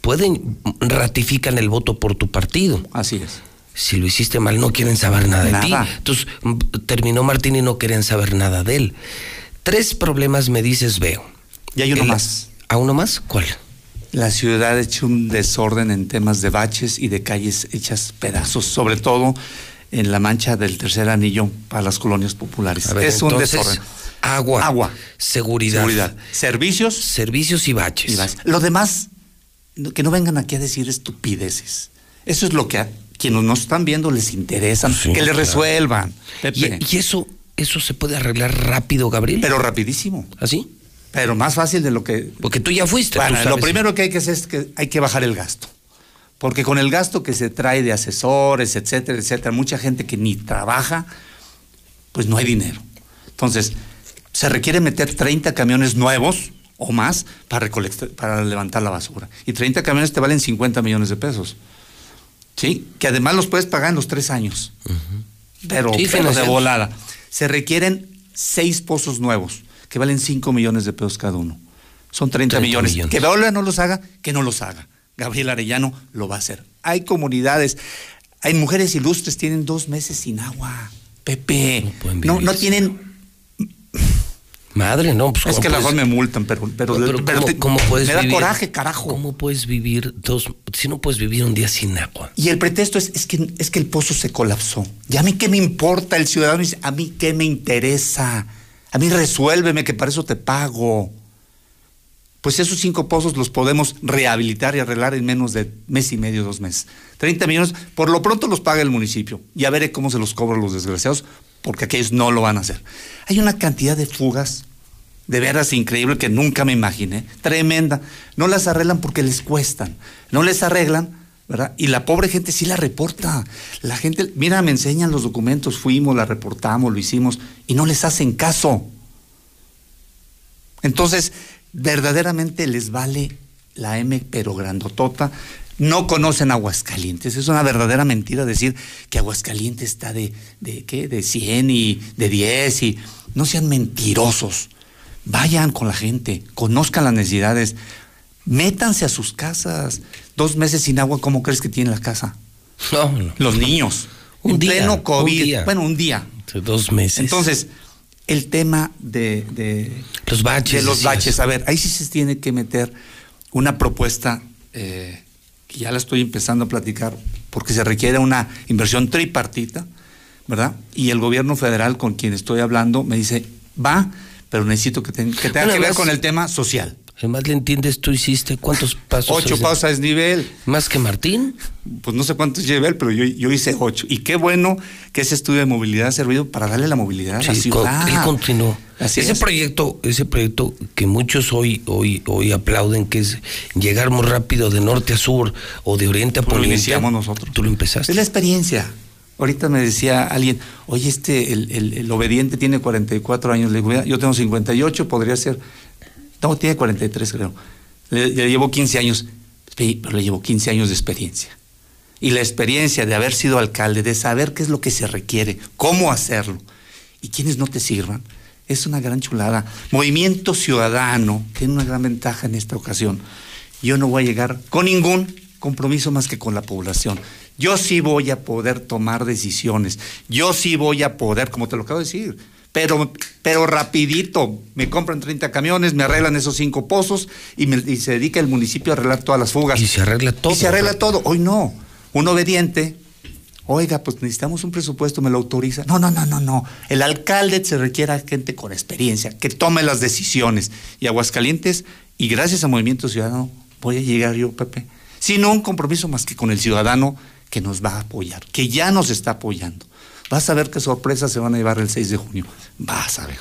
pueden ratifican el voto por tu partido. Así es. Si lo hiciste mal, no quieren saber nada, nada. de ti. Entonces, terminó Martín y no querían saber nada de él. Tres problemas me dices, veo. Y hay uno El, más. ¿A uno más? ¿Cuál? La ciudad ha hecho un desorden en temas de baches y de calles hechas pedazos, sobre todo en la mancha del tercer anillo para las colonias populares. Ver, es entonces, un desorden. Agua. Agua. Seguridad. Seguridad. Servicios. Servicios y baches. y baches. Lo demás, que no vengan aquí a decir estupideces. Eso es lo que quienes nos están viendo les interesa, sí, que le claro. resuelvan. Y, y, eso, eso se puede arreglar rápido, Gabriel. Pero rapidísimo. ¿Así? Pero más fácil de lo que. Porque tú ya fuiste. Bueno, tú lo primero que hay que hacer es que hay que bajar el gasto. Porque con el gasto que se trae de asesores, etcétera, etcétera, mucha gente que ni trabaja, pues no hay dinero. Entonces, se requiere meter 30 camiones nuevos o más para, para levantar la basura. Y 30 camiones te valen 50 millones de pesos. ¿Sí? Que además los puedes pagar en los tres años. Uh -huh. Pero, sí, pero de volada. Se requieren seis pozos nuevos, que valen 5 millones de pesos cada uno. Son 30, 30 millones. millones. Que Veolia no los haga, que no los haga. Gabriel Arellano lo va a hacer. Hay comunidades, hay mujeres ilustres, tienen dos meses sin agua. Pepe. No, no, no tienen. Madre, no, pues es que a lo mejor me multan, pero, pero, no, pero, pero ¿cómo, te, ¿cómo puedes me da vivir, coraje, carajo. ¿Cómo puedes vivir dos, si no puedes vivir un día sin agua? Y el pretexto es, es que es que el pozo se colapsó. Y a mí qué me importa, el ciudadano dice, a mí qué me interesa. A mí resuélveme que para eso te pago. Pues esos cinco pozos los podemos rehabilitar y arreglar en menos de mes y medio, dos meses. 30 millones, por lo pronto los paga el municipio. Ya veré cómo se los cobro a los desgraciados, porque aquellos no lo van a hacer. Hay una cantidad de fugas de veras increíble que nunca me imaginé, tremenda. No las arreglan porque les cuestan, no les arreglan ¿verdad? Y la pobre gente sí la reporta. La gente, mira, me enseñan los documentos, fuimos, la reportamos, lo hicimos, y no les hacen caso. Entonces, verdaderamente les vale la M, pero grandotota. No conocen Aguascalientes. Es una verdadera mentira decir que Aguascalientes está de, de, ¿qué? de 100 y de 10 y no sean mentirosos. Vayan con la gente, conozcan las necesidades, métanse a sus casas. Dos meses sin agua, ¿cómo crees que tiene la casa? No, no. Los niños. Un en día, pleno COVID. un día. Bueno, un día. Dos meses. Entonces, el tema de, de- Los baches, de los baches. A ver, ahí sí se tiene que meter una propuesta eh, que ya la estoy empezando a platicar, porque se requiere una inversión tripartita, ¿verdad? Y el gobierno federal con quien estoy hablando me dice, va, pero necesito que, que tenga Bueno, que ver con el tema social. Además le entiendes, tú hiciste cuántos pasos. Ocho pasos a desnivel. ¿Más que Martín? Pues no sé cuántos llevé él, pero yo, yo hice ocho. Y qué bueno que ese estudio de movilidad ha servido para darle la movilidad a la Sí, ciudad. él continuó. Así ese es. proyecto, ese proyecto que muchos hoy, hoy, hoy aplauden, que es llegar muy rápido de norte a sur o de oriente a Pues lo poniente. iniciamos nosotros. Tú lo empezaste. Es la experiencia. Ahorita me decía alguien, oye, este, el, el- el obediente tiene 44 años. Le digo, "Mira, yo tengo 58, podría ser. No, tiene 43, creo. Le, le llevo 15 años. Pero le llevo 15 años de experiencia. Y la experiencia de haber sido alcalde, de saber qué es lo que se requiere, cómo hacerlo y quiénes no te sirvan, es una gran chulada. Movimiento Ciudadano tiene una gran ventaja en esta ocasión. Yo no voy a llegar con ningún compromiso más que con la población. Yo sí voy a poder tomar decisiones. Yo sí voy a poder, como te lo acabo de decir, pero, pero rapidito. Me compran 30 camiones, me arreglan esos cinco pozos y, me- y se dedica el municipio a arreglar todas las fugas. Y se arregla todo. Y se arregla todo. Hoy no. Un obediente, oiga, pues necesitamos un presupuesto, me lo autoriza. No, no, no, no, no. El alcalde se requiere a gente con experiencia, que tome las decisiones. Y Aguascalientes, y gracias a Movimiento Ciudadano, voy a llegar yo, Pepe, sin un compromiso más que con el ciudadano que nos va a apoyar, que ya nos está apoyando. Vas a ver qué sorpresas se van a llevar el 6 de junio. Vas a ver.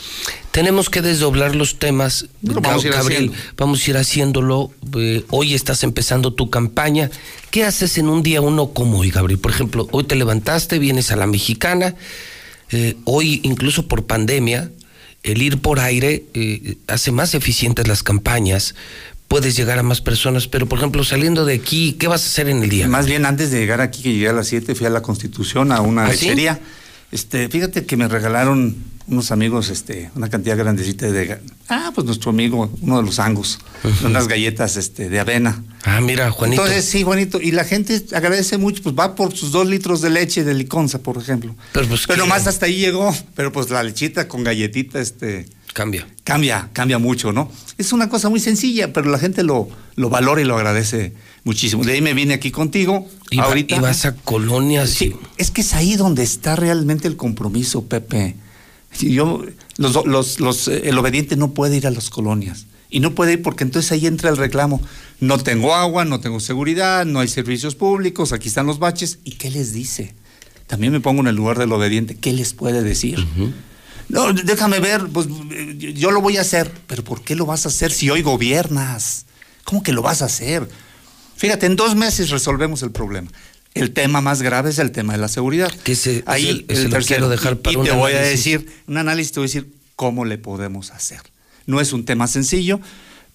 Tenemos que desdoblar los temas. Lo vamos a ir Gabriel, haciendo. vamos a ir haciéndolo. Eh, hoy estás empezando tu campaña. ¿Qué haces en un día uno como hoy, Gabriel? Por ejemplo, hoy te levantaste, vienes a la mexicana. eh, hoy, incluso por pandemia, el ir por aire eh, hace más eficientes las campañas. Puedes llegar a más personas, pero por ejemplo, saliendo de aquí, ¿qué vas a hacer en el día? Más bien antes de llegar aquí, que llegué a las 7, fui a la Constitución, a una ¿Ah, sí? Este, fíjate que me regalaron unos amigos, este, una cantidad grandecita de ah, pues nuestro amigo, uno de los angos, unas galletas este, de avena. Ah, mira, Juanito. Entonces, sí, Juanito, y la gente agradece mucho, pues va por sus dos litros de leche de liconza, por ejemplo. Pero, pues, Pero nomás hasta ahí llegó, pero pues la lechita con galletita, este, Cambia. cambia, cambia mucho, ¿no? Es una cosa muy sencilla, pero la gente lo, lo valora y lo agradece muchísimo. De ahí me vine aquí contigo. Y, ahorita. y vas a colonias. Sí, y- es que es ahí donde está realmente el compromiso, Pepe. Yo, los, los, los, eh, el obediente no puede ir a las colonias. Y no puede ir porque entonces ahí entra el reclamo. No tengo agua, no tengo seguridad, no hay servicios públicos, aquí están los baches. ¿Y qué les dice? También me pongo en el lugar del obediente. ¿Qué les puede decir? No, déjame ver, pues yo lo voy a hacer. Pero ¿por qué lo vas a hacer si hoy gobiernas? ¿Cómo que lo vas a hacer? Fíjate, en dos meses resolvemos el problema. El tema más grave es el tema de la seguridad. Que Ahí ese el tercero. quiero dejar Y- para y, un te voy a decir, un análisis te voy a decir cómo le podemos hacer. No es un tema sencillo,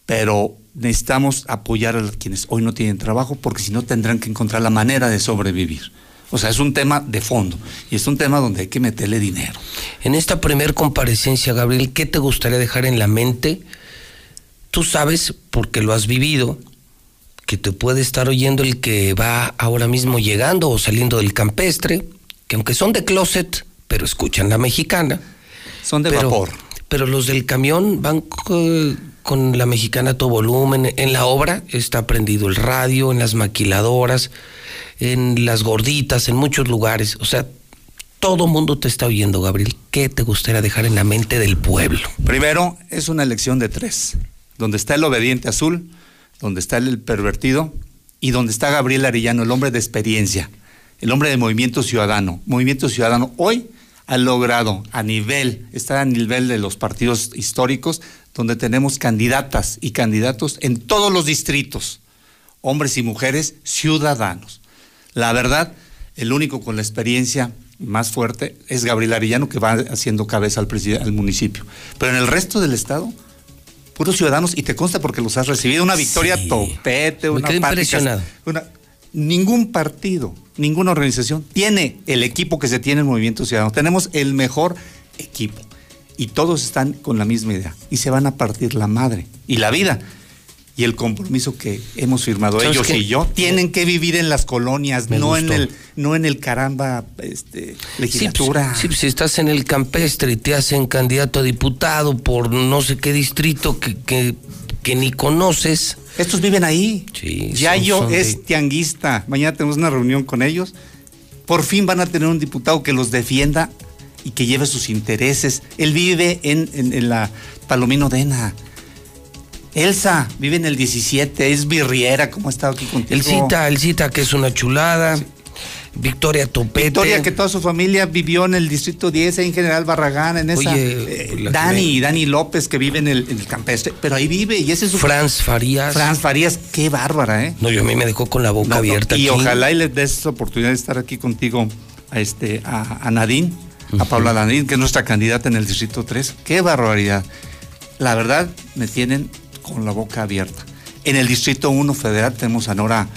pero necesitamos apoyar a quienes hoy no tienen trabajo, porque si no tendrán que encontrar la manera de sobrevivir. O sea, es un tema de fondo y es un tema donde hay que meterle dinero. En esta primer comparecencia, Gabriel, ¿qué te gustaría dejar en la mente? Tú sabes, porque lo has vivido, que te puede estar oyendo el que va ahora mismo llegando o saliendo del campestre, que aunque son de closet, pero escuchan la mexicana. Son de pero, vapor. Pero los del camión van co- con la mexicana a todo volumen. En la obra está prendido el radio, en las maquiladoras, en las gorditas, en muchos lugares. O sea, todo mundo te está oyendo, Gabriel. ¿Qué te gustaría dejar en la mente del pueblo? Primero, es una elección de tres, donde está el obediente azul, donde está el pervertido y donde está Gabriel Arellano, el hombre de experiencia, el hombre de movimiento ciudadano. Movimiento ciudadano hoy ha logrado a nivel, está a nivel de los partidos históricos, donde tenemos candidatas y candidatos en todos los distritos. hombres y mujeres ciudadanos. La verdad, el único con la experiencia más fuerte es Gabriel Arillano, que va haciendo cabeza al, al municipio. Pero en el resto del estado, puros ciudadanos, y te consta porque los has recibido, una victoria topete, una impresionado. ningún partido, ninguna organización tiene el equipo que se tiene en Movimiento Ciudadano. Tenemos el mejor equipo. Y todos están con la misma idea. Y se van a partir la madre y la vida y el compromiso que hemos firmado ellos y yo tienen que vivir en las colonias, no en el no en el caramba este, legislatura. Sí, pues, si estás en el campestre y te hacen candidato a diputado por no sé qué distrito que, que, ni conoces. Estos viven ahí. Sí, yo es tianguista. Mañana tenemos una reunión con ellos. Por fin van a tener un diputado que los defienda y que lleve sus intereses. Él vive en, en la Palomino Dena. Elsa vive en el 17, es birriera, ¿cómo ha estado aquí contigo? El cita, el cita que es una chulada. Victoria Topete. Victoria, que toda su familia vivió en el distrito 10, en General Barragán, en esa. Oye, eh, Dani, Dani López, que vive en el, en el, campestre, pero ahí vive y ese es su. Franz Farías. Franz Farías, qué bárbara, ¿eh? No, yo a mí me dejó con la boca abierta. y ojalá y les des oportunidad de estar aquí contigo a, este, a, Nadine, a Paula Nadine, que es nuestra candidata en el distrito 3. Qué barbaridad. La verdad, me tienen con la boca abierta. En el Distrito 1 Federal tenemos a, Nora,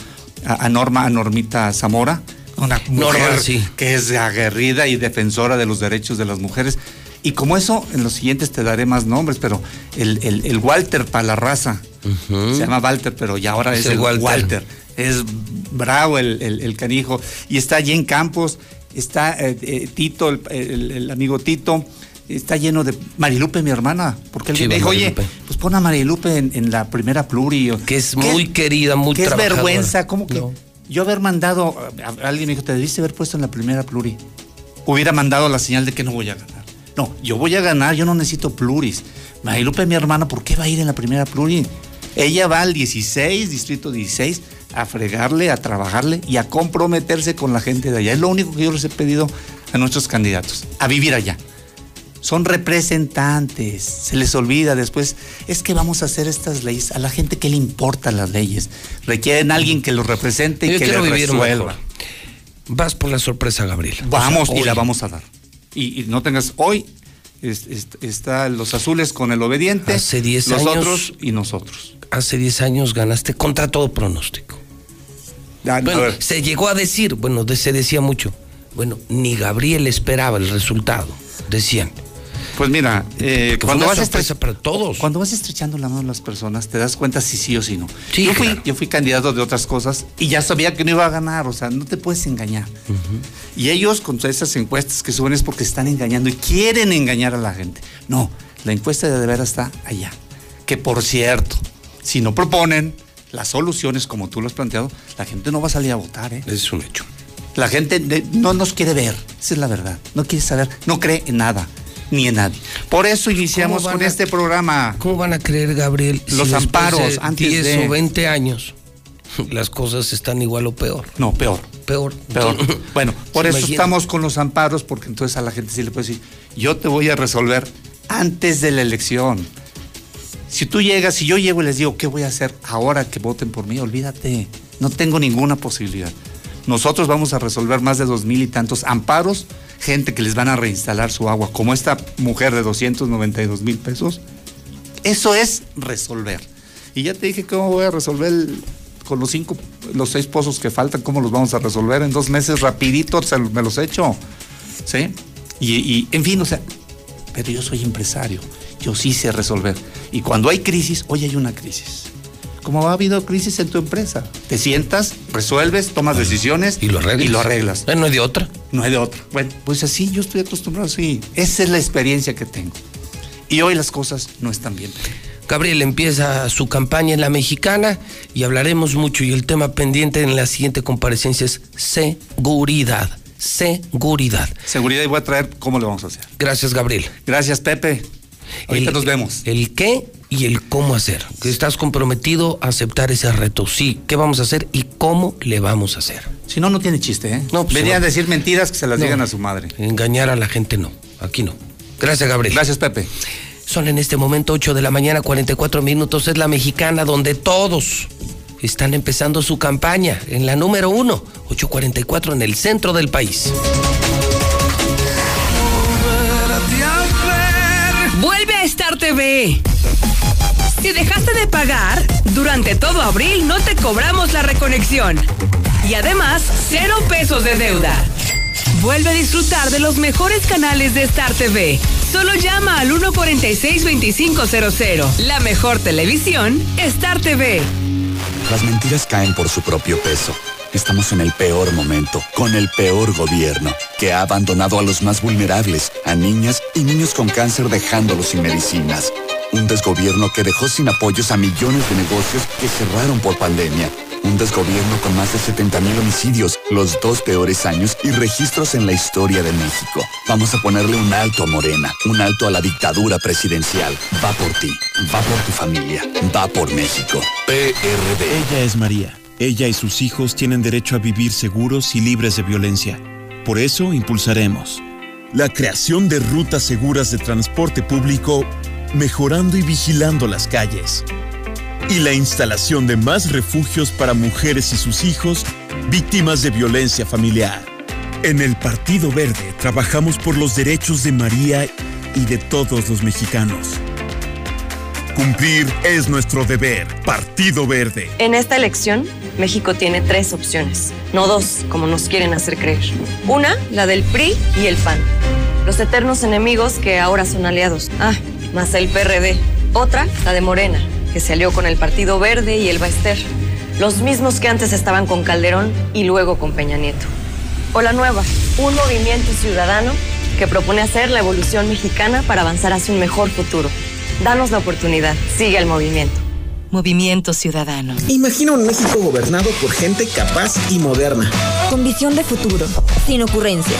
a, Norma, a Normita Zamora, una mujer que es aguerrida y defensora de los derechos de las mujeres. Y como eso, en los siguientes te daré más nombres, pero el, el, Walter Palarraza, se llama Walter, pero ya ahora es, el, Walter. Es bravo el, el, canijo. Y está allí en Campos, está eh, eh, Tito, el, amigo Tito, está lleno de Marilupe, mi hermana, porque él me dijo, oye, pues pon a Marilupe en, la primera pluri. Que es muy querida, muy Que es vergüenza, ¿cómo que? Yo haber mandado, alguien me dijo, te debiste haber puesto en la primera pluri. Hubiera mandado la señal de que no voy a ganar. No, yo voy a ganar, yo no necesito pluris. Marilupe, mi hermana, ¿por qué va a ir en la primera pluri? Ella va al 16, distrito 16, a fregarle, a trabajarle y a comprometerse con la gente de allá. Es lo único que yo les he pedido a nuestros candidatos, a vivir allá son representantes. Se les olvida después, es que vamos a hacer estas leyes. A la gente que le importan las leyes. Requieren a alguien que los represente y que les resuelva. Vas por la sorpresa, Gabriel. Vamos y la vamos a dar. Y, no tengas hoy está los azules con el obediente, hace 10 los otros y nosotros. Hace 10 años ganaste contra todo pronóstico. Ah, bueno, se llegó a decir, bueno, se decía mucho. Bueno, ni Gabriel esperaba el resultado, decían. Pues mira, eh, cuando vas para todos. Cuando vas estrechando la mano a las personas, te das cuenta si sí o si no. Sí, yo, fui, yo fui candidato de otras cosas y ya sabía que no iba a ganar, o sea, no te puedes engañar. Y ellos con todas esas encuestas que suben es porque están engañando y quieren engañar a la gente. No, la encuesta de, de veras está allá. Que por cierto, si no proponen las soluciones como tú lo has planteado, la gente no va a salir a votar. ¿eh? Es un hecho. La gente no nos quiere ver, esa es la verdad. No quiere saber, no cree en nada ni en nadie. Por eso iniciamos con este programa. ¿Cómo van a creer, Gabriel? Los amparos antes 10 de... o 20 años. Las cosas están igual o peor. No, peor. Peor. Peor. (laughs) bueno, por eso estamos con los amparos, porque entonces a la gente sí le puede decir, yo te voy a resolver antes de la elección. Si tú llegas, si yo llego y les digo, ¿qué voy a hacer ahora que voten por mí? Olvídate, no tengo ninguna posibilidad. Nosotros vamos a resolver más de dos mil y tantos amparos gente que les van a reinstalar su agua, como esta mujer de 292 mil pesos. Eso es resolver. Y ya te dije cómo voy a resolver con los cinco, los seis pozos que faltan, cómo los vamos a resolver en dos meses, rapidito me los echo. ¿Sí? Y, en fin, o sea, pero yo soy empresario, yo sí sé resolver. Y cuando hay crisis, hoy hay una crisis como ha habido crisis en tu empresa. Te sientas, resuelves, tomas decisiones y lo arreglas. Y lo arreglas. no hay de otra. No hay de otra. Bueno, pues así yo estoy acostumbrado así. Esa es la experiencia que tengo. Y hoy las cosas no están bien. Gabriel empieza su campaña en la mexicana y hablaremos mucho y el tema pendiente en la siguiente comparecencia es seguridad. Seguridad. Seguridad y voy a traer cómo lo vamos a hacer. Gracias, Gabriel. Gracias, Pepe. Ahorita nos vemos. El qué y el cómo hacer. Que estás comprometido a aceptar ese reto. Sí, ¿qué vamos a hacer y cómo le vamos a hacer? Si no, no tiene chiste, ¿eh? No, pues Venía a decir mentiras que se las digan a su madre. Engañar a la gente no. Aquí no. Gracias, Gabriel. Gracias, Pepe. Son en este momento 8 de la mañana, 44 minutos. Es la mexicana donde todos están empezando su campaña en la número uno, 844 en el centro del país. Vuelve a Star TV. Si dejaste de pagar, durante todo abril no te cobramos la reconexión. Y además, cero pesos de deuda. Vuelve a disfrutar de los mejores canales de Star TV. Solo llama al 146-2500. La mejor televisión, Star TV. Las mentiras caen por su propio peso. Estamos en el peor momento, con el peor gobierno, que ha abandonado a los más vulnerables, a niñas y niños con cáncer dejándolos sin medicinas. Un desgobierno que dejó sin apoyos a millones de negocios que cerraron por pandemia. Un desgobierno con más de 70 mil homicidios, los dos peores años y registros en la historia de México. Vamos a ponerle un alto a Morena, un alto a la dictadura presidencial. Va por ti, va por tu familia, va por México. PRD. Ella es María. Ella y sus hijos tienen derecho a vivir seguros y libres de violencia. Por eso impulsaremos la creación de rutas seguras de transporte público, mejorando y vigilando las calles. Y la instalación de más refugios para mujeres y sus hijos víctimas de violencia familiar. En el Partido Verde trabajamos por los derechos de María y de todos los mexicanos. Cumplir es nuestro deber. Partido Verde. En esta elección, México tiene tres opciones, no dos, como nos quieren hacer creer. Una, la del PRI y el PAN. Los eternos enemigos que ahora son aliados. Ah, más el PRD. Otra, la de Morena, que se alió con el Partido Verde y el Baester. Los mismos que antes estaban con Calderón y luego con Peña Nieto. O la nueva, un movimiento ciudadano que propone hacer la evolución mexicana para avanzar hacia un mejor futuro. Danos la oportunidad. Sigue el movimiento. Movimiento Ciudadano. Imagina un México gobernado por gente capaz y moderna. Con visión de futuro, sin ocurrencias.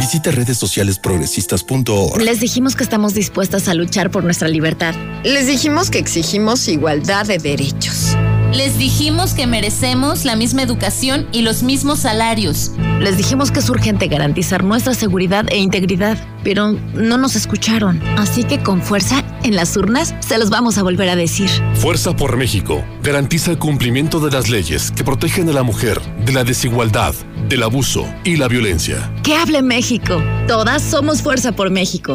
Visita redes sociales progresistas.org. Les dijimos que estamos dispuestas a luchar por nuestra libertad. Les dijimos que exigimos igualdad de derechos. Les dijimos que merecemos la misma educación y los mismos salarios. Les dijimos que es urgente garantizar nuestra seguridad e integridad, pero no nos escucharon. Así que con fuerza, en las urnas, se los vamos a volver a decir. Fuerza por México garantiza el cumplimiento de las leyes que protegen a la mujer de la desigualdad, del abuso y la violencia. Que hable México. Todas somos Fuerza por México.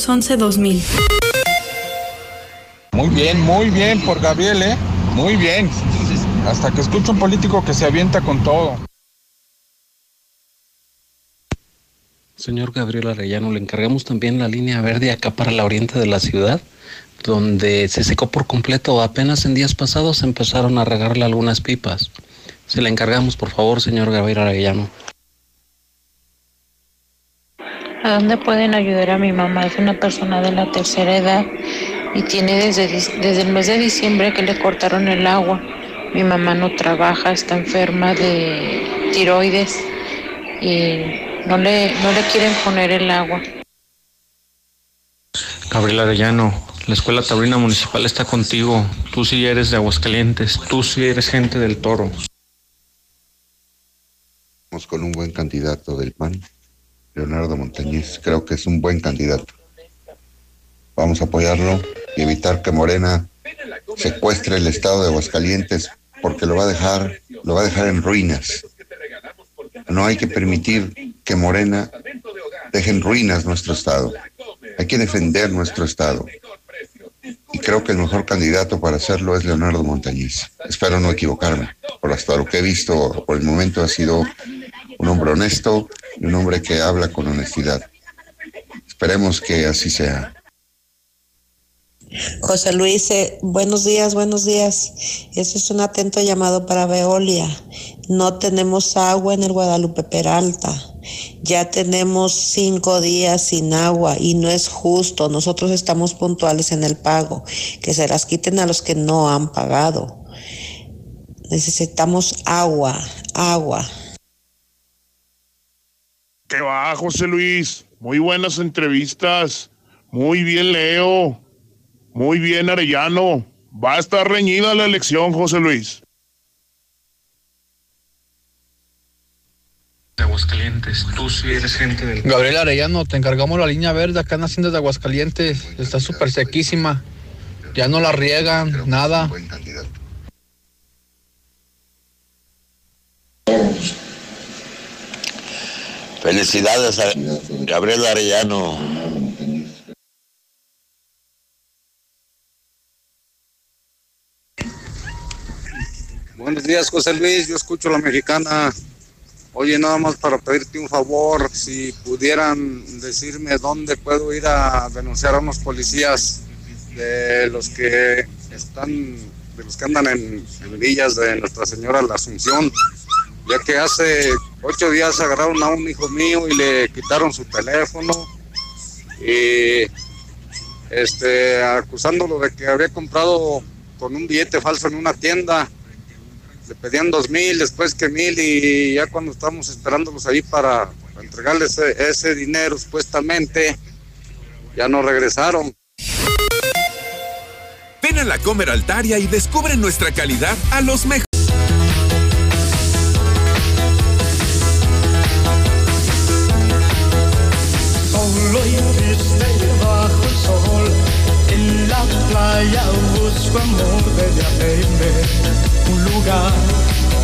11-2000. Muy bien, muy bien por Gabriel, ¿eh? Muy bien. Hasta que escucho un político que se avienta con todo. Señor Gabriel Arellano, le encargamos también la línea verde acá para la oriente de la ciudad, donde se secó por completo. Apenas en días pasados empezaron a regarle algunas pipas. Se le encargamos, por favor, señor Gabriel Arellano. ¿A dónde pueden ayudar a mi mamá? Es una persona de la tercera edad y tiene desde, desde el mes de diciembre que le cortaron el agua. Mi mamá no trabaja, está enferma de tiroides y no le, no le quieren poner el agua. Gabriel Arellano, la escuela taurina municipal está contigo. Tú sí eres de Aguascalientes, tú sí eres gente del toro. Vamos con un buen candidato del PAN, Leonardo Montañez. Creo que es un buen candidato. Vamos a apoyarlo y evitar que Morena secuestre el estado de Aguascalientes porque lo va a dejar, lo va a dejar en ruinas. No hay que permitir que Morena deje en ruinas nuestro estado. Hay que defender nuestro estado. Y creo que el mejor candidato para hacerlo es Leonardo Montañez. Espero no equivocarme, por hasta lo que he visto por el momento ha sido un hombre honesto y un hombre que habla con honestidad. Esperemos que así sea. José Luis, eh, buenos días, buenos días. Ese es un atento llamado para Veolia. No tenemos agua en el Guadalupe Peralta. Ya tenemos cinco días sin agua y no es justo. Nosotros estamos puntuales en el pago. Que se las quiten a los que no han pagado. Necesitamos agua, agua. ¿Qué va, José Luis? Muy buenas entrevistas. Muy bien, Leo. Muy bien, Arellano. Va a estar reñida la elección, José Luis. De Aguascalientes, tú sí eres gente del Gabriel Arellano, te encargamos la línea verde acá en Haciendas de Aguascalientes. Está súper sequísima. Ya no la riegan, nada. Felicidades a Gabriel Arellano. Buenos días, José Luis. Yo escucho la mexicana. Oye, nada más para pedirte un favor, si pudieran decirme dónde puedo ir a denunciar a unos policías de los que están, de los que andan en, en villas de Nuestra Señora la Asunción, ya que hace ocho días agarraron a un hijo mío y le quitaron su teléfono y este acusándolo de que había comprado con un billete falso en una tienda le pedían dos mil, después que mil y ya cuando estábamos esperándolos ahí para, entregarles ese, ese dinero supuestamente, ya no regresaron. Ven a la Comer Altaria y descubre nuestra calidad a los mejores. Playa busco amor de verme, un lugar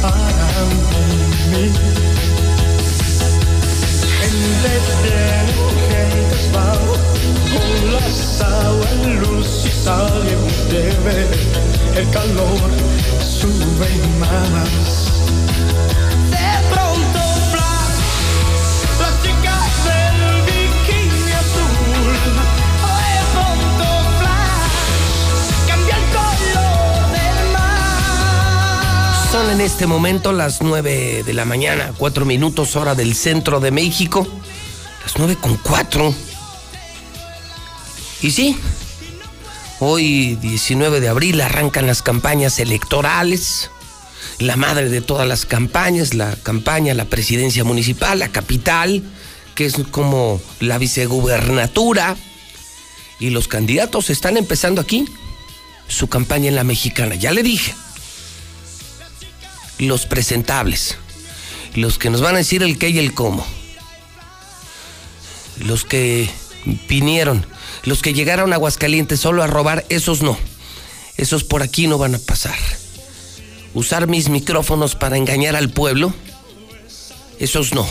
para mí. Gente viene, gente va, con las aguas, luz y sal y bebe, el calor sube más. En este momento las 9 de la mañana, 4 minutos hora del centro de México. Las 9 con 4. Y sí, hoy 19 de abril arrancan las campañas electorales. La madre de todas las campañas, la campaña, la presidencia municipal, la capital, que es como la vicegubernatura. Y los candidatos están empezando aquí su campaña en la mexicana. Ya le dije, los presentables, los que nos van a decir el qué y el cómo, los que vinieron, los que llegaron a Aguascalientes solo a robar, esos no, esos por aquí no van a pasar. Usar mis micrófonos para engañar al pueblo, esos no.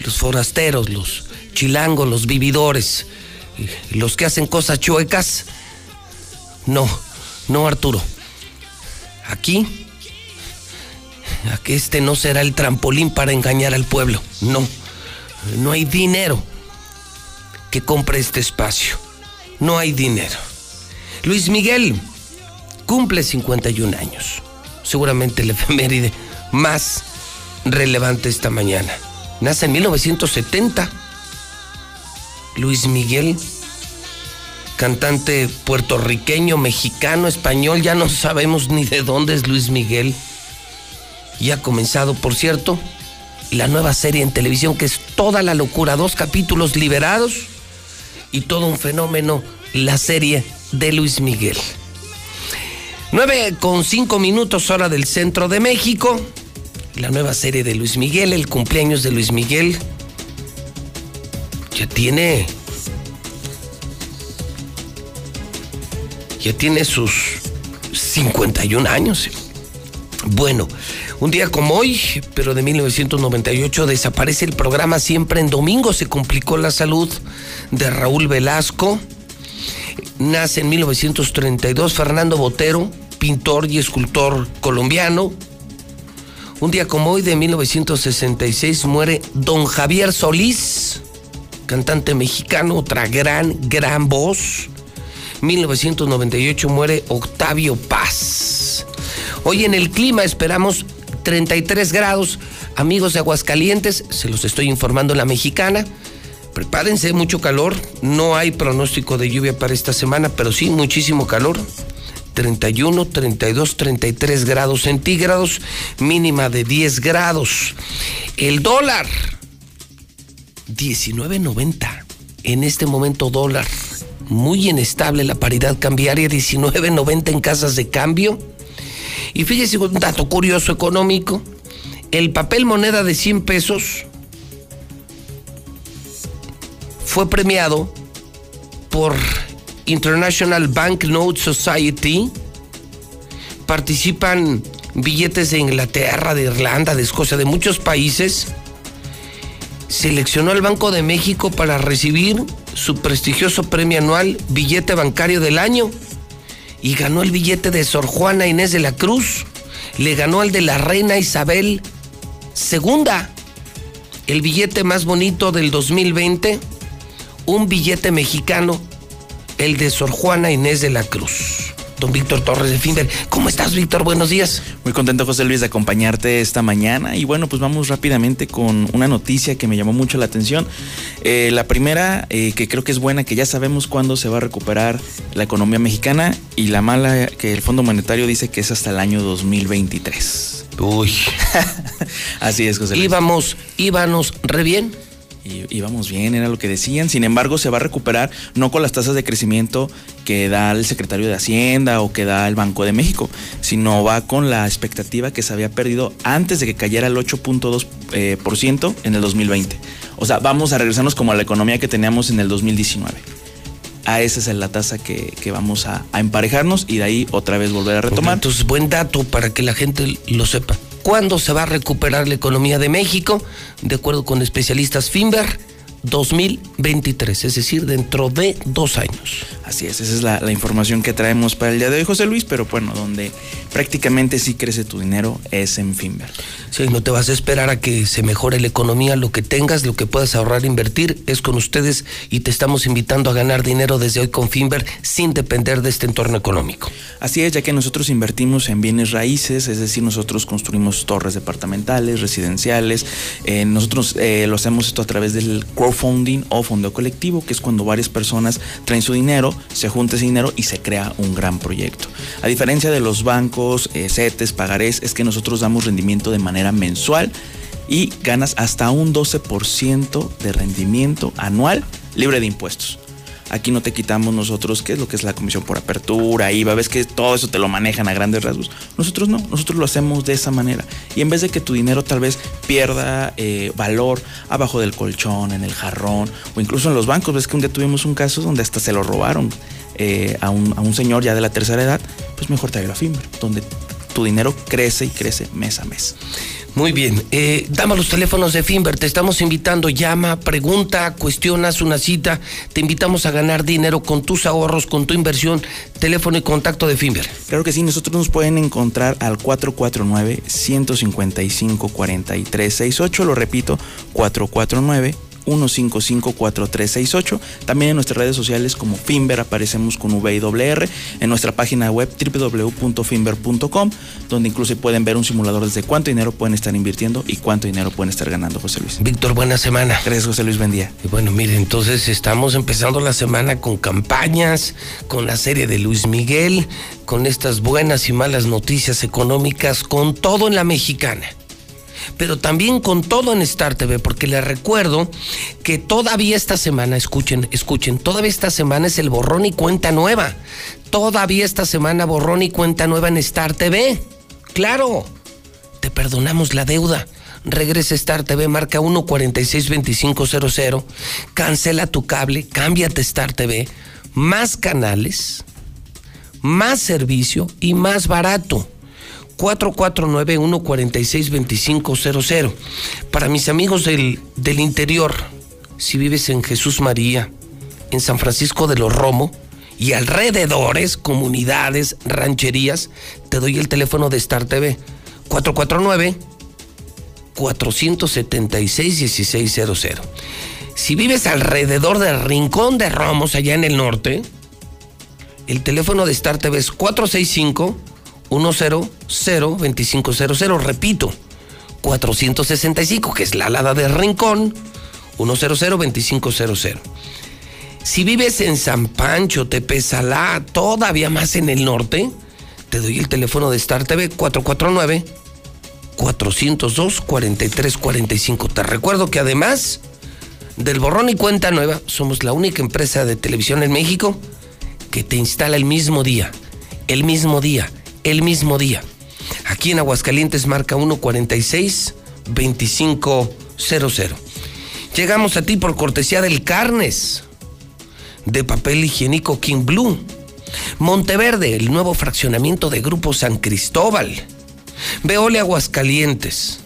Los forasteros, los chilangos, los vividores, los que hacen cosas chuecas, no, no Arturo. Aquí que este no será el trampolín para engañar al pueblo. No, no hay dinero que compre este espacio. No hay dinero. Luis Miguel cumple 51 años. Seguramente el (laughs) efeméride más relevante esta mañana. Nace en 1970. Luis Miguel cantante puertorriqueño, mexicano, español, ya no sabemos ni de dónde es Luis Miguel. Y ha comenzado, por cierto, la nueva serie en televisión que es toda la locura, dos capítulos liberados y todo un fenómeno, la serie de Luis Miguel. 9 con 5 minutos hora del centro de México. La nueva serie de Luis Miguel, el cumpleaños de Luis Miguel. Ya tiene. Ya tiene sus 51 años. Bueno, un día como hoy, pero de 1998, desaparece el programa Siempre en Domingo. Se complicó la salud de Raúl Velasco. Nace en 1932 Fernando Botero, pintor y escultor colombiano. Un día como hoy de 1966 muere don Javier Solís, cantante mexicano, otra gran, gran voz. 1998 muere Octavio Paz. Hoy en el clima esperamos 33 grados. Amigos de Aguascalientes, se los estoy informando la mexicana. Prepárense, mucho calor. No hay pronóstico de lluvia para esta semana, pero sí muchísimo calor. 31, 32, 33 grados centígrados, mínima de 10 grados. El dólar, 19.90. En este momento dólar, muy inestable la paridad cambiaria, 19.90 en casas de cambio. Y fíjese un dato curioso económico, el papel moneda de 100 pesos fue premiado por International Banknote Society. Participan billetes de Inglaterra, de Irlanda, de Escocia, de muchos países. Seleccionó el Banco de México para recibir su prestigioso premio anual Billete Bancario del Año y ganó el billete de Sor Juana Inés de la Cruz. Le ganó al de la Reina Isabel II. El billete más bonito del 2020, un billete mexicano el de Sor Juana Inés de la Cruz. Don Víctor Torres de Finber. ¿Cómo estás, Víctor? Buenos días. Muy contento, José Luis, de acompañarte esta mañana. Y bueno, pues vamos rápidamente con una noticia que me llamó mucho la atención. Eh, la primera, eh, que creo que es buena, que ya sabemos cuándo se va a recuperar la economía mexicana. Y la mala, que el Fondo Monetario dice que es hasta el año 2023. Uy. (laughs) Así es, José Luis. Íbamos, íbamos re bien y íbamos bien, era lo que decían. Sin embargo, se va a recuperar no con las tasas de crecimiento que da el secretario de Hacienda o que da el Banco de México, sino va con la expectativa que se había perdido antes de que cayera el 8.2% eh, por ciento en el 2020. O sea, vamos a regresarnos como a la economía que teníamos en el 2019. A esa es la tasa que, vamos a, a, emparejarnos y de ahí otra vez volver a retomar. Entonces, buen dato para que la gente lo sepa. ¿Cuándo se va a recuperar la economía de México? De acuerdo con especialistas Finver, 2023, es decir, dentro de dos años. Así es, esa es la, información que traemos para el día de hoy, José Luis, pero bueno, donde prácticamente sí crece tu dinero es en Finver. Sí, no te vas a esperar a que se mejore la economía, lo que tengas, lo que puedas ahorrar, invertir, es con ustedes y te estamos invitando a ganar dinero desde hoy con Finver sin depender de este entorno económico. Así es, ya que nosotros invertimos en bienes raíces, es decir, nosotros construimos torres departamentales, residenciales, eh, nosotros eh, lo hacemos esto a través del crowdfunding o fondo colectivo, que es cuando varias personas traen su dinero, se junta ese dinero y se crea un gran proyecto. A diferencia de los bancos, eh, CETES, pagarés, es que nosotros damos rendimiento de manera mensual y ganas hasta un 12% de rendimiento anual libre de impuestos. Aquí no te quitamos nosotros qué es lo que es la comisión por apertura, IVA, ves que todo eso te lo manejan a grandes rasgos. Nosotros no, nosotros lo hacemos de esa manera. Y en vez de que tu dinero tal vez pierda eh, valor abajo del colchón, en el jarrón o incluso en los bancos, ves que un día tuvimos un caso donde hasta se lo robaron eh, a, un, señor ya de la tercera edad, pues mejor te a FIMBER, donde tu dinero crece y crece mes a mes. Muy bien, eh, dame los teléfonos de Finver, te estamos invitando, llama, pregunta, cuestionas una cita, te invitamos a ganar dinero con tus ahorros, con tu inversión, teléfono y contacto de Finver. Claro que sí, nosotros nos pueden encontrar al 449-155-4368, lo repito, 449 155-4368. También en nuestras redes sociales como Finver aparecemos con V y R. En nuestra página web www.finver.com, donde incluso pueden ver un simulador desde cuánto dinero pueden estar invirtiendo y cuánto dinero pueden estar ganando, José Luis. Víctor, buena semana. Gracias, José Luis, buen día. Y bueno, mire, entonces estamos empezando la semana con campañas, con la serie de Luis Miguel, con estas buenas y malas noticias económicas, con todo en la mexicana pero también con todo en Star TV, porque les recuerdo que todavía esta semana, escuchen, escuchen, todavía esta semana es el borrón y cuenta nueva. Todavía esta semana borrón y cuenta nueva en Star TV. Claro, te perdonamos la deuda. Regresa Star TV, marca 1462500, cancela tu cable, cámbiate Star TV, más canales, más servicio y más barato. 449-146-2500. Para mis amigos del, del interior, si vives en Jesús María, en San Francisco de los Romo y alrededores, comunidades, rancherías, te doy el teléfono de Star TV. 449 476 1600. Si vives alrededor del Rincón de Romos, allá en el norte, el teléfono de Star TV es 465 100-2500, repito, 465, que es la alada de Rincón, 100-2500. Si vives en San Pancho, Tepesalá, todavía más en el norte, te doy el teléfono de Star TV 449 402 4345. Te recuerdo que además del borrón y cuenta nueva, somos la única empresa de televisión en México que te instala el mismo día, el mismo día el mismo día. Aquí en Aguascalientes marca 146-2500. Llegamos a ti por cortesía del Carnes, de papel higiénico King Blue. Monteverde, el nuevo fraccionamiento de Grupo San Cristóbal. Veole Aguascalientes.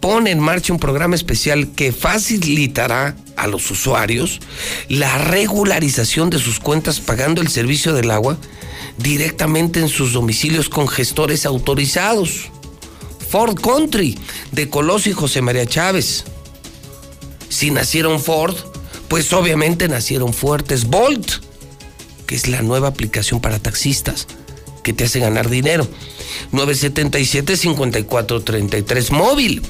Pone en marcha un programa especial que facilitará a los usuarios la regularización de sus cuentas pagando el servicio del agua directamente en sus domicilios con gestores autorizados. Ford Country de Colosio y José María Chávez. Si nacieron Ford, pues obviamente nacieron fuertes. Volt, que es la nueva aplicación para taxistas que te hace ganar dinero. 977-5433 móvil.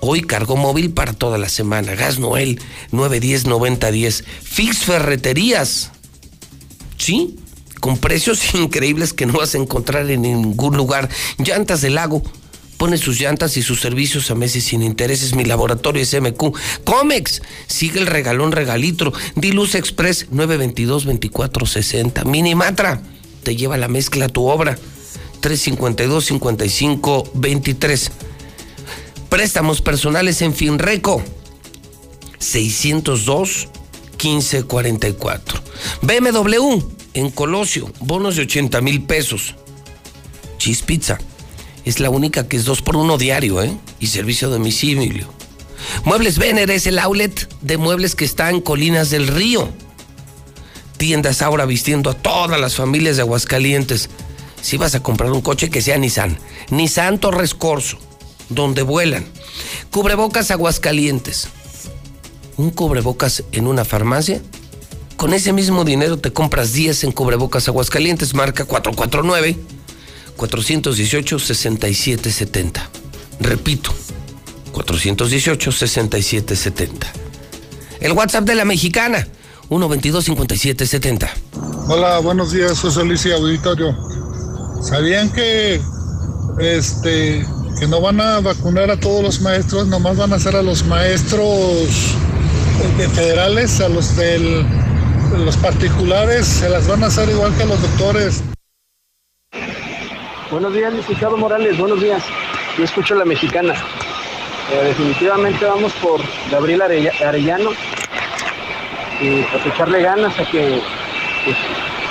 Hoy cargo móvil para toda la semana. Gas Noel 910-9010. Fix Ferreterías. ¿Sí? Con precios (laughs) increíbles que no vas a encontrar en ningún lugar. Llantas del lago. Pone sus llantas y sus servicios a meses sin intereses. Mi laboratorio es MQ. Comex. Sigue el regalón regalitro. Diluz Express 922-2460. Minimatra. Te lleva la mezcla tu obra. 352-55-23. Préstamos personales en Finreco. 602 1544. BMW en Colosio, bonos de 80 mil pesos. Cheese Pizza. Es la única que es dos por uno diario, ¿eh? Y servicio a domicilio. Muebles Vener es el outlet de muebles que está en Colinas del Río. Tiendas ahora vistiendo a todas las familias de Aguascalientes. Si vas a comprar un coche que sea Nissan. Nissan Torres Corso, donde vuelan. Cubrebocas Aguascalientes. Un cubrebocas en una farmacia con ese mismo dinero te compras 10 en cubrebocas Aguascalientes, marca 449 418 6770. Repito, 418 6770. El WhatsApp de la mexicana, 122 5770. Hola, buenos días, José Luis y Auditorio. ¿Sabían que este que no van a vacunar a todos los maestros, nomás van a hacer a los maestros federales, a los del los particulares se las van a hacer igual que los doctores. Buenos días, licenciado Morales, buenos días. Yo escucho la mexicana. Eh, definitivamente vamos por Gabriel Arellano y pues echarle ganas a que, pues,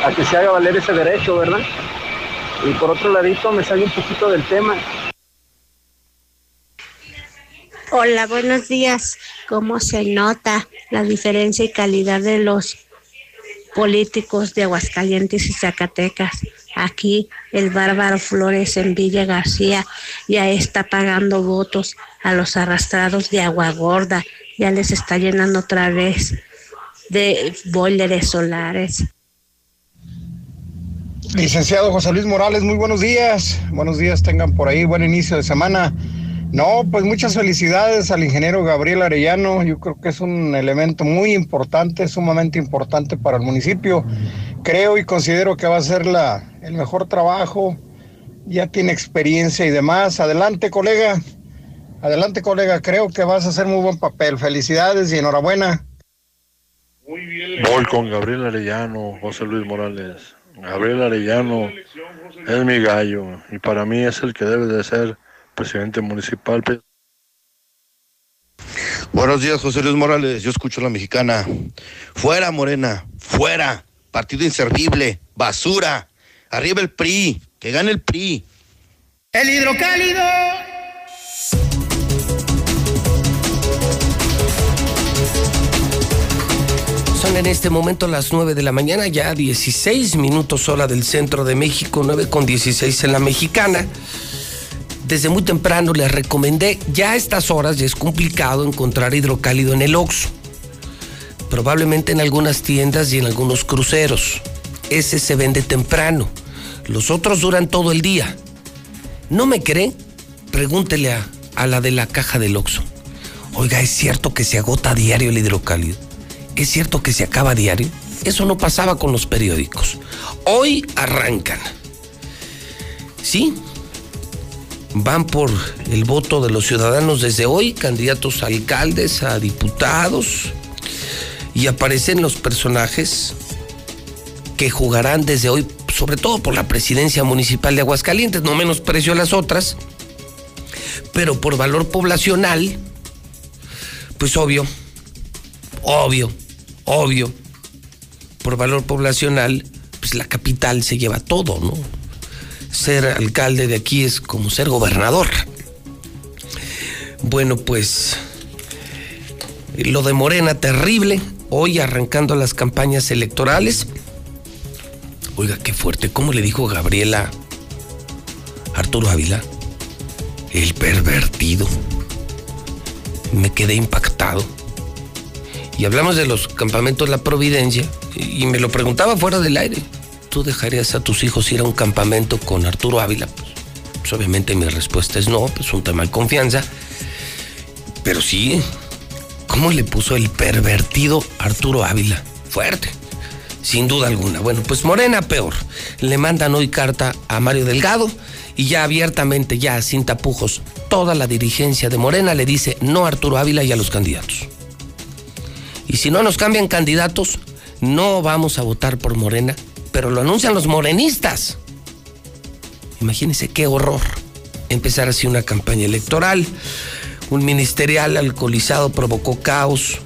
a que se haga valer ese derecho, ¿verdad? Y por otro ladito me sale un poquito del tema. Hola, buenos días. ¿Cómo se nota la diferencia y calidad de los políticos de Aguascalientes y Zacatecas. Aquí el bárbaro Flores en Villa García ya está pagando votos a los arrastrados de Agua Gorda ya les está llenando otra vez de boileres solares. Licenciado José Luis Morales, muy buenos días. Buenos días, tengan por ahí buen inicio de semana. No, pues muchas felicidades al ingeniero Gabriel Arellano. Yo creo que es un elemento muy importante, sumamente importante para el municipio. Creo y considero que va a ser la, el mejor trabajo. Ya tiene experiencia y demás. Adelante, colega. Adelante, colega. Creo que vas a hacer muy buen papel. Felicidades y enhorabuena. Voy con Gabriel Arellano, José Luis Morales. Gabriel Arellano es mi gallo y para mí es el que debe de ser presidente municipal. Buenos días, José Luis Morales. Yo escucho la mexicana. Fuera, Morena. Fuera. Partido inservible. Basura. Arriba el PRI. Que gane el PRI. El hidrocálido. Son en este momento las 9 de la mañana, ya 16 minutos hora del centro de México, 9 con 16 en la mexicana. Desde muy temprano les recomendé, ya a estas horas ya es complicado encontrar hidrocálido en el Oxxo. Probablemente en algunas tiendas y en algunos cruceros. Ese se vende temprano. Los otros duran todo el día. ¿No me cree? Pregúntele a, a la de la caja del Oxxo. Oiga, ¿es cierto que se agota diario el hidrocálido? ¿Es cierto que se acaba diario? Eso no pasaba con los periódicos. Hoy arrancan. Sí, van por el voto de los ciudadanos desde hoy, candidatos a alcaldes, a diputados, y aparecen los personajes que jugarán desde hoy, sobre todo por la presidencia municipal de Aguascalientes, no menosprecio a las otras, pero por valor poblacional, pues obvio, obvio, obvio, por valor poblacional, pues la capital se lleva todo, ¿no? Ser alcalde de aquí es como ser gobernador. Bueno, pues lo de Morena terrible, hoy arrancando las campañas electorales. Oiga, qué fuerte, ¿cómo le dijo Gabriela Arturo Ávila? El pervertido. Me quedé impactado. Y hablamos de los campamentos La Providencia y me lo preguntaba fuera del aire. ¿Tú dejarías a tus hijos ir a un campamento con Arturo Ávila? Pues, pues obviamente mi respuesta es no, pues un tema de confianza. Pero sí, ¿cómo le puso el pervertido Arturo Ávila? Fuerte, sin duda alguna. Bueno, pues Morena peor. Le mandan hoy carta a Mario Delgado y ya abiertamente, ya sin tapujos, toda la dirigencia de Morena le dice no a Arturo Ávila y a los candidatos. Y si no nos cambian candidatos, no vamos a votar por Morena, pero lo anuncian los morenistas. Imagínense qué horror empezar así una campaña electoral. Un ministerial alcoholizado provocó caos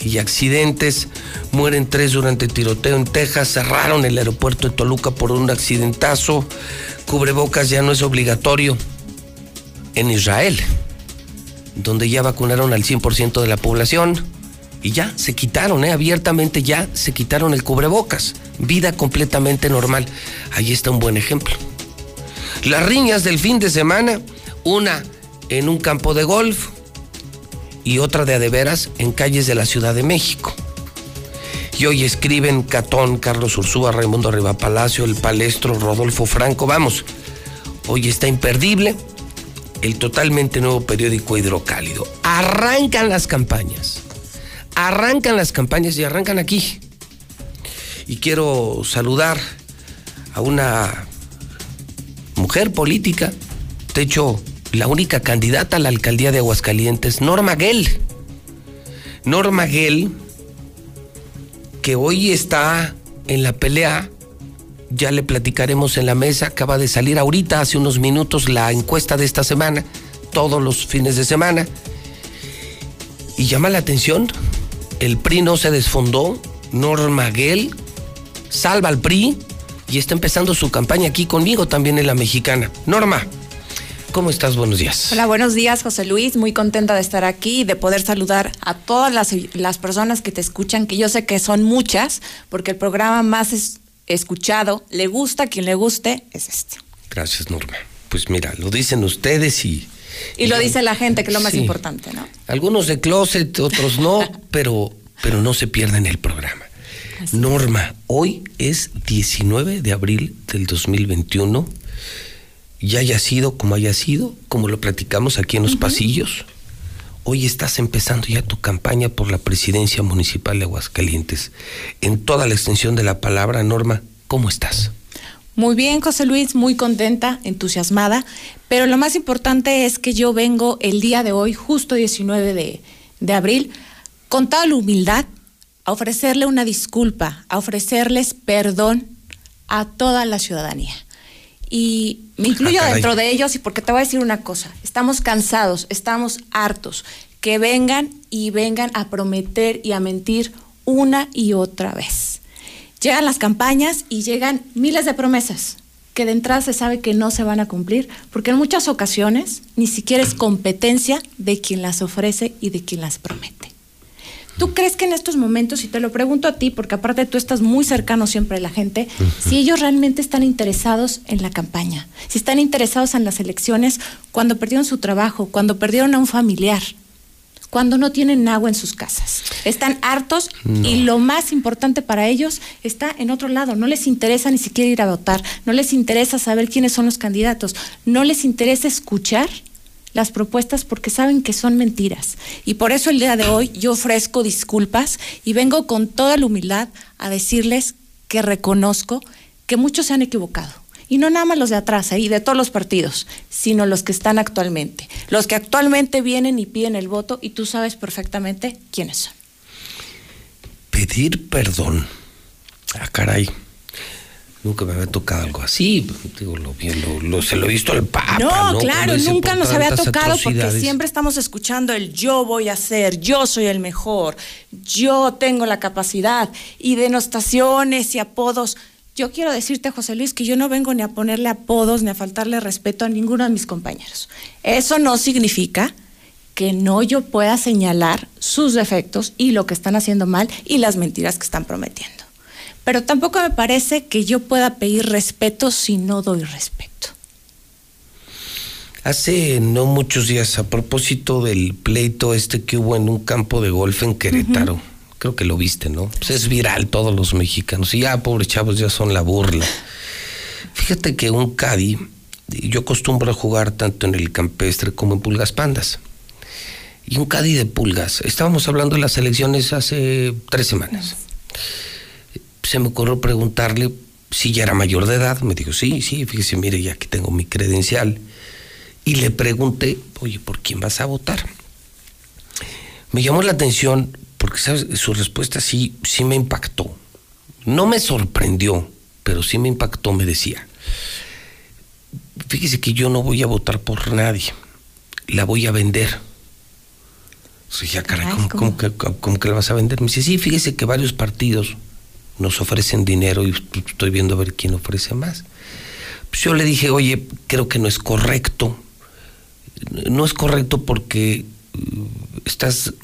y accidentes. Mueren tres durante tiroteo en Texas. Cerraron el aeropuerto de Toluca por un accidentazo. Cubrebocas ya no es obligatorio en Israel, donde ya vacunaron al 100% de la población y ya se quitaron, ¿eh? abiertamente ya se quitaron el cubrebocas. Vida completamente normal. Ahí está un buen ejemplo. Las riñas del fin de semana, una en un campo de golf y otra de adeveras en calles de la Ciudad de México. Y hoy escriben Catón, Carlos Ursúa, Raimundo Riva Palacio, El Palestro, Rodolfo Franco. Vamos, hoy está imperdible el totalmente nuevo periódico Hidrocálido. Arrancan las campañas arrancan las campañas y arrancan aquí. Y quiero saludar a una mujer política, de hecho, la única candidata a la alcaldía de Aguascalientes, Norma Gell. Norma Gell, que hoy está en la pelea, ya le platicaremos en la mesa, acaba de salir ahorita, hace unos minutos, la encuesta de esta semana, todos los fines de semana. Y llama la atención el PRI no se desfondó, Norma Gell salva al PRI y está empezando su campaña aquí conmigo también en la mexicana. Norma, ¿cómo estás? Buenos días. Hola, buenos días, José Luis. Muy contenta de estar aquí y de poder saludar a todas las, las personas que te escuchan, que yo sé que son muchas, porque el programa más es escuchado, le gusta a quien le guste, es este. Gracias, Norma. Pues mira, lo dicen ustedes y Y lo dice la gente, que es lo más Sí. importante, ¿no? Algunos de closet, otros no, (laughs) pero, pero no se pierden el programa. Norma, hoy es 19 de abril del 2021. Ya haya sido como haya sido, como lo platicamos aquí en los pasillos. Hoy estás empezando ya tu campaña por la presidencia municipal de Aguascalientes. En toda la extensión de la palabra, Norma, ¿cómo estás? Muy bien, José Luis, muy contenta, entusiasmada, pero lo más importante es que yo vengo el día de hoy, justo 19 de, de abril, con toda la humildad, a ofrecerle una disculpa, a ofrecerles perdón a toda la ciudadanía. Y me incluyo Ah, caray. dentro de ellos y porque te voy a decir una cosa, estamos cansados, estamos hartos, que vengan y vengan a prometer y a mentir una y otra vez. Llegan las campañas y llegan miles de promesas que de entrada se sabe que no se van a cumplir, porque en muchas ocasiones ni siquiera es competencia de quien las ofrece y de quien las promete. ¿Tú crees que en estos momentos, y te lo pregunto a ti, porque aparte tú estás muy cercano siempre a la gente, si ellos realmente están interesados en la campaña, si están interesados en las elecciones cuando perdieron su trabajo, cuando perdieron a un familiar, cuando no tienen agua en sus casas? Están hartos No. y lo más importante para ellos está en otro lado. No les interesa ni siquiera ir a votar, no les interesa saber quiénes son los candidatos, no les interesa escuchar las propuestas porque saben que son mentiras. Y por eso el día de hoy yo ofrezco disculpas y vengo con toda la humildad a decirles que reconozco que muchos se han equivocado. Y no nada más los de atrás, ahí de todos los partidos, sino los que están actualmente. Los que actualmente vienen y piden el voto y tú sabes perfectamente quiénes son. Pedir perdón. Ah, caray. Nunca me había tocado algo así. Digo, lo, bien, lo, lo- se lo he visto al Papa. No, ¿no? claro, nunca nos había tocado porque siempre estamos escuchando el yo voy a ser, yo soy el mejor, yo tengo la capacidad y denostaciones y apodos. Yo quiero decirte, José Luis, que yo no vengo ni a ponerle apodos ni a faltarle respeto a ninguno de mis compañeros. Eso no significa que no yo pueda señalar sus defectos y lo que están haciendo mal y las mentiras que están prometiendo. Pero tampoco me parece que yo pueda pedir respeto si no doy respeto. Hace no muchos días, a propósito del pleito este que hubo en un campo de golf en Querétaro, creo que lo viste, ¿no? Pues es viral todos los mexicanos. Y ya, pobres chavos, ya son la burla. Fíjate que un caddy, yo acostumbro a jugar tanto en el campestre como en pulgas pandas. Y un caddy de pulgas, estábamos hablando de las elecciones hace tres semanas. Se me ocurrió preguntarle si ya era mayor de edad. Me dijo, sí, sí, fíjese, mire, ya que tengo mi credencial. Y le pregunté, oye, ¿por quién vas a votar? Me llamó la atención porque, ¿sabes? Su respuesta sí, sí me impactó. No me sorprendió, pero sí me impactó, me decía. Fíjese que yo no voy a votar por nadie, la voy a vender. O sea, ya, caray, ¿cómo, cómo que, cómo que la vas a vender? Me dice, sí, fíjese que varios partidos nos ofrecen dinero y estoy viendo a ver quién ofrece más. Pues yo le dije, oye, creo que no es correcto. No es correcto porque uh, estás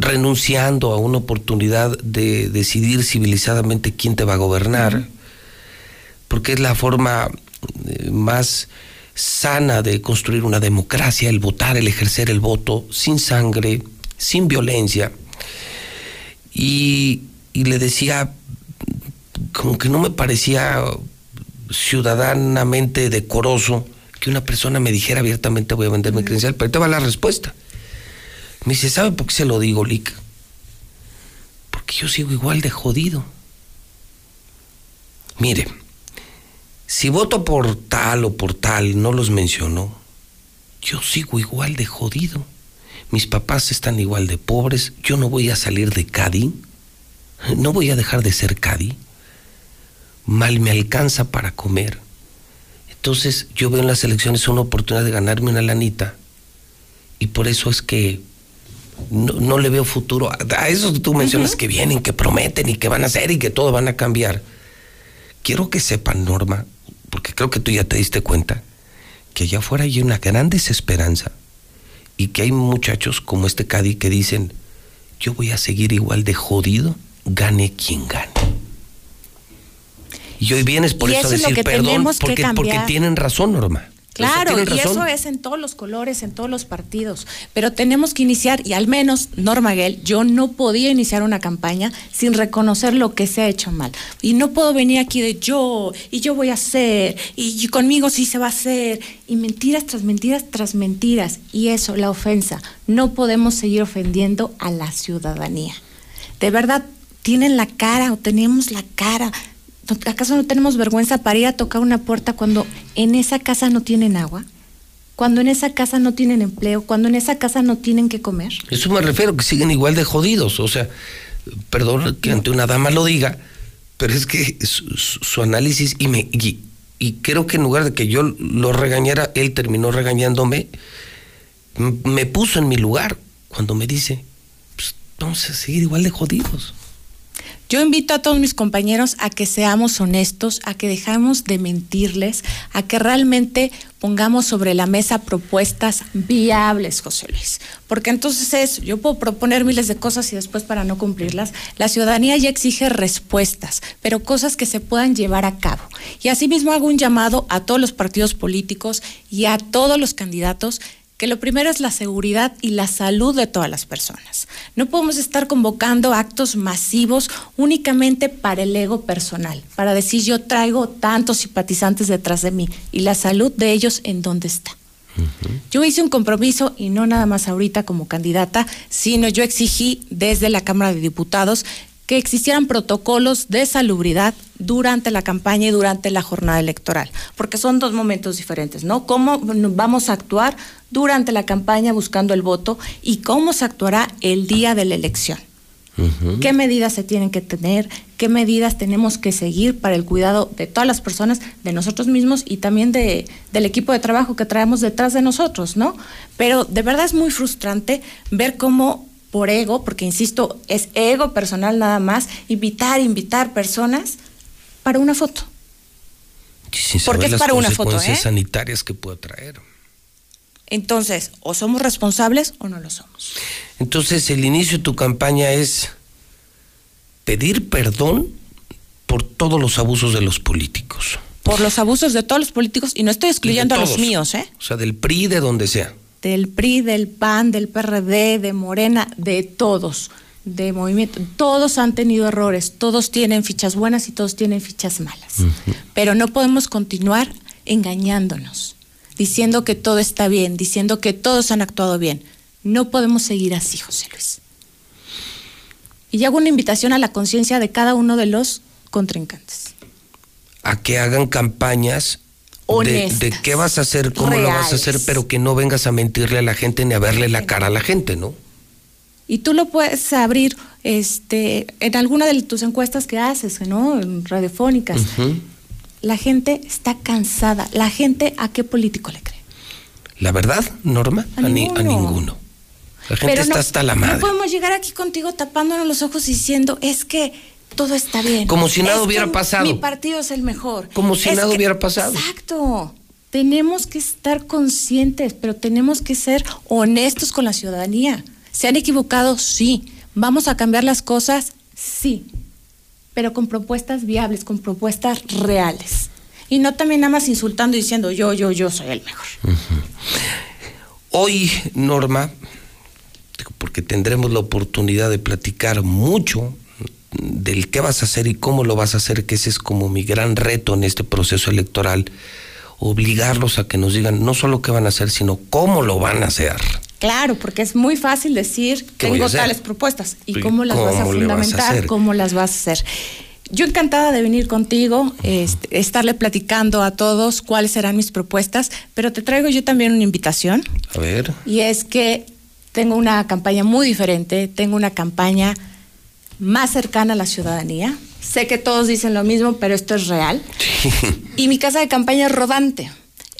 renunciando a una oportunidad de decidir civilizadamente quién te va a gobernar, porque es la forma eh, más sana de construir una democracia, el votar, el ejercer el voto sin sangre, sin violencia. Y, y le decía, como que no me parecía ciudadanamente decoroso que una persona me dijera abiertamente voy a vender mi credencial, pero te va la respuesta. Me dice, ¿sabe por qué se lo digo, Lick? Porque yo sigo igual de jodido. Mire, si voto por tal o por tal, no los menciono, yo sigo igual de jodido. Mis papás están igual de pobres, yo no voy a salir de Cádiz, no voy a dejar de ser Cádiz, mal me alcanza para comer. Entonces yo veo en las elecciones una oportunidad de ganarme una lanita y por eso es que no, no le veo futuro a, esos que tú mencionas que vienen, que prometen y que van a hacer y que todo van a cambiar. Quiero que sepan, Norma, porque creo que tú ya te diste cuenta, que allá afuera hay una gran desesperanza y que hay muchachos como este Cadi que dicen, yo voy a seguir igual de jodido, gane quien gane. Y hoy vienes por Y eso a eso decir perdón, porque, porque tienen razón, Norma. Claro, y razón. eso es en todos los colores, en todos los partidos. Pero tenemos que iniciar, y al menos, Norma Guel, yo no podía iniciar una campaña sin reconocer lo que se ha hecho mal. Y no puedo venir aquí de yo, y yo voy a hacer, y conmigo sí se va a hacer, y mentiras tras mentiras tras mentiras. Y eso, la ofensa. No podemos seguir ofendiendo a la ciudadanía. De verdad, tienen la cara o tenemos la cara. ¿Acaso no tenemos vergüenza para ir a tocar una puerta cuando en esa casa no tienen agua? Cuando en esa casa no tienen empleo, cuando en esa casa no tienen que comer. Eso me refiero, que siguen igual de jodidos. O sea, perdón que ante una dama lo diga, pero es que su, análisis, y, me, y, y creo que en lugar de que yo lo regañara, él terminó regañándome, me puso en mi lugar cuando me dice, pues, vamos a seguir igual de jodidos. Yo invito a todos mis compañeros a que seamos honestos, a que dejamos de mentirles, a que realmente pongamos sobre la mesa propuestas viables, José Luis. Porque entonces es, yo puedo proponer miles de cosas y después para no cumplirlas, la ciudadanía ya exige respuestas, pero cosas que se puedan llevar a cabo. Y asimismo hago un llamado a todos los partidos políticos y a todos los candidatos que lo primero es la seguridad y la salud de todas las personas. No podemos estar convocando actos masivos únicamente para el ego personal, para decir yo traigo tantos simpatizantes detrás de mí y la salud de ellos en dónde está. Yo hice un compromiso y no nada más ahorita como candidata, sino yo exigí desde la Cámara de Diputados que existieran protocolos de salubridad durante la campaña y durante la jornada electoral, porque son dos momentos diferentes, ¿no? ¿Cómo vamos a actuar durante la campaña buscando el voto y cómo se actuará el día de la elección? ¿Qué medidas se tienen que tener? ¿Qué medidas tenemos que seguir para el cuidado de todas las personas, de nosotros mismos y también de, del equipo de trabajo que traemos detrás de nosotros, ¿no? Pero de verdad es muy frustrante ver cómo por ego, porque insisto, es ego personal nada más, invitar, invitar personas para una foto. Sin Porque es las para una foto, ¿eh? sanitarias que puede traer. Entonces, o somos responsables o no lo somos. Entonces, el inicio de tu campaña es pedir perdón por todos los abusos de los políticos. Por los abusos de todos los políticos, y no estoy excluyendo a los míos, ¿eh? O sea, del PRI, de donde sea. Del PRI, del PAN, del PRD, de Morena, de todos, de movimiento. Todos han tenido errores, todos tienen fichas buenas y todos tienen fichas malas. Pero no podemos continuar engañándonos, diciendo que todo está bien, diciendo que todos han actuado bien. No podemos seguir así, José Luis. Y hago una invitación a la conciencia de cada uno de los contrincantes. A que hagan campañas de, Honestas, de qué vas a hacer, cómo lo vas a hacer, pero que no vengas a mentirle a la gente ni a verle la cara a la gente, ¿no? Y tú lo puedes abrir este, en alguna de tus encuestas que haces, ¿no? En radiofónicas. La gente está cansada. La gente, ¿a qué político le cree? La verdad, Norma, A a, ni- a ninguno. La gente Pero está no, hasta la No madre. podemos llegar aquí contigo tapándonos los ojos diciendo, es que todo está bien. Como si nada Es hubiera pasado. Mi partido es el mejor. Como si Es nada que- hubiera pasado. Exacto. Tenemos que estar conscientes, pero tenemos que ser honestos con la ciudadanía. ¿Se han equivocado? Sí. ¿Vamos a cambiar las cosas? Sí. Pero con propuestas viables, con propuestas reales. Y no también nada más insultando y diciendo yo, yo, yo soy el mejor. Hoy, Norma, porque tendremos la oportunidad de platicar mucho del qué vas a hacer y cómo lo vas a hacer, que ese es como mi gran reto en este proceso electoral, obligarlos a que nos digan no solo qué van a hacer, sino cómo lo van a hacer. Claro, porque es muy fácil decir, ¿Qué voy a tengo tales propuestas. ¿Y Sí, cómo las vas a ¿cómo le vas a fundamentar? ¿Cómo las vas a hacer? Yo encantada de venir contigo, este, estarle platicando a todos cuáles serán mis propuestas, pero te traigo yo también una invitación A ver. y es que tengo una campaña muy diferente, tengo una campaña más cercana a la ciudadanía. Sé que todos dicen lo mismo, pero esto es real. (laughs) Y mi casa de campaña es rodante,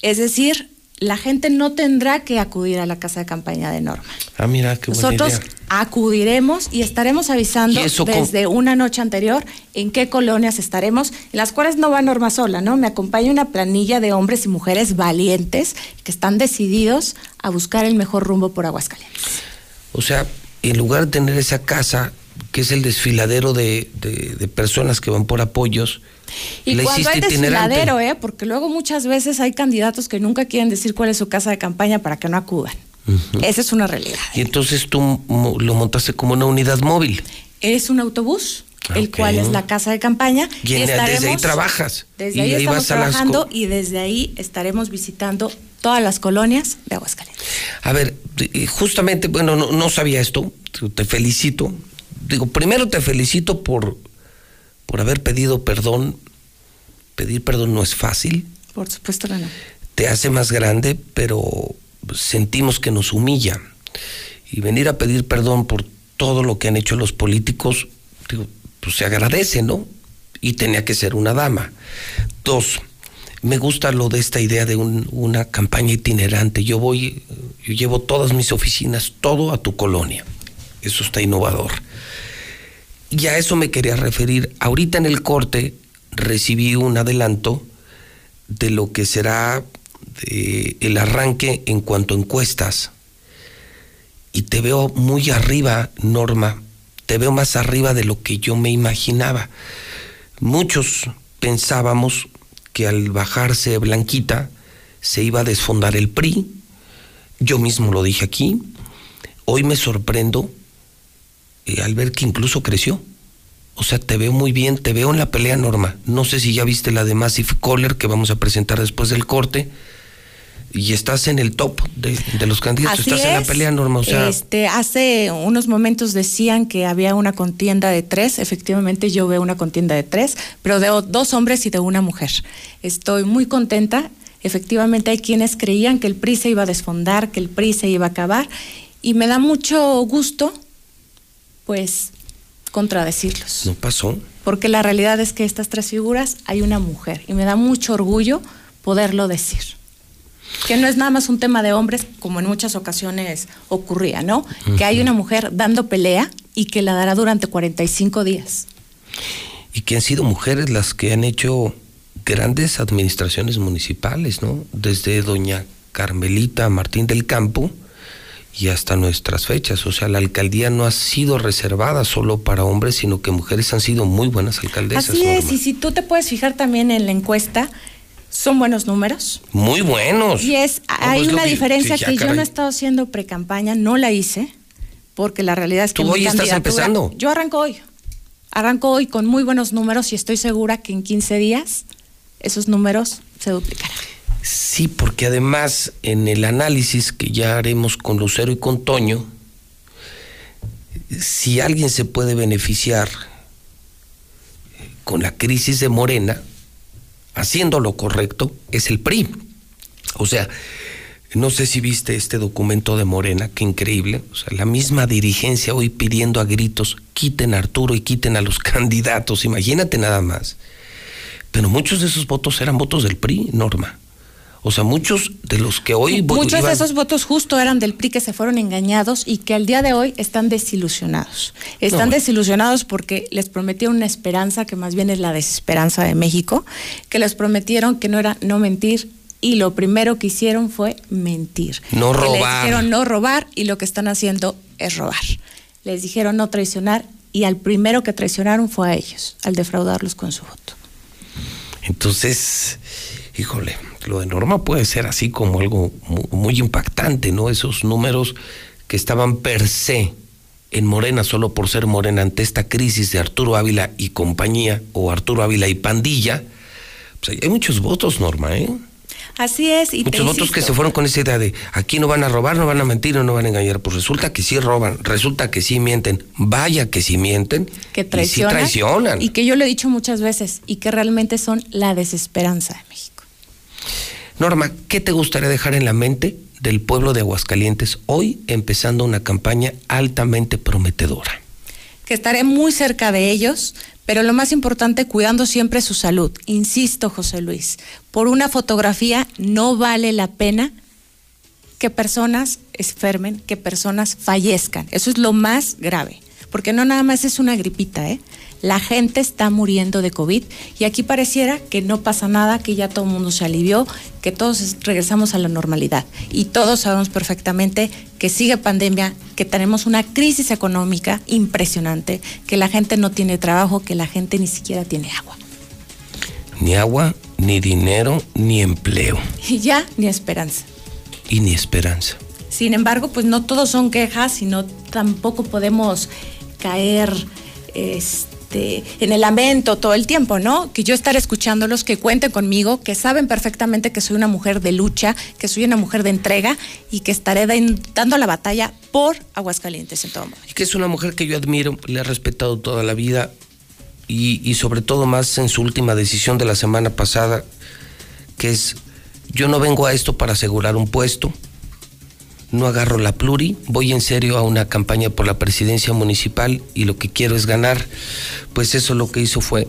es decir, la gente no tendrá que acudir a la casa de campaña de Norma. Ah, mira, qué buena Nosotros idea. acudiremos y estaremos avisando desde una noche anterior en qué colonias estaremos, en las cuales no va Norma sola, ¿no? Me acompaña una planilla de hombres y mujeres valientes que están decididos a buscar el mejor rumbo por Aguascalientes. O sea, en lugar de tener esa casa que es el desfiladero de, de- de personas que van por apoyos. Y la cuando hay itinerante. desfiladero, ¿eh? Porque luego muchas veces hay candidatos que nunca quieren decir cuál es su casa de campaña para que no acudan. Esa es una realidad. Y entonces tú lo montaste como una unidad móvil. Es un autobús, el Ok. cual es la casa de campaña. Y en- desde ahí trabajas. Desde Y ahí, ahí estamos vas a las trabajando y desde ahí estaremos visitando todas las colonias de Aguascalientes. A ver, eh, justamente, bueno, no, no sabía esto, te felicito. Digo, primero te felicito por, por haber pedido perdón. Pedir perdón no es fácil, Por supuesto que no. te hace más grande, pero sentimos que nos humilla. Y venir a pedir perdón por todo lo que han hecho los políticos, digo, pues se agradece, ¿no? Y tenía que ser una dama. Dos, me gusta lo de esta idea de un- una campaña itinerante. Yo voy, yo llevo todas mis oficinas, todo a tu colonia. Eso está innovador. Y a eso me quería referir. Ahorita en el corte recibí un adelanto de lo que será el arranque en cuanto a encuestas. Y te veo muy arriba, Norma. Te veo más arriba de lo que yo me imaginaba. Muchos pensábamos que al bajarse Blanquita se iba a desfondar el PRI. Yo mismo lo dije aquí. Hoy me sorprendo eh, al ver que incluso creció. O sea, te veo muy bien, te veo en la pelea, Norma. No sé si ya viste la de Massive Caller que vamos a presentar después del corte. Y estás en el top de, de los candidatos. Así estás en la pelea, Norma. O sea, este, hace unos momentos decían que había una contienda de tres. Efectivamente, yo veo una contienda de tres, pero de dos hombres y de una mujer. Estoy muy contenta. Efectivamente, hay quienes creían que el PRI se iba a desfondar, que el PRI se iba a acabar. Y me da mucho gusto, pues, contradecirlos. no pasó. Porque la realidad es que estas tres figuras hay una mujer. Y me da mucho orgullo poderlo decir. Que no es nada más un tema de hombres, como en muchas ocasiones ocurría, ¿no? Que hay una mujer dando pelea y que la dará durante 45 días. Y que han sido mujeres las que han hecho grandes administraciones municipales, ¿no? Desde doña Carmelita Martín del Campo y hasta nuestras fechas. O sea, la alcaldía no ha sido reservada solo para hombres, sino que mujeres han sido muy buenas alcaldesas. Así es, Norma. y si tú te puedes fijar también en la encuesta, son buenos números. Muy buenos. Y es, hay pues una que- diferencia que yo no he estado haciendo pre-campaña, no la hice, porque la realidad es que Tú hoy estás empezando. Yo arranco hoy. Arranco hoy con muy buenos números y estoy segura que en 15 días esos números se duplicarán. Sí, porque además en el análisis que ya haremos con Lucero y con Toño, si alguien se puede beneficiar con la crisis de Morena, haciendo lo correcto, es el PRI. O sea, no sé si viste este documento de Morena, qué increíble. O sea, la misma dirigencia hoy pidiendo a gritos, quiten a Arturo y quiten a los (laughs) candidatos, imagínate nada más. Pero muchos de esos votos eran votos del PRI, Norma. O sea, muchos de los que hoy Muchos de esos votos justo eran del PRI que se fueron engañados y que al día de hoy están desilusionados. Están No. desilusionados porque les prometieron una esperanza que más bien es la desesperanza de México, que les prometieron que no era no mentir y lo primero que hicieron fue mentir. No Que Les robar. dijeron no robar y lo que están haciendo es robar. Les dijeron no traicionar y al primero que traicionaron fue a ellos, al defraudarlos con su voto. Entonces, híjole, lo de Norma puede ser así como algo mu- muy, impactante, ¿no? Esos números que estaban per se en Morena solo por ser Morena ante esta crisis de Arturo Ávila y compañía, o Arturo Ávila y pandilla, pues hay muchos votos, Norma, ¿eh? Así es. Y Muchos votos que se fueron con esa idea de aquí no van a robar, no van a mentir, no van a engañar. Pues resulta que sí roban, resulta que sí mienten. Vaya que sí mienten. que y sí traicionan. y que yo lo he dicho muchas veces y que realmente son la desesperanza de México. Norma, ¿qué te gustaría dejar en la mente del pueblo de Aguascalientes hoy empezando una campaña altamente prometedora? Que estaré muy cerca de ellos, pero lo más importante, cuidando siempre su salud. Insisto, José Luis, por una fotografía no vale la pena que personas enfermen, que personas fallezcan. Eso es lo más grave. porque no nada más es una gripita, ¿eh? La gente está muriendo de COVID y aquí pareciera que no pasa nada, que ya todo el mundo se alivió, que todos regresamos a la normalidad. Y todos sabemos perfectamente que sigue pandemia, que tenemos una crisis económica impresionante, que la gente no tiene trabajo, que la gente ni siquiera tiene agua. Ni agua, ni dinero, ni empleo. (laughs) Y ya, ni esperanza. Y ni esperanza. Sin embargo, pues no todos son quejas, sino tampoco podemos caer este, en el lamento todo el tiempo, ¿no? Que yo estar escuchándolos, que cuenten conmigo, que saben perfectamente que soy una mujer de lucha, que soy una mujer de entrega y que estaré dando la batalla por Aguascalientes en todo momento. Y que es una mujer que yo admiro, le he respetado toda la vida y sobre todo más en su última decisión de la semana pasada, que es, yo no vengo a esto para asegurar un puesto, no agarro la pluri, voy en serio a una campaña por la presidencia municipal y lo que quiero es ganar, pues eso lo que hizo fue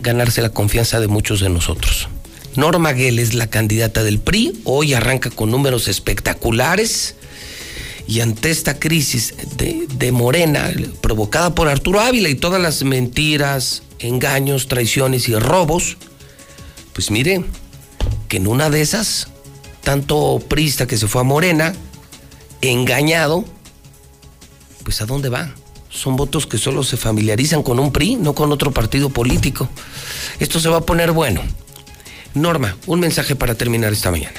ganarse la confianza de muchos de nosotros. Norma Guel es la candidata del PRI, hoy arranca con números espectaculares y ante esta crisis de, de Morena provocada por Arturo Ávila y todas las mentiras, engaños, traiciones y robos, pues mire, que en una de esas, tanto prista que se fue a Morena, engañado, pues ¿a dónde va? Son votos que solo se familiarizan con un PRI, no con otro partido político. Esto se va a poner bueno. Norma, un mensaje para terminar esta mañana.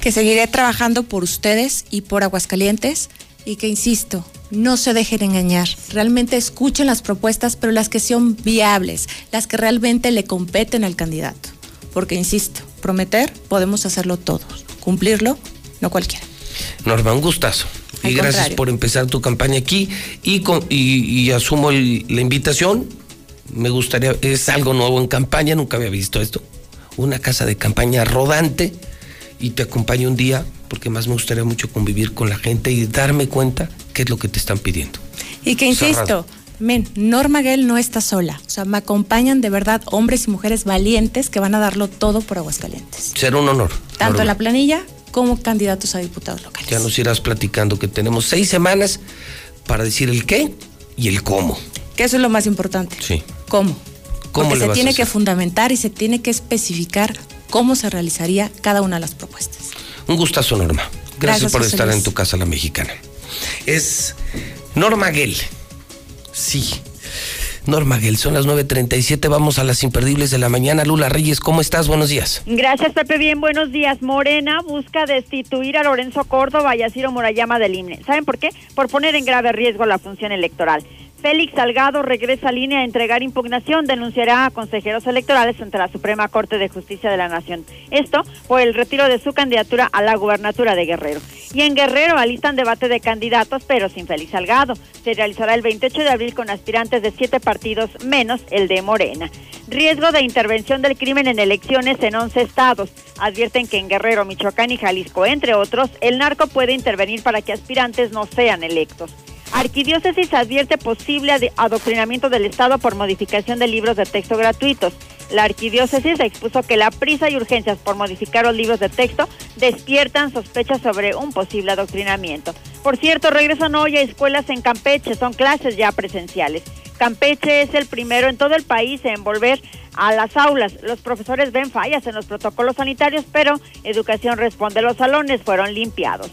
Que seguiré trabajando por ustedes y por Aguascalientes y que, insisto, no se dejen engañar. Realmente escuchen las propuestas, pero las que sean viables, las que realmente le competen al candidato. Porque, insisto, prometer podemos hacerlo todos. Cumplirlo, no cualquiera. Norma, un gustazo. Al y gracias contrario. por empezar tu campaña aquí y, con- y, y asumo el- la invitación. Me gustaría, es algo nuevo en campaña, nunca había visto esto. Una casa de campaña rodante y te acompaño un día porque más me gustaría mucho convivir con la gente y darme cuenta qué es lo que te están pidiendo. Y que insisto, men, Norma Gell no está sola. O sea, me acompañan de verdad hombres y mujeres valientes que van a darlo todo por Aguascalientes. Será un honor. Tanto Norma. la planilla como candidatos a diputados locales. Ya nos irás platicando que tenemos seis semanas para decir el qué y el cómo. Que eso es lo más importante. Sí. ¿Cómo? ¿Cómo Porque le se vas a tiene que fundamentar y se tiene que especificar cómo se realizaría cada una de las propuestas. Un gustazo, Norma. Gracias, Gracias, por estar Luis. en tu casa, la mexicana. Es Norma Gell. Sí. Norma Gell, son las 9.37, vamos a las imperdibles de la mañana. Lula Reyes, ¿cómo estás? Buenos días. Gracias, Pepe. Bien, buenos días. Morena busca destituir a Lorenzo Córdoba y a Ciro Murayama del IMNE. ¿Saben por qué? Por poner en grave riesgo la función electoral. Félix Salgado regresa a línea a entregar impugnación, denunciará a consejeros electorales ante la Suprema Corte de Justicia de la Nación. Esto por el retiro de su candidatura a la gubernatura de Guerrero. Y en Guerrero alistan debate de candidatos, pero sin Félix Salgado. Se realizará el 28 de abril con aspirantes de siete partidos menos el de Morena. Riesgo de intervención del crimen en elecciones en 11 estados. Advierten que en Guerrero, Michoacán y Jalisco, entre otros, el narco puede intervenir para que aspirantes no sean electos. Arquidiócesis advierte posible adoctrinamiento del Estado por modificación de libros de texto gratuitos. La arquidiócesis expuso que la prisa y urgencias por modificar los libros de texto despiertan sospechas sobre un posible adoctrinamiento. Por cierto, regresan hoy a escuelas en Campeche, son clases ya presenciales. Campeche es el primero en todo el país en volver a las aulas. Los profesores ven fallas en los protocolos sanitarios, pero Educación responde, los salones fueron limpiados.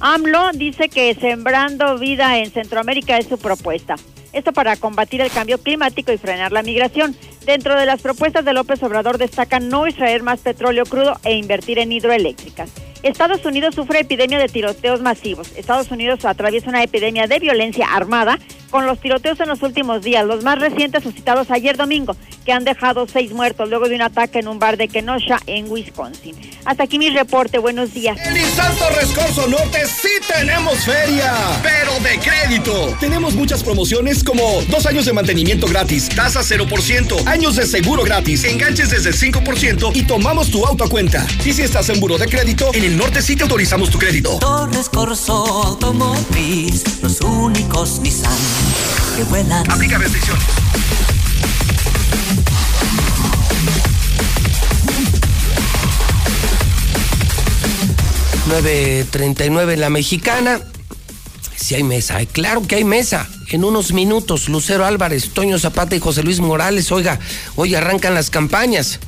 AMLO dice que sembrando vida en Centroamérica es su propuesta. Esto para combatir el cambio climático y frenar la migración. Dentro de las propuestas de López Obrador destacan no extraer más petróleo crudo e invertir en hidroeléctricas. Estados Unidos sufre epidemia de tiroteos masivos. Estados Unidos atraviesa una epidemia de violencia armada con los tiroteos en los últimos días, los más recientes suscitados ayer domingo, que han dejado seis muertos luego de un ataque en un bar de Kenosha en Wisconsin. Hasta aquí mi reporte. Buenos días. En Santo Rescorso Norte sí tenemos feria, pero de crédito. Tenemos muchas promociones como dos años de mantenimiento gratis, tasa 0%, años de seguro gratis, enganches desde el 5% y tomamos tu auto a cuenta. Y si estás en buro de crédito, en el norte sí te autorizamos tu crédito. Torres Corso Automotriz, los únicos Nissan que vuelan. Aplica restricciones. nueve treinta y nueve la mexicana. Sí hay mesa, ¿eh? claro que hay mesa. En unos minutos, Lucero Álvarez, Toño Zapata y José Luis Morales, oiga, hoy arrancan las campañas.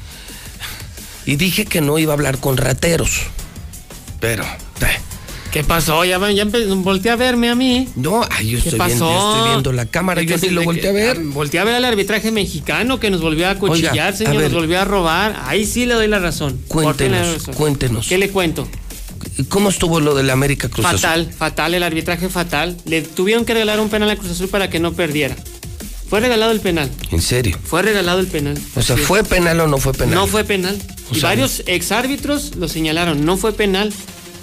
Y dije que no iba a hablar con rateros. Pero, eh, ¿Qué pasó? Ya, ya volteé a verme a mí. no, ay, yo ¿Qué estoy, viendo, pasó? yo estoy viendo la cámara, yo se- lo volteé a ver. ah, Volteé a ver al arbitraje mexicano que nos volvió a cuchillar, Oiga, a señor, ver. nos volvió a robar. Ahí sí le doy la razón. ¿Por qué le doy la Cuéntenos, razón? cuéntenos. ¿Qué le cuento? ¿Cómo estuvo lo del América Cruz Azul? Fatal, fatal, el arbitraje fatal. Le tuvieron que regalar un penal a Cruz Azul para que no perdiera. Fue regalado el penal. ¿En serio? Fue regalado el penal. O sea. ¿fue penal o no fue penal? No fue penal. O y sea, varios exárbitros lo señalaron. No fue penal.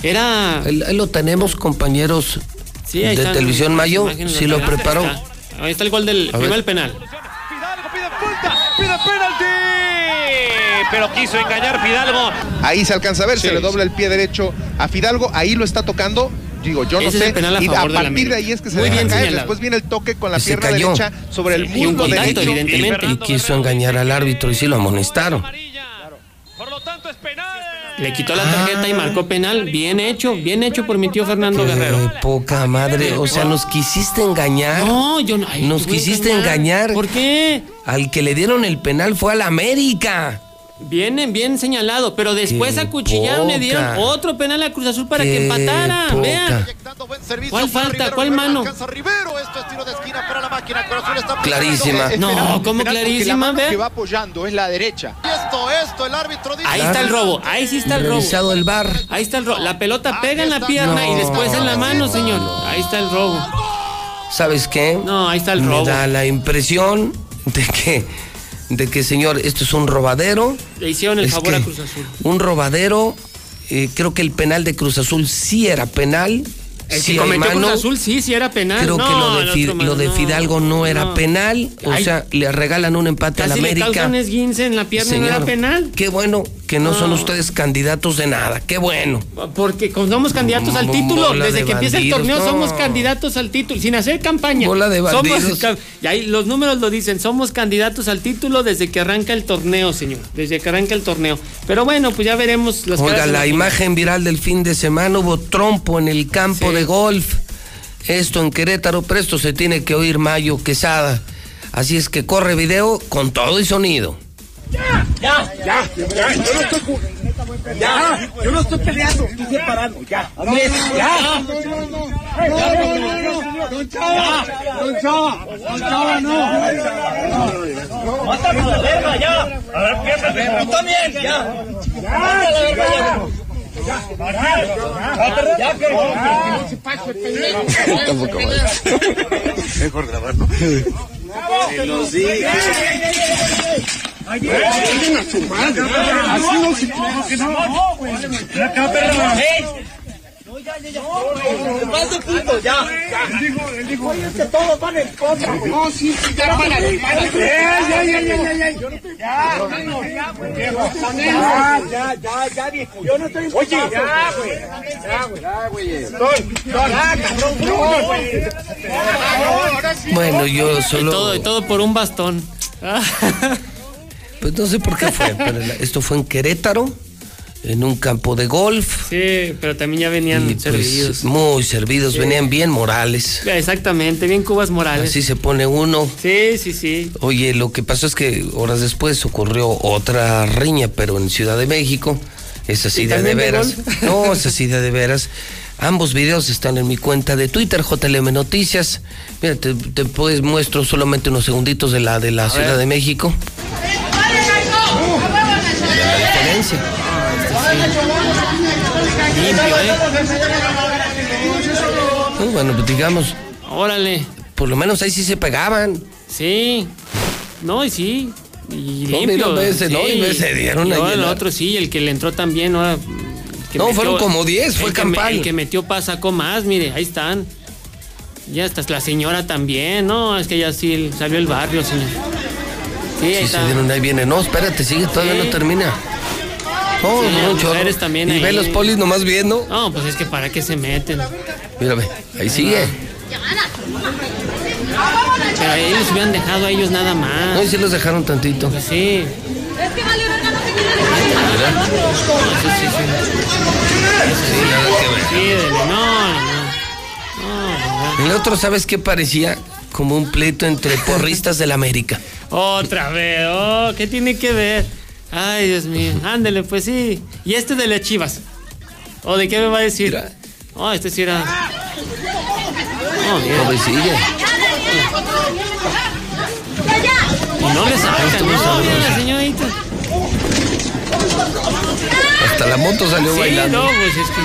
Era. Ahí lo tenemos, compañeros Sí, de están Televisión Mayo. del lo penal. preparó. Ahí está. Ahí está el gol del A ver. primer penal. Pide penalti. Pero quiso engañar Fidalgo. Ahí se alcanza a ver, Sí, se le dobla el pie derecho a Fidalgo, ahí lo está tocando. Digo, yo no Ese es sé. el penal a y favor a partir de ahí es que se Muy deja bien caer. señalado. Después viene el toque con la se pierna cayó. derecha sobre el Sí, y un muslo contacto, derecho. evidentemente. Y quiso engañar al árbitro y sí lo amonestaron. Le quitó la tarjeta y marcó penal. Bien hecho, bien hecho por mi tío Fernando Guerrero. Qué poca madre. O sea, nos quisiste engañar. No, yo no. ay, Nos quisiste engañar. ¿Por qué? Al que le dieron el penal fue al América. Bien, bien señalado, pero después Qué acuchillaron, le dieron otro penal a Cruz Azul para Qué que empatara. poca. Vean. ¿Cuál falta? ¿Cuál mano? Clarísima. No, ¿cómo clarísima? que Ve. va apoyando es la derecha. Esto, esto, el árbitro dice. Ahí está el robo, ahí sí está el robo. Revisado el bar. Ahí está el robo. La pelota pega en la pierna y después en la mano, señor. Ahí está el robo. ¿Sabes qué? No, ahí está el Me robo. da la impresión de que, de que, señor, esto es un robadero. Le hicieron el favor a Cruz Azul. Un robadero. eh, creo que el penal de Cruz Azul sí era penal. El sí que cometió mano. Cruz Azul sí, sí era penal. Creo no, que lo de, el Fi- otro mano, lo de Fidalgo no era penal. O Ay. sea, le regalan un empate al Casi le América. un esguince en la pierna no era penal. Qué bueno que no, son ustedes candidatos de nada. Qué bueno. Porque somos candidatos al título. de Desde que empieza el torneo no. somos candidatos al título. Sin hacer campaña. Bola de Somos bandidos. ca- y ahí los números lo dicen. Somos candidatos al título desde que arranca el torneo, señor. Desde que arranca el torneo. Pero bueno, pues ya veremos las Oiga, la- imagen viral del fin de semana hubo trompo en el campo de golf. Esto en Querétaro, presto se tiene que oír Mayo Quesada. Así es que corre video con todo y sonido. Ya, ya, ya, yo no estoy. Ya, yo no estoy peleando, estoy separando, ya. Ya. Don Chava, Don Chava, Don Chava, no. Mátame la verga, ya. A ver, piérdate. Tú también, ya. Ya, la verga, ya. Ya, ya, no pendejo. Mejor grabarlo. En los días. Vengan a su madre. Así no se no. Ven acá, perra. Más de punto, ya. Él dijo, él dijo. Oye, es que todos van en contra. No, sí, sí, ya van a Ya, ya, ya, ya, ya, ya. Ya, ya, ya, ya, ya, viejo. Yo no estoy. Oye, ya, güey. Ya, güey. Ya, güey. Ya. Bueno, yo Y solo. todo, y todo por un bastón. Pues no sé por qué fue, (laughs) pero esto fue en Querétaro, en un campo de golf. Sí, pero también ya venían y, pues, servidos. muy servidos, Sí. venían bien morales. Exactamente, bien Cubas Morales. Así se pone uno. Sí, sí, sí. Oye, lo que pasó es que horas después ocurrió otra riña, pero en Ciudad de México. Es así ¿Y de, de también de veras. (laughs) No, es así de, de veras. Ambos videos están en mi cuenta de Twitter, JLM Noticias. Mira, te, te pues, muestro solamente unos segunditos de la de la Ciudad ver. de México. La diferencia. Limpio, ¿eh? No, bueno, pues digamos, Órale. por lo menos ahí sí se pegaban. Sí. No, y sí. Y No, limpio. no, y dieron y ahí ahora en el la- otro sí, el que le entró también, ahora. No, fueron como 10, fue el campal. El que metió paz sacó más, mire, ahí están. Ya está la señora también, no, es que ya sí salió el barrio, señor. Sí, ahí Sí, está. se dieron, ahí viene. No, espérate, sigue, todavía Sí. no termina. No, Sí, no, las un chorro. mujeres también Y ahí. ve los polis nomás viendo. No, pues es que para qué se meten. Mírame, ahí sigue. Pero ahí los hubieran dejado a ellos nada más. No, y sí los dejaron tantito. Pues sí. Es que vale verga, no se quiere Eso sí, sí. Sí, nada que ver. Sí, dele, no, no. No, El otro, ¿sabes qué parecía? Como un pleito entre porristas del América. (laughs) Otra vez, oh, ¿qué tiene que ver? Ay, Dios mío, ándele, pues sí. ¿Y este de las chivas? ¿O de qué me va a decir? Oh, este sí era. Oh, mira. Y no le sacan, no, mira la señorita. Hasta la moto salió Sí, bailando. no, pues es que.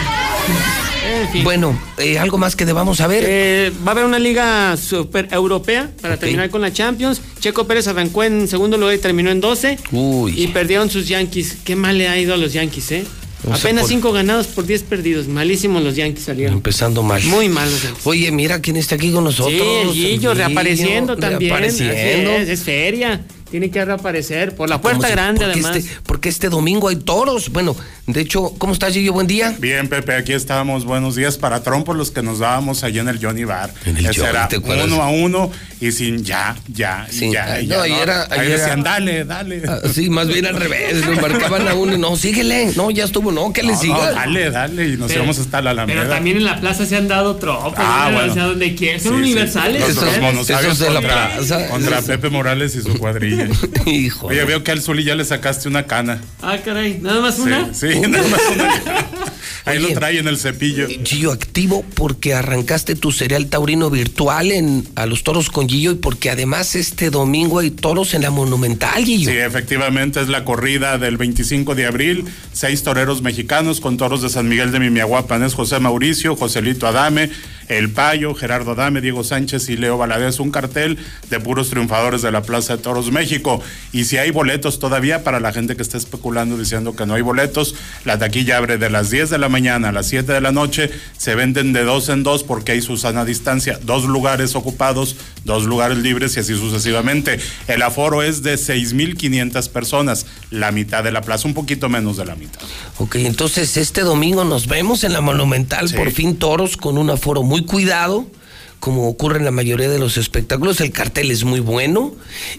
Bueno, eh, ¿algo más que debamos saber? Eh, va a haber una liga super europea para terminar con la Champions. Checo Pérez arrancó en segundo lugar y terminó en 12. Uy. Y perdieron sus Yankees. Qué mal le ha ido a los Yankees, ¿eh? Apenas por- 5 ganados por 10 perdidos. Malísimos los Yankees salieron. Empezando mal. Muy mal los Yankees. Oye, mira quién está aquí con nosotros. Sí, el reapareciendo también. Reapareciendo. Es feria. Tiene que reaparecer por la puerta grande, porque además. Este, porque este domingo hay toros. Bueno, de hecho, ¿cómo estás, Gillo? Buen día. Bien, Pepe, aquí estamos. Buenos días para trompos los que nos dábamos allí en el Johnny Bar. En el Johnny, era uno a uno y sin ya, ya, Sí, ya, y no, ya. y ¿no? era- Ahí y era- decían, dale, dale. Ah, sí, más bien al revés. Lo marcaban a uno y no, síguele. No, ya estuvo. No, que le No, no, siga. dale, dale, y nos Pero- íbamos hasta la Alameda. Pero también en la plaza se han dado tropas. Ah, ¿no? bueno. O sea, donde quieran. Son Sí, sí. universales. Los, los ¿eh? monosabios de la contra, plaza. contra Pepe Morales y su cuadrilla. (laughs) Hijo. Oye, veo que al Zuli ya le sacaste una cana. Ah, caray. ¿Nada más una? Sí, sí, nada más una. (laughs) Ahí Oye. lo trae en el cepillo. Gillo, activo porque arrancaste tu cereal taurino virtual en a los toros con Gillo y porque además este domingo hay toros en la Monumental, Gillo. Sí, efectivamente es la corrida del 25 de abril. Seis toreros mexicanos con toros de San Miguel de Mimiahuapan. Es José Mauricio, Joselito Adame, El Payo, Gerardo Adame, Diego Sánchez y Leo Valadez. Un cartel de puros triunfadores de la Plaza de Toros México. Y si hay boletos todavía para la gente que está especulando diciendo que no hay boletos, la taquilla abre de las 10 de la mañana a las 7 de la noche. Se venden de dos en dos porque hay su sana distancia. Dos lugares ocupados, dos lugares libres y así sucesivamente. El aforo es de 6.500 personas, la mitad de la plaza, un poquito menos de la mitad. Ok, entonces este domingo nos vemos en la Monumental, Sí. por fin toros con un aforo muy cuidado, como ocurre en la mayoría de los espectáculos. El cartel es muy bueno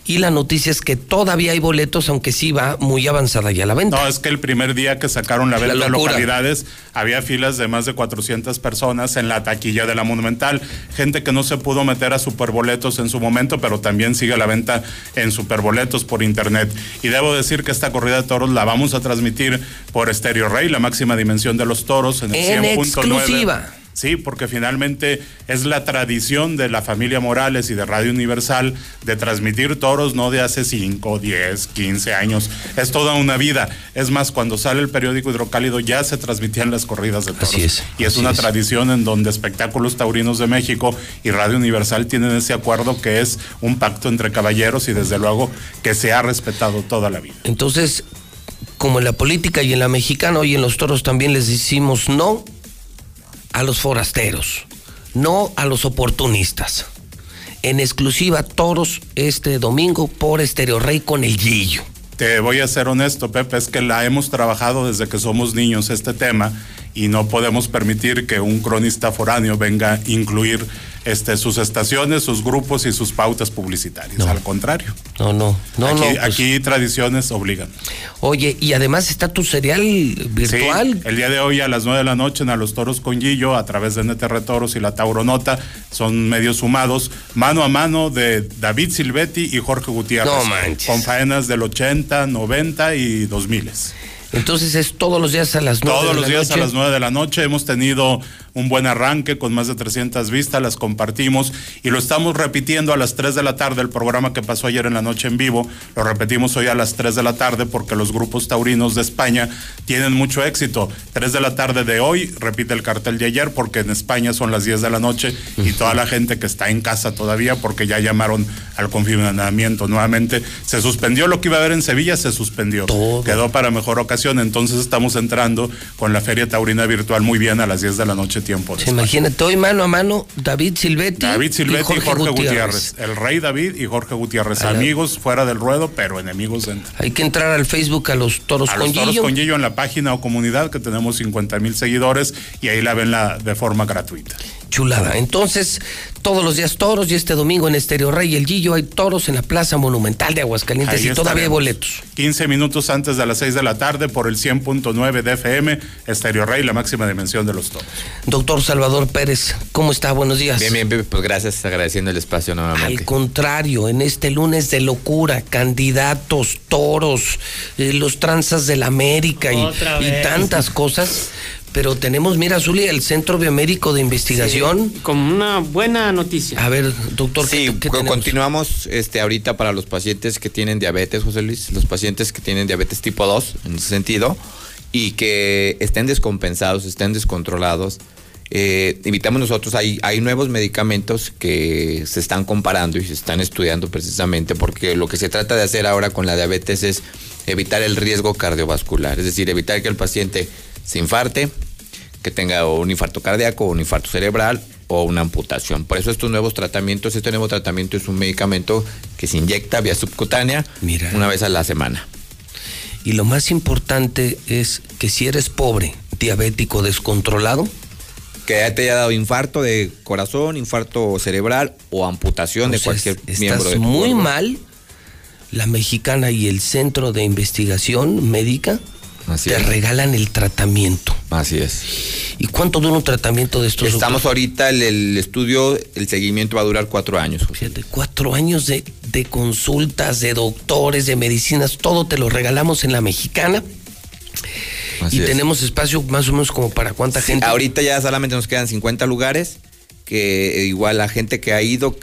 y la noticia es que todavía hay boletos, aunque sí va muy avanzada ya la venta. No, es que el primer día que sacaron la La venta de locura. localidades había filas de más de 400 personas en la taquilla de la Monumental. Gente que no se pudo meter a Superboletos en su momento, pero también sigue la venta en Superboletos por internet. Y debo decir que esta corrida de toros la vamos a transmitir por Stereo Rey, la máxima dimensión de los toros, en el En 100.9. Sí, porque finalmente es la tradición de la familia Morales y de Radio Universal de transmitir toros no de hace 5, 10, 15 años. Es toda una vida. Es más, cuando sale el periódico Hidrocálido ya se transmitían las corridas de toros. Así es, y es así una es. tradición en donde Espectáculos Taurinos de México y Radio Universal tienen ese acuerdo que es un pacto entre caballeros y desde luego que se ha respetado toda la vida. Entonces, como en la política y en la mexicana, hoy en los toros también les decimos no a los forasteros, no a los oportunistas. En exclusiva, toros este domingo por Estereo Rey con el Gillo. Te voy a ser honesto, Pepe, es que la hemos trabajado desde que somos niños este tema y no podemos permitir que un cronista foráneo venga a incluir este, sus estaciones, sus grupos y sus pautas publicitarias. Al contrario. No, no, no, aquí, no. pues, aquí tradiciones obligan. Oye, y además está tu cereal virtual. Sí, el día de hoy a las 9 de la noche en A los Toros con Guillo, a través de NTR Toros y la Tauronota, son medios sumados, mano a mano de David Silvetti y Jorge Gutiérrez. No manches. Con faenas del 80, 90 y 2000. Entonces es todos los días a las nueve Todos de los la días a noche. las 9 de la noche hemos tenido un buen arranque con más de 300 vistas, las compartimos y lo estamos repitiendo a las 3 de la tarde, el programa que pasó ayer en la noche en vivo, lo repetimos hoy a las 3 de la tarde porque los grupos taurinos de España tienen mucho éxito. 3 de la tarde de hoy repite el cartel de ayer porque en España son las 10 de la noche y toda la gente que está en casa todavía porque ya llamaron al confinamiento nuevamente, se suspendió lo que iba a haber en Sevilla, se suspendió. Quedó para mejor ocasión, entonces estamos entrando con la Feria Taurina Virtual muy bien a las 10 de la noche tiempo. de Sí, imagínate, hoy mano a mano, David Silvetti. David Silvetti y Jorge, Gutiérrez. El rey David y Jorge Gutiérrez. Amigos fuera del ruedo, pero enemigos dentro. Hay que entrar al Facebook a los toros A con los toros Gillo. con Gillo en la página o comunidad que tenemos 50 mil seguidores y ahí la ven la, de forma gratuita. Chulada. Entonces, todos los días toros y este domingo en Estéreo Rey y el Gillo hay toros en la Plaza Monumental de Aguascalientes Ahí y todavía hay boletos. 15 minutos antes de las 6 de la tarde por el 100.9 de FM, Estéreo Rey, la máxima dimensión de los toros. Doctor Salvador Pérez, ¿cómo está? Buenos días. Bien, bien, Pepe, pues gracias, agradeciendo el espacio nuevamente. Al contrario, en este lunes de locura, candidatos, toros, eh, los tranzas de la América y, tantas cosas. Pero tenemos, mira, Zuli, el Centro Biomédico de Investigación. Como una buena noticia. A ver, doctor, Sí, ¿qué, qué continuamos este, ahorita para los pacientes que tienen diabetes, José Luis, los pacientes que tienen diabetes tipo 2, en ese sentido, y que estén descompensados, estén descontrolados. Eh, invitamos nosotros, hay, hay nuevos medicamentos que se están comparando y se están estudiando precisamente porque lo que se trata de hacer ahora con la diabetes es evitar el riesgo cardiovascular, es decir, evitar que el paciente se infarte, que tenga un infarto cardíaco, un infarto cerebral o una amputación. Por eso estos nuevos tratamientos, este nuevo tratamiento es un medicamento que se inyecta vía subcutánea una vez a la semana. Y lo más importante es que si eres pobre, diabético, descontrolado, Que ya te haya dado infarto de corazón, infarto cerebral o amputación de sea, cualquier estás miembro de tu muy cuerpo. mal. La mexicana y el Centro de Investigación Médica te regalan el tratamiento. Así es. ¿Y cuánto dura un tratamiento de estos? Estamos ahorita, el, el estudio, el seguimiento va a durar cuatro años. Fíjate, cuatro años de, de consultas, de doctores, de medicinas, todo te lo regalamos en la mexicana. Así y es. tenemos espacio más o menos como para cuánta Sí, gente. ahorita ya solamente nos quedan 50 lugares, que igual la gente que ha ido,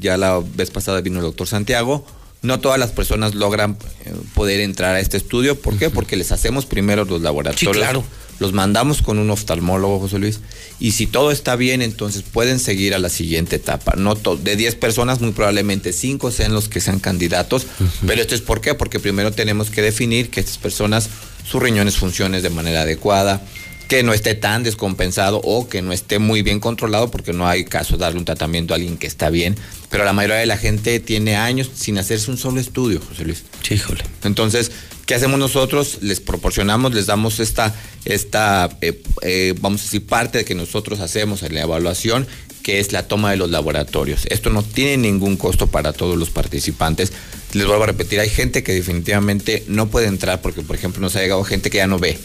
ya la vez pasada vino el doctor Santiago, no todas las personas logran eh, poder entrar a este estudio. ¿Por qué? Porque les hacemos primero los laboratorios. Sí, claro. Los mandamos con un oftalmólogo, José Luis. Y si todo está bien, entonces pueden seguir a la siguiente etapa. No de 10 personas, muy probablemente 5 sean los que sean candidatos. Pero esto es por qué? Porque primero tenemos que definir que estas personas, sus riñones funcionen de manera adecuada, que no esté tan descompensado o que no esté muy bien controlado, porque no hay caso de darle un tratamiento a alguien que está bien. Pero la mayoría de la gente tiene años sin hacerse un solo estudio, José Luis. Híjole. Entonces, ¿qué hacemos nosotros? Les proporcionamos, les damos esta, esta eh, eh, vamos a decir, parte de que nosotros hacemos en la evaluación, que es la toma de los laboratorios. Esto no tiene ningún costo para todos los participantes. Les vuelvo a repetir, hay gente que definitivamente no puede entrar porque, por ejemplo, nos ha llegado gente que ya no ve,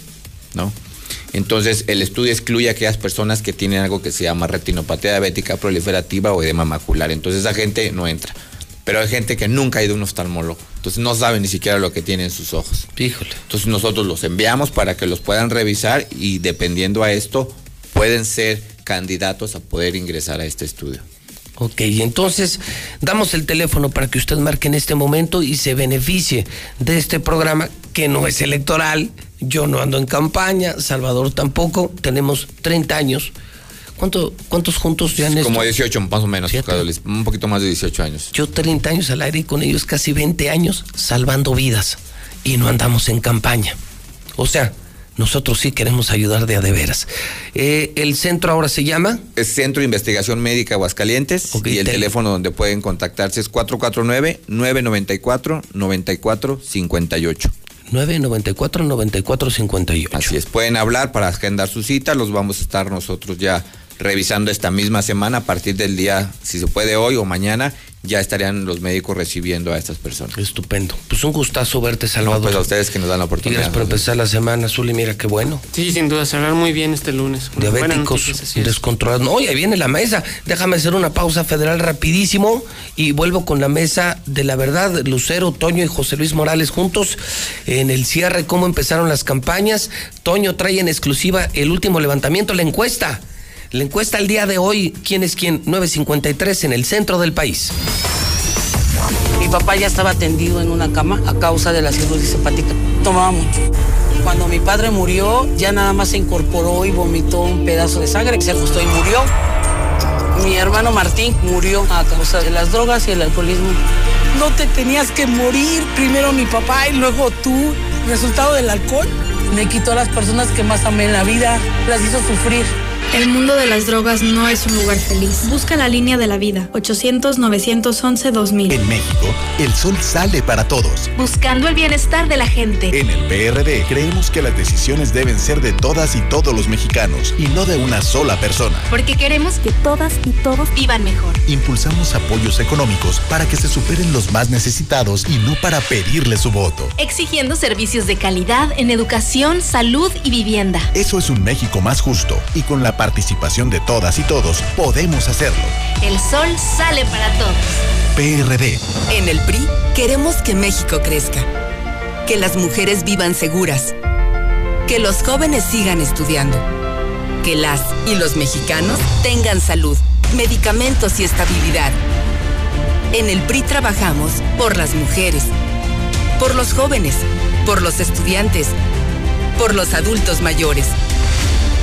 ¿no? Entonces, el estudio excluye a aquellas personas que tienen algo que se llama retinopatía diabética proliferativa o edema macular. Entonces, esa gente no entra. Pero hay gente que nunca ha ido a un oftalmólogo. Entonces, no sabe ni siquiera lo que tiene en sus ojos. Híjole. Entonces, nosotros los enviamos para que los puedan revisar y, dependiendo a esto, pueden ser candidatos a poder ingresar a este estudio. Ok, y entonces damos el teléfono para que usted marque en este momento y se beneficie de este programa que no es electoral. Yo no ando en campaña, Salvador tampoco, tenemos 30 años. ¿Cuánto, ¿Cuántos juntos ya esto? Como 18 más o menos, un poquito más de 18 años. Yo 30 años al aire y con ellos casi 20 años salvando vidas y no andamos en campaña. O sea, nosotros sí queremos ayudar de a de veras. Eh, el centro ahora se llama Es Centro de Investigación Médica Aguascalientes y el tel- teléfono donde pueden contactarse es 449-994-9458. 994-9458. Así es, pueden hablar para agendar su cita, los vamos a estar nosotros ya revisando esta misma semana a partir del día, si se puede hoy o mañana, ya estarían los médicos recibiendo a estas personas. Estupendo. Pues un gustazo verte, Salvador. pues a ustedes que nos dan la oportunidad. gracias por empezar la semana, Zuli, mira qué bueno. Sí, sin duda, cerrar muy bien este lunes. Una Diabéticos descontrolados. No, y ahí viene la mesa. Déjame hacer una pausa federal rapidísimo y vuelvo con la mesa de la verdad. Lucero, Toño y José Luis Morales juntos en el cierre, cómo empezaron las campañas. Toño trae en exclusiva el último levantamiento, la encuesta. La encuesta al día de hoy, ¿quién es quién? 953 en el centro del país. Mi papá ya estaba tendido en una cama a causa de la cirrosis hepática. Tomaba mucho. Cuando mi padre murió, ya nada más se incorporó y vomitó un pedazo de sangre, se ajustó y murió. Mi hermano Martín murió a causa de las drogas y el alcoholismo. No te tenías que morir, primero mi papá y luego tú. Resultado del alcohol. Me quitó a las personas que más amé en la vida, las hizo sufrir. El mundo de las drogas no es un lugar feliz. Busca la línea de la vida. 800-911-2000. En México, el sol sale para todos. Buscando el bienestar de la gente. En el PRD creemos que las decisiones deben ser de todas y todos los mexicanos y no de una sola persona. Porque queremos que todas y todos vivan mejor. Impulsamos apoyos económicos para que se superen los más necesitados y no para pedirle su voto. Exigiendo servicios de calidad en educación, salud y vivienda. Eso es un México más justo y con la participación de todas y todos podemos hacerlo. El sol sale para todos. PRD. En el PRI queremos que México crezca, que las mujeres vivan seguras, que los jóvenes sigan estudiando, que las y los mexicanos tengan salud, medicamentos y estabilidad. En el PRI trabajamos por las mujeres, por los jóvenes, por los estudiantes, por los adultos mayores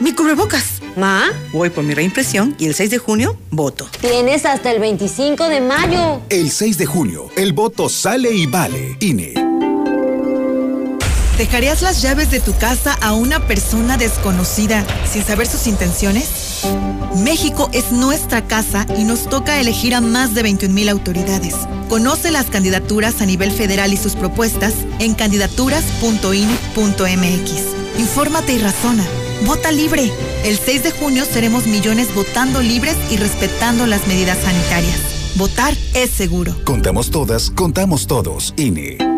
¡Mi cubrebocas! ¿Ma? Voy por mi reimpresión y el 6 de junio voto. Tienes hasta el 25 de mayo. El 6 de junio, el voto sale y vale. INE. ¿Dejarías las llaves de tu casa a una persona desconocida sin saber sus intenciones? México es nuestra casa y nos toca elegir a más de 21 mil autoridades. Conoce las candidaturas a nivel federal y sus propuestas en candidaturas.in.mx. Infórmate y razona. Vota libre. El 6 de junio seremos millones votando libres y respetando las medidas sanitarias. Votar es seguro. Contamos todas, contamos todos. INE.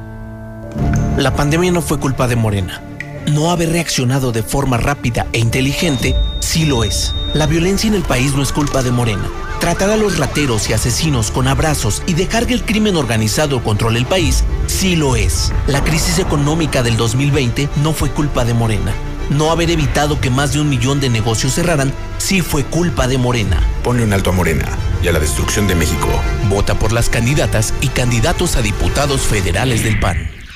La pandemia no fue culpa de Morena. No haber reaccionado de forma rápida e inteligente sí lo es. La violencia en el país no es culpa de Morena. Tratar a los rateros y asesinos con abrazos y dejar que el crimen organizado controle el país sí lo es. La crisis económica del 2020 no fue culpa de Morena. No haber evitado que más de un millón de negocios cerraran sí fue culpa de Morena. Ponle un alto a Morena y a la destrucción de México. Vota por las candidatas y candidatos a diputados federales del PAN.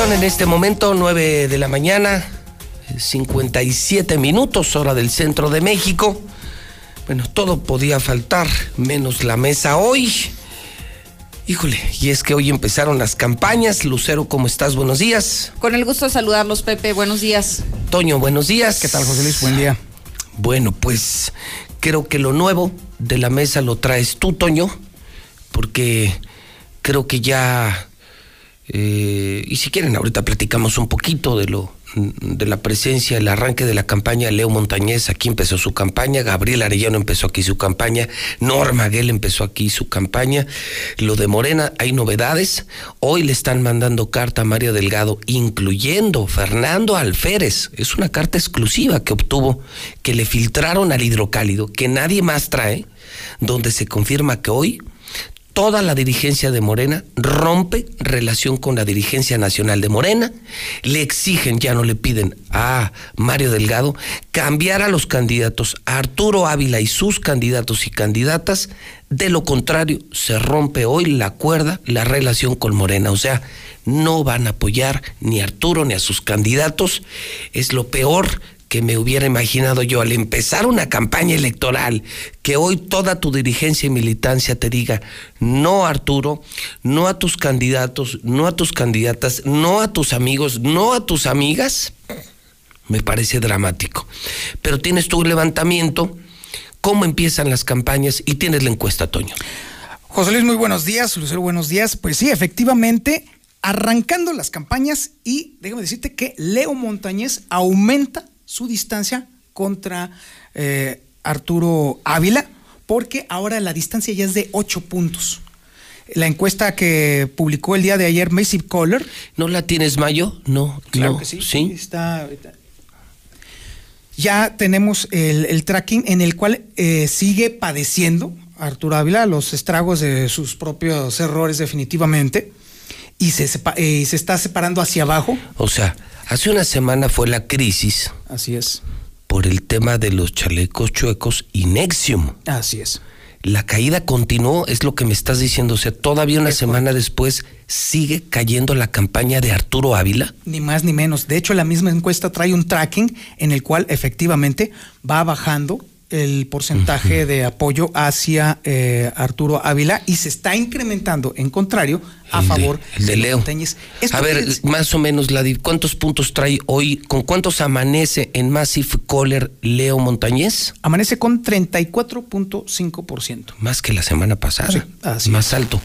Son en este momento 9 de la mañana, 57 minutos, hora del centro de México. Bueno, todo podía faltar, menos la mesa hoy. Híjole, y es que hoy empezaron las campañas. Lucero, ¿cómo estás? Buenos días. Con el gusto de saludarlos, Pepe. Buenos días. Toño, buenos días. ¿Qué tal, José Luis? Buen día. Bueno, pues creo que lo nuevo de la mesa lo traes tú, Toño, porque creo que ya eh, y si quieren, ahorita platicamos un poquito de lo de la presencia, el arranque de la campaña. Leo Montañez aquí empezó su campaña, Gabriel Arellano empezó aquí su campaña, Norma Guel empezó aquí su campaña. Lo de Morena, hay novedades. Hoy le están mandando carta a Mario Delgado, incluyendo Fernando Alférez. Es una carta exclusiva que obtuvo, que le filtraron al hidrocálido, que nadie más trae, donde se confirma que hoy toda la dirigencia de Morena rompe relación con la dirigencia nacional de Morena, le exigen, ya no le piden a Mario Delgado, cambiar a los candidatos, a Arturo Ávila y sus candidatos y candidatas, de lo contrario, se rompe hoy la cuerda, la relación con Morena, o sea, no van a apoyar ni a Arturo ni a sus candidatos, es lo peor que me hubiera imaginado yo al empezar una campaña electoral, que hoy toda tu dirigencia y militancia te diga no Arturo, no a tus candidatos, no a tus candidatas, no a tus amigos, no a tus amigas, me parece dramático. Pero tienes tu levantamiento, cómo empiezan las campañas y tienes la encuesta, Toño. José Luis, muy buenos días. Lucero, buenos días. Pues sí, efectivamente, arrancando las campañas y déjame decirte que Leo Montañez aumenta su distancia contra eh, Arturo Ávila, porque ahora la distancia ya es de 8 puntos. La encuesta que publicó el día de ayer Massive Caller. ¿No la tienes, Mayo? No, Claro no. que sí. Está. Ya tenemos el, el tracking en el cual eh, sigue padeciendo Arturo Ávila los estragos de sus propios errores, definitivamente. Y se, sepa- eh, se está separando hacia abajo. O sea, hace una semana fue la crisis. Así es. Por el tema de los chalecos chuecos y Nexium. Así es. La caída continuó, es lo que me estás diciendo. O sea, todavía una semana después sigue cayendo la campaña de Arturo Ávila. Ni más ni menos. De hecho, la misma encuesta trae un tracking en el cual efectivamente va bajando el porcentaje de apoyo hacia eh, Arturo Ávila y se está incrementando, en contrario, a de- favor el de Leo. A ver, más o menos, la, di- ¿cuántos puntos trae hoy? ¿Con cuántos amanece en Massive Caller Leo Montañez? amanece con 34.5%. Más que la semana pasada. Sí, así más alto.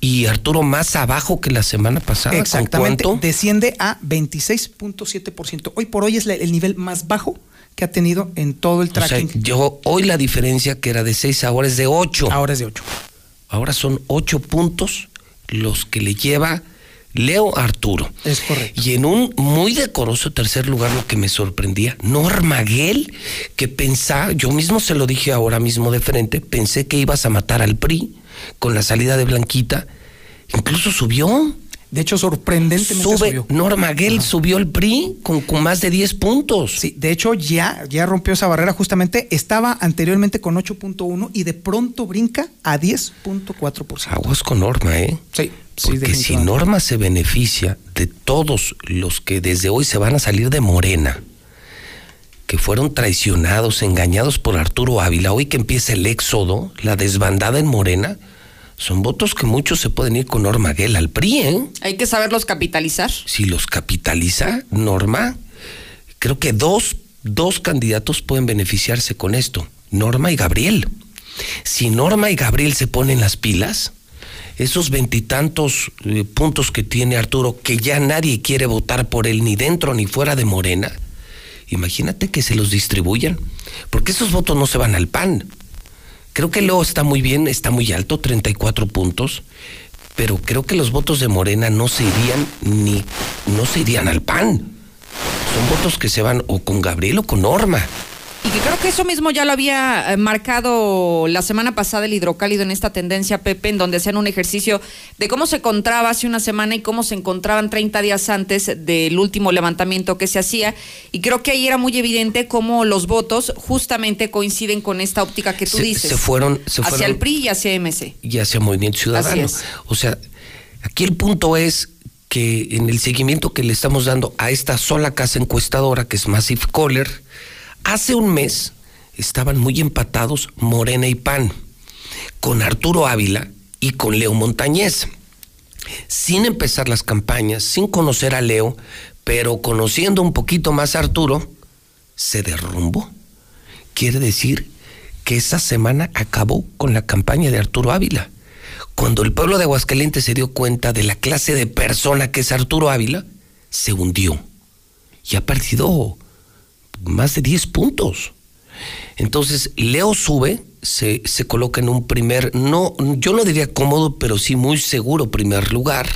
Y Arturo más abajo que la semana pasada. ¿Con Exactamente, cuánto? desciende a 26.7%. Hoy por hoy es el nivel más bajo que ha tenido en todo el O sea, tracking. yo hoy la diferencia que era de 6 ahora es de 8. Ahora es de 8. Ahora son 8 puntos los que le lleva Leo Arturo. Es correcto. Y en un muy decoroso tercer lugar, lo que me sorprendía, Norma Guel, que pensaba, yo mismo se lo dije ahora mismo de frente, pensé que ibas a matar al PRI con la salida de Blanquita. Incluso subió. De hecho, sorprendentemente Sube, subió. Norma Guel subió el PRI con, con más de 10 puntos. Sí, de hecho ya, ya rompió esa barrera justamente. Estaba anteriormente con 8.1 y de pronto brinca a 10.4%. Aguas con Norma, ¿eh? Sí, sí, Porque si. Norma se beneficia de todos los que desde hoy se van a salir de Morena, que fueron traicionados, engañados por Arturo Ávila, hoy que empieza el éxodo, la desbandada en Morena, son votos que muchos se pueden ir con Norma Guel al PRI, ¿eh? Hay que saberlos capitalizar. Si los capitaliza Norma, creo que dos, dos candidatos pueden beneficiarse con esto, Norma y Gabriel. Si Norma y Gabriel se ponen las pilas, esos veintitantos eh, puntos que tiene Arturo, que ya nadie quiere votar por él ni dentro ni fuera de Morena, imagínate que se los distribuyan, porque esos votos no se van al PAN. Creo que Leo está muy bien, está muy alto, 34 puntos, pero creo que los votos de Morena no se irían ni no se irían al PAN. Son votos que se van o con Gabriel o con Norma. Y que creo que eso mismo ya lo había eh, marcado la semana pasada el hidrocálido en esta tendencia, Pepe, en donde hacían un ejercicio de cómo se encontraba hace una semana y cómo se encontraban 30 días antes del último levantamiento que se hacía. Y creo que ahí era muy evidente cómo los votos justamente coinciden con esta óptica que tú Se- dices. se fueron- se hacia fueron- el PRI y hacia MC. y hacia Movimiento Ciudadano. O sea, aquí el punto es que en el seguimiento que le estamos dando a esta sola casa encuestadora, que es Massive Caller, hace un mes estaban muy empatados Morena y PAN, con Arturo Ávila y con Leo Montañez. Sin empezar las campañas, sin conocer a Leo, pero conociendo un poquito más a Arturo, se derrumbó. Quiere decir que esa semana acabó con la campaña de Arturo Ávila. Cuando el pueblo de Aguascalientes se dio cuenta de la clase de persona que es Arturo Ávila, se hundió y ha perdido más de 10 puntos. Entonces, Leo sube, se, se coloca en un primer, no, yo no diría cómodo, pero sí muy seguro primer lugar.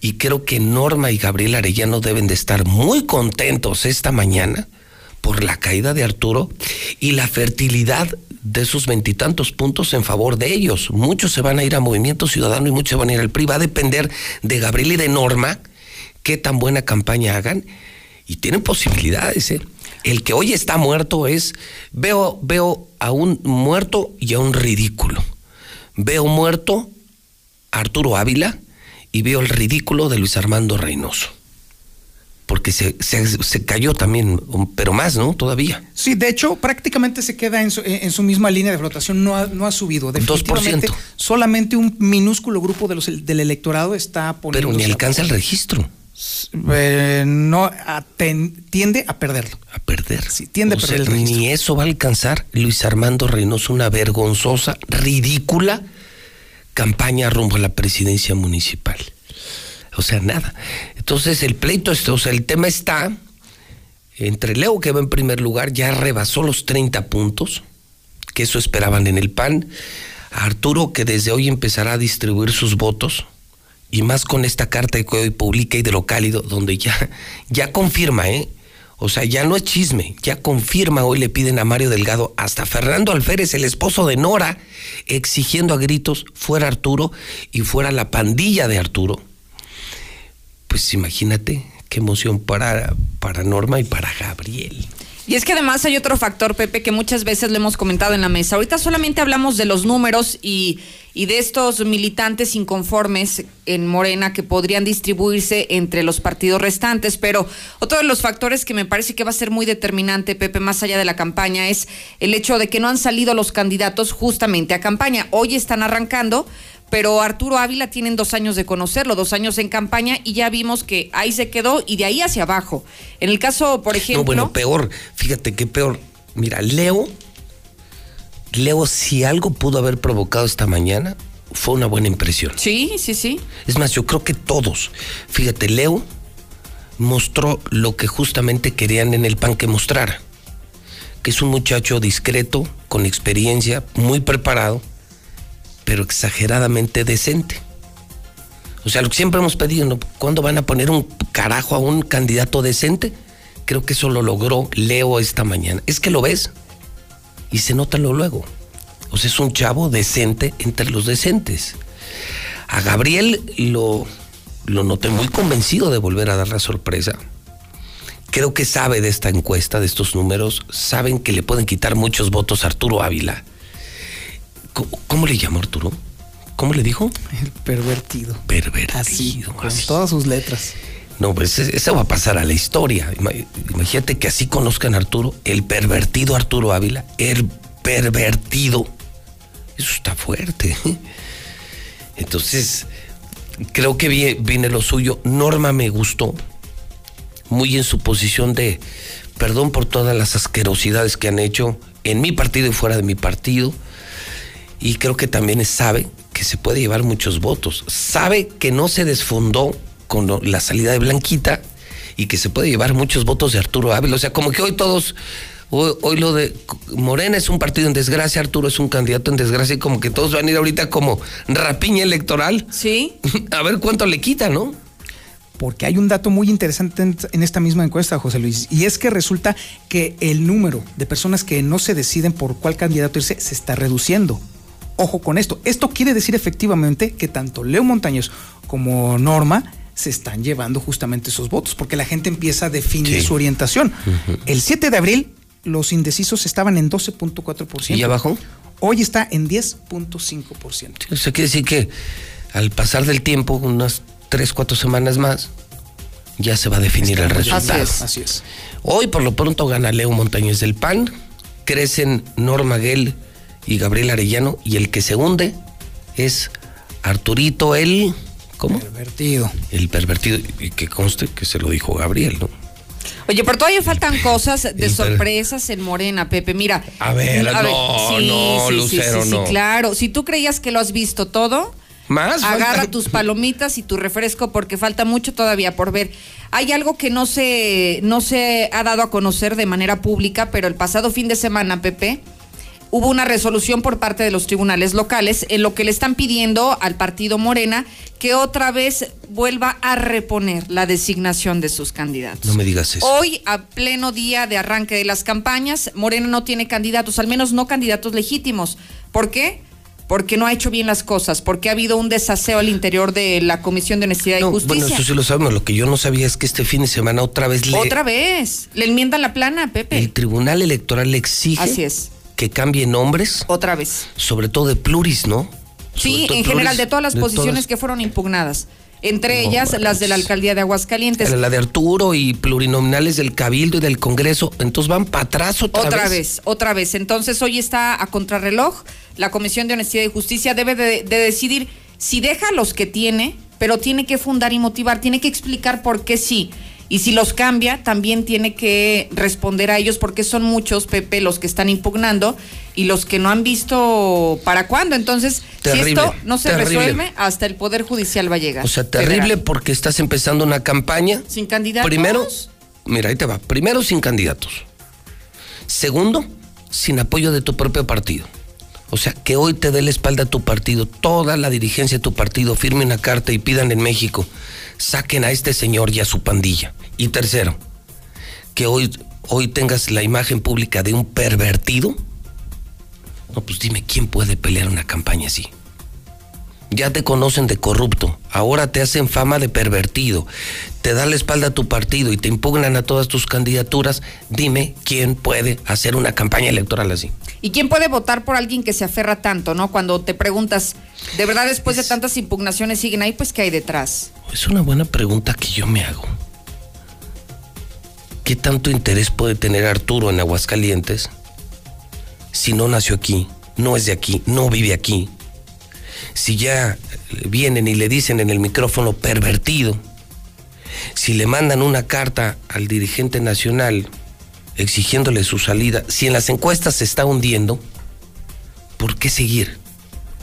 Y creo que Norma y Gabriel Arellano deben de estar muy contentos esta mañana por la caída de Arturo y la fertilidad de sus veintitantos puntos en favor de ellos. Muchos se van a ir a Movimiento Ciudadano y muchos se van a ir al PRI. Va a depender de Gabriel y de Norma qué tan buena campaña hagan y tienen posibilidades. ¿eh? El que hoy está muerto es, veo, veo a un muerto y a un ridículo. Veo muerto a Arturo Ávila y veo el ridículo de Luis Armando Reynoso. Porque se, se, se cayó también, pero más, ¿no? Todavía. Sí, de hecho, prácticamente se queda en su, en su misma línea de flotación, no ha, no ha subido. Definitivamente, 2%. Solamente un minúsculo grupo de los, del electorado está poniendo. Pero ni alcanza el registro. Eh, no tiende a perderlo. A perder. Sí, tiende a perder sea, el registro. ni eso va a alcanzar Luis Armando Reynoso, una vergonzosa, ridícula campaña rumbo a la presidencia municipal. O sea, nada. Entonces el pleito, está- o sea, el tema está entre Leo, que va en primer lugar, ya rebasó los 30 puntos, que eso esperaban en el PAN, a Arturo, que desde hoy empezará a distribuir sus votos, y más con esta carta que hoy publica Hidrocálido, donde ya, ya confirma, ¿eh? O sea, ya no es chisme, ya confirma, hoy le piden a Mario Delgado, hasta Fernando Alférez, el esposo de Nora, exigiendo a gritos fuera Arturo y fuera la pandilla de Arturo. Pues imagínate qué emoción para, para Norma y para Gabriel. Y es que además hay otro factor, Pepe, que muchas veces lo hemos comentado en la mesa. Ahorita solamente hablamos de los números y, de estos militantes inconformes en Morena que podrían distribuirse entre los partidos restantes, pero otro de los factores que me parece que va a ser muy determinante, Pepe, más allá de la campaña, es el hecho de que no han salido los candidatos justamente a campaña. Hoy están arrancando, pero Arturo Ávila tienen dos años de conocerlo, dos años en campaña y ya vimos que ahí se quedó y de ahí hacia abajo. En el caso, por ejemplo... No, bueno, peor, fíjate qué peor. Mira, Leo, Leo, si algo pudo haber provocado esta mañana, fue una buena impresión. Sí, sí, sí. Es más, yo creo que todos. Fíjate, Leo mostró lo que justamente querían en el PAN que mostrara. Que es un muchacho discreto, con experiencia, muy preparado, pero exageradamente decente. O sea, lo que siempre hemos pedido, ¿no? ¿cuándo van a poner un carajo a un candidato decente? Creo que eso lo logró Leo esta mañana. Es que lo ves y se nota lo luego. O sea, es un chavo decente entre los decentes. A Gabriel lo, lo noté muy convencido de volver a dar la sorpresa. Creo que sabe de esta encuesta, de estos números, saben que le pueden quitar muchos votos a Arturo Ávila. ¿Cómo, cómo le llamó Arturo? ¿Cómo le dijo? El pervertido. Pervertido. Así, con todas sus letras. No, pues e- eso va a pasar a la historia. Ima- Imagínate que así conozcan a Arturo, el pervertido Arturo Ávila, el pervertido. Eso está fuerte. (laughs) Entonces, creo que vie- viene lo suyo. Norma me gustó, muy en su posición de perdón por todas las asquerosidades que han hecho en mi partido y fuera de mi partido. Y creo que también sabe que se puede llevar muchos votos. Sabe que no se desfondó con lo- la salida de Blanquita y que se puede llevar muchos votos de Arturo Ávila. O sea, como que hoy todos, hoy, hoy lo de Morena es un partido en desgracia, Arturo es un candidato en desgracia y como que todos van a ir ahorita como rapiña electoral. Sí. (laughs) A ver cuánto le quita, ¿no? Porque hay un dato muy interesante en, en esta misma encuesta, José Luis, y es que resulta que el número de personas que no se deciden por cuál candidato irse se está reduciendo. Ojo con esto. Esto quiere decir efectivamente que tanto Leo Montañez como Norma se están llevando justamente esos votos, porque la gente empieza a definir Sí. su orientación. El 7 de abril, los indecisos estaban en 12.4%. ¿Y ya bajó? Hoy está en 10.5%. O sea, quiere decir que al pasar del tiempo, unas tres, cuatro semanas más, ya se va a definir el resultado. Así es. Hoy, por lo pronto, gana Leo Montañez del PAN, crecen Norma Guel y Gabriel Arellano, y el que se hunde es Arturito, el. ¿Cómo? Pervertido. El pervertido, y que conste que se lo dijo Gabriel, ¿no? Oye, pero todavía faltan cosas de sorpresas en Morena, Pepe. Mira. A ver, no, no, Lucero, sí, no. claro. Si tú creías que lo has visto todo, Más. agarra falta- tus palomitas y tu refresco porque falta mucho todavía por ver. Hay algo que no se, no se ha dado a conocer de manera pública, pero el pasado fin de semana, Pepe, hubo una resolución por parte de los tribunales locales en lo que le están pidiendo al partido Morena que otra vez vuelva a reponer la designación de sus candidatos. No me digas eso. Hoy, a pleno día de arranque de las campañas, Morena no tiene candidatos, al menos no candidatos legítimos. ¿Por qué? Porque no ha hecho bien las cosas, porque ha habido un desaseo al interior de la Comisión de Honestidad y Justicia. Bueno, eso sí lo sabemos. Lo que yo no sabía es que este fin de semana otra vez le. Otra vez. Le enmiendan la plana, Pepe. El Tribunal Electoral le exige. Así es. Que cambie nombres. Otra vez. Sobre todo de pluris, ¿no? Sí, en general, de todas las posiciones que fueron impugnadas. Entre ellas, las de la alcaldía de Aguascalientes. La de Arturo y plurinominales del Cabildo y del Congreso. Entonces van para atrás otra, vez. Otra vez, otra vez. Entonces hoy está a contrarreloj. La Comisión de Honestidad y Justicia debe de, de decidir si deja los que tiene, pero tiene que fundar y motivar, tiene que explicar por qué sí. Y si los cambia, también tiene que responder a ellos porque son muchos, Pepe, los que están impugnando y los que no han visto para cuándo. Entonces, si esto no se resuelve, hasta el Poder Judicial va a llegar. O sea, terrible porque estás empezando una campaña. Sin candidatos. Primero, mira, ahí te va. Primero, sin candidatos. Segundo, sin apoyo de tu propio partido. O sea, que hoy te dé la espalda a tu partido, toda la dirigencia de tu partido, firme una carta y pidan en México, saquen a este señor y a su pandilla. Y tercero, que hoy, hoy tengas la imagen pública de un pervertido. No, pues dime, ¿quién puede pelear una campaña así? Ya te conocen de corrupto, ahora te hacen fama de pervertido, te dan la espalda a tu partido y te impugnan a todas tus candidaturas. Dime quién puede hacer una campaña electoral así. ¿Y quién puede votar por alguien que se aferra tanto, no? Cuando te preguntas, ¿de verdad después de tantas impugnaciones siguen ahí? Pues, ¿qué hay detrás? Es una buena pregunta que yo me hago. ¿Qué tanto interés puede tener Arturo en Aguascalientes si no nació aquí, no es de aquí, no vive aquí? Si ya vienen y le dicen en el micrófono pervertido, si le mandan una carta al dirigente nacional exigiéndole su salida, si en las encuestas se está hundiendo, ¿por qué seguir?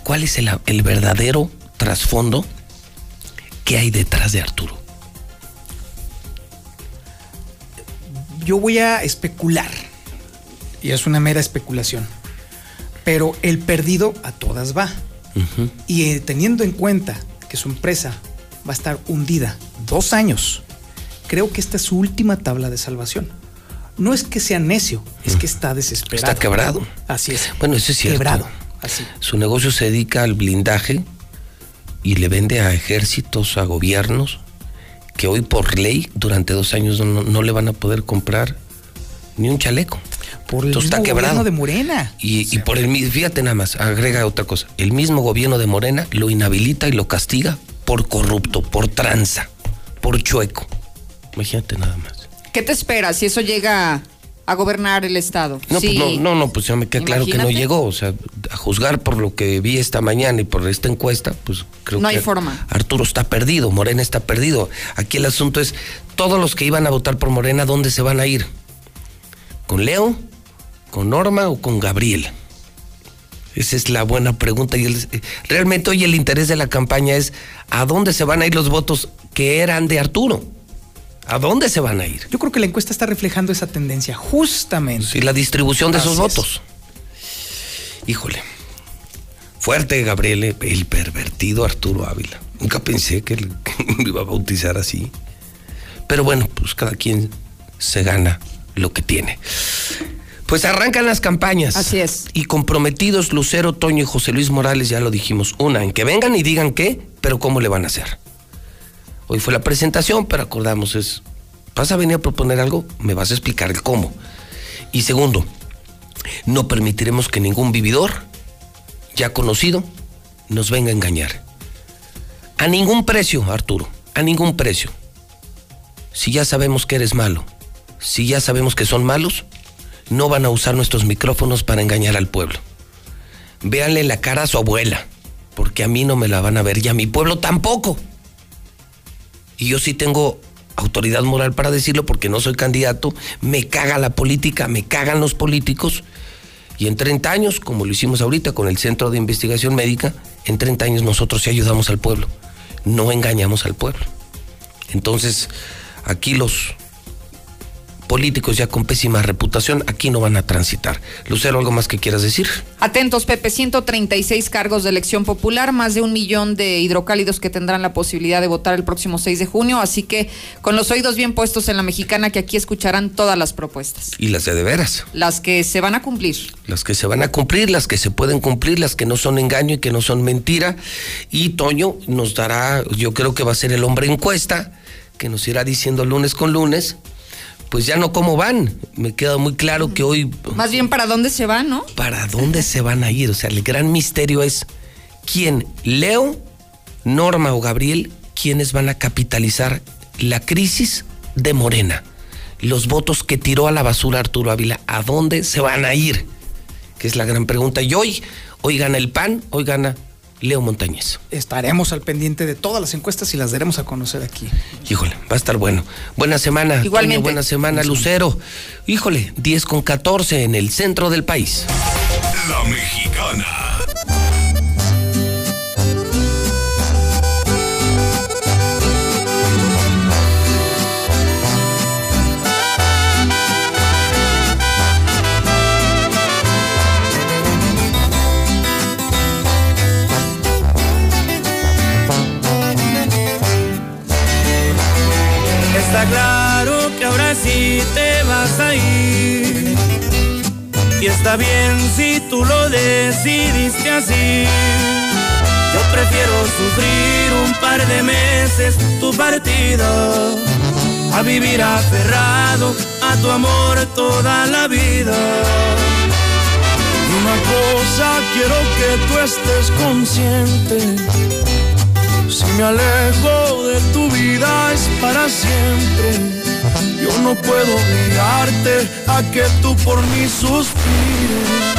¿Cuál es el, verdadero trasfondo que hay detrás de Arturo? Yo voy a especular, y es una mera especulación, pero el perdido a todas va. Y eh, teniendo en cuenta que su empresa va a estar hundida dos años, creo que esta es su última tabla de salvación. No es que sea necio, es que está desesperado. Está quebrado. Así es. Bueno, eso es cierto. Quebrado. Así. Su negocio se dedica al blindaje y le vende a ejércitos, a gobiernos, que hoy por ley durante dos años no, no le van a poder comprar ni un chaleco. Por el mismo está quebrado. gobierno de Morena. Y, y por el mi- fíjate nada más, agrega otra cosa. El mismo gobierno de Morena lo inhabilita y lo castiga por corrupto, por tranza, por chueco. Imagínate nada más. ¿Qué te esperas si eso llega a gobernar el Estado? No, Sí. pues no, no, no, pues ya me queda claro que no llegó. O sea, a juzgar por lo que vi esta mañana y por esta encuesta, pues creo No que hay forma. Arturo está perdido, Morena está perdido. Aquí el asunto es, todos los que iban a votar por Morena, ¿dónde se van a ir? ¿Con Leo? ¿Con Norma o con Gabriel? Esa es la buena pregunta. Y el- realmente hoy el interés de la campaña es a dónde se van a ir los votos que eran de Arturo. ¿A dónde se van a ir? Yo creo que la encuesta está reflejando esa tendencia, justamente. Y la distribución de esos es. votos. Híjole. Fuerte, Gabriel, eh, el pervertido Arturo Ávila. Nunca pensé que le- (laughs) que me iba a bautizar así. Pero bueno, pues cada quien se gana lo que tiene. Pues arrancan las campañas. Así es. Y comprometidos Lucero, Toño y José Luis Morales, ya lo dijimos. Una, en que vengan y digan qué, pero cómo le van a hacer. Hoy fue la presentación, pero acordamos es, ¿vas a venir a proponer algo? Me vas a explicar el cómo. Y segundo, no permitiremos que ningún vividor ya conocido nos venga a engañar. A ningún precio, Arturo, a ningún precio. Si ya sabemos que eres malo, si ya sabemos que son malos, no van a usar nuestros micrófonos para engañar al pueblo. Véanle la cara a su abuela, porque a mí no me la van a ver y a mi pueblo tampoco. Y yo sí tengo autoridad moral para decirlo porque no soy candidato, me caga la política, me cagan los políticos. Y en 30 años, como lo hicimos ahorita con el Centro de Investigación Médica, en 30 años nosotros sí ayudamos al pueblo, no engañamos al pueblo. Entonces, aquí los políticos ya con pésima reputación aquí no van a transitar. Lucero, ¿algo más que quieras decir? Atentos, Pepe, 136 cargos de elección popular, más de un millón de hidrocálidos que tendrán la posibilidad de votar el próximo 6 de junio, así que con los oídos bien puestos en la mexicana que aquí escucharán todas las propuestas. Y las de de veras. Las que se van a cumplir. Las que se van a cumplir, las que se pueden cumplir, las que no son engaño y que no son mentira. Y Toño nos dará, yo creo que va a ser el hombre encuesta, que nos irá diciendo lunes con lunes pues ya no cómo van. Me queda muy claro que hoy... Más bien para dónde se van, ¿no? ¿Para dónde se van a ir? O sea, el gran misterio es quién, Leo, Norma o Gabriel, quiénes van a capitalizar la crisis de Morena. Los votos que tiró a la basura Arturo Ávila, ¿a dónde se van a ir? Que es la gran pregunta. Y hoy, hoy gana el PAN, hoy gana Leo Montañez. Estaremos al pendiente de todas las encuestas y las daremos a conocer aquí. Híjole, va a estar bueno. Buena semana. Igualmente. Toño, buena semana, Lucero. Híjole, 10 con 14 en el centro del país. La mexicana. Está bien si tú lo decidiste así. Yo prefiero sufrir un par de meses tu partida a vivir aferrado a tu amor toda la vida. Una cosa quiero que tú estés consciente. Si me alejo de tu vida es para siempre. Yo no puedo obligarte a que tú por mí suspires.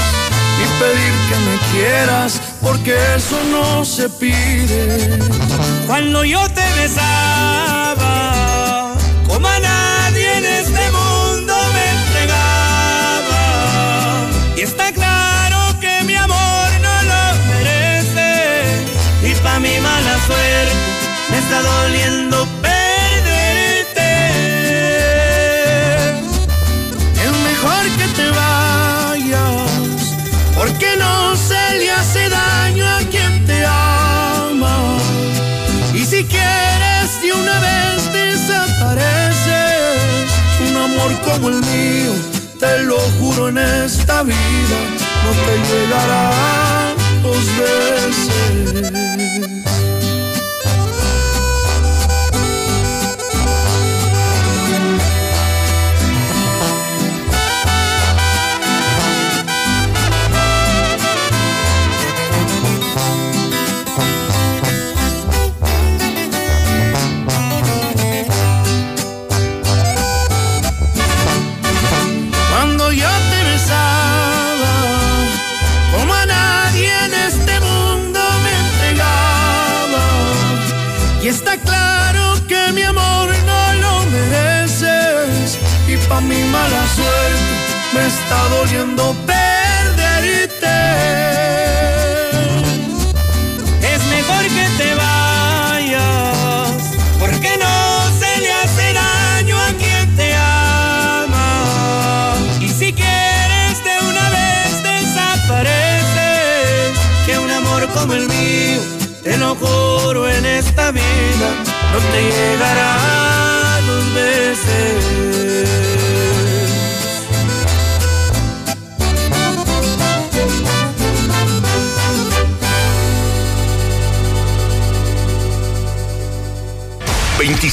Ni pedir que me quieras, porque eso no se pide. Cuando yo te besaba, como a nadie en este mundo me entregaba. Y está claro que mi amor no lo merece. Y pa' mi mala suerte me está doliendo te lo juro en esta vida, no te llegará dos veces. Me está doliendo perderte. Es mejor que te vayas, porque no se le hace daño a quien te ama. Y si quieres de una vez desapareces, que un amor como el mío, te lo juro en esta vida, no te llegará dos veces.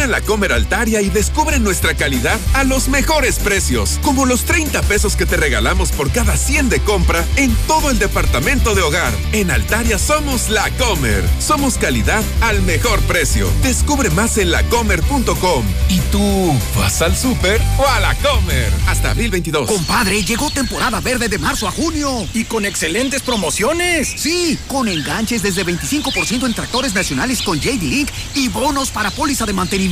Ven a la Comer Altaria y descubre nuestra calidad a los mejores precios, como los 30 pesos que te regalamos por cada 100 de compra en todo el departamento de hogar. En Altaria somos la Comer. Somos calidad al mejor precio. Descubre más en lacomer.com. ¿Y tú vas al súper o a la Comer? Hasta abril 22. Compadre, llegó temporada verde de marzo a junio. Y con excelentes promociones. Sí, con enganches desde 25% en tractores nacionales con JD Link y bonos para póliza de mantenimiento.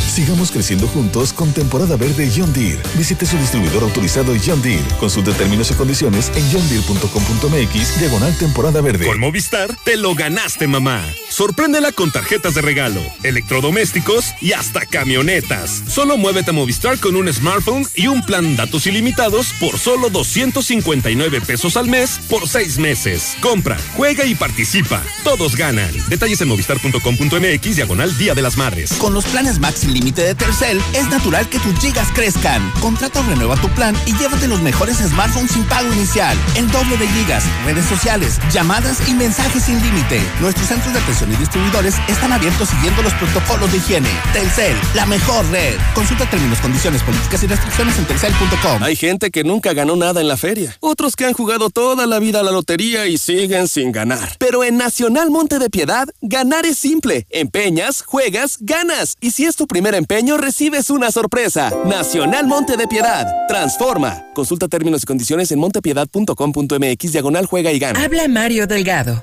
Sigamos creciendo juntos con temporada verde John Deere. Visite su distribuidor autorizado John Deere. Consulte términos y condiciones en johndeere.com.mx diagonal temporada verde. Con Movistar te lo ganaste, mamá. Sorpréndela con tarjetas de regalo, electrodomésticos y hasta camionetas. Solo muévete a Movistar con un smartphone y un plan datos ilimitados por solo 259 pesos al mes por seis meses. Compra, juega y participa. Todos ganan. Detalles en movistar.com.mx diagonal Día de las Madres. Con los planes Max sin límite de Tercel, es natural que tus gigas crezcan. Contrata o renueva tu plan y llévate los mejores smartphones sin pago inicial. El doble de gigas, redes sociales, llamadas y mensajes sin límite. Nuestros centros de atención y distribuidores están abiertos siguiendo los protocolos de higiene. Telcel, la mejor red. Consulta términos, condiciones, políticas y restricciones en telcel.com. Hay gente que nunca ganó nada en la feria. Otros que han jugado toda la vida a la lotería y siguen sin ganar. Pero en Nacional Monte de Piedad, ganar es simple. Empeñas, juegas, ganas. Y si es tu primer empeño, recibes una sorpresa. Nacional Monte de Piedad. Transforma. Consulta términos y condiciones en montepiedad.com.mx diagonal juega y gana. Habla Mario Delgado.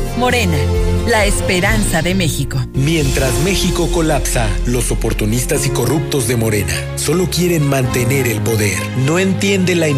Morena, la esperanza de México. Mientras México colapsa, los oportunistas y corruptos de Morena solo quieren mantener el poder. No entienden la importancia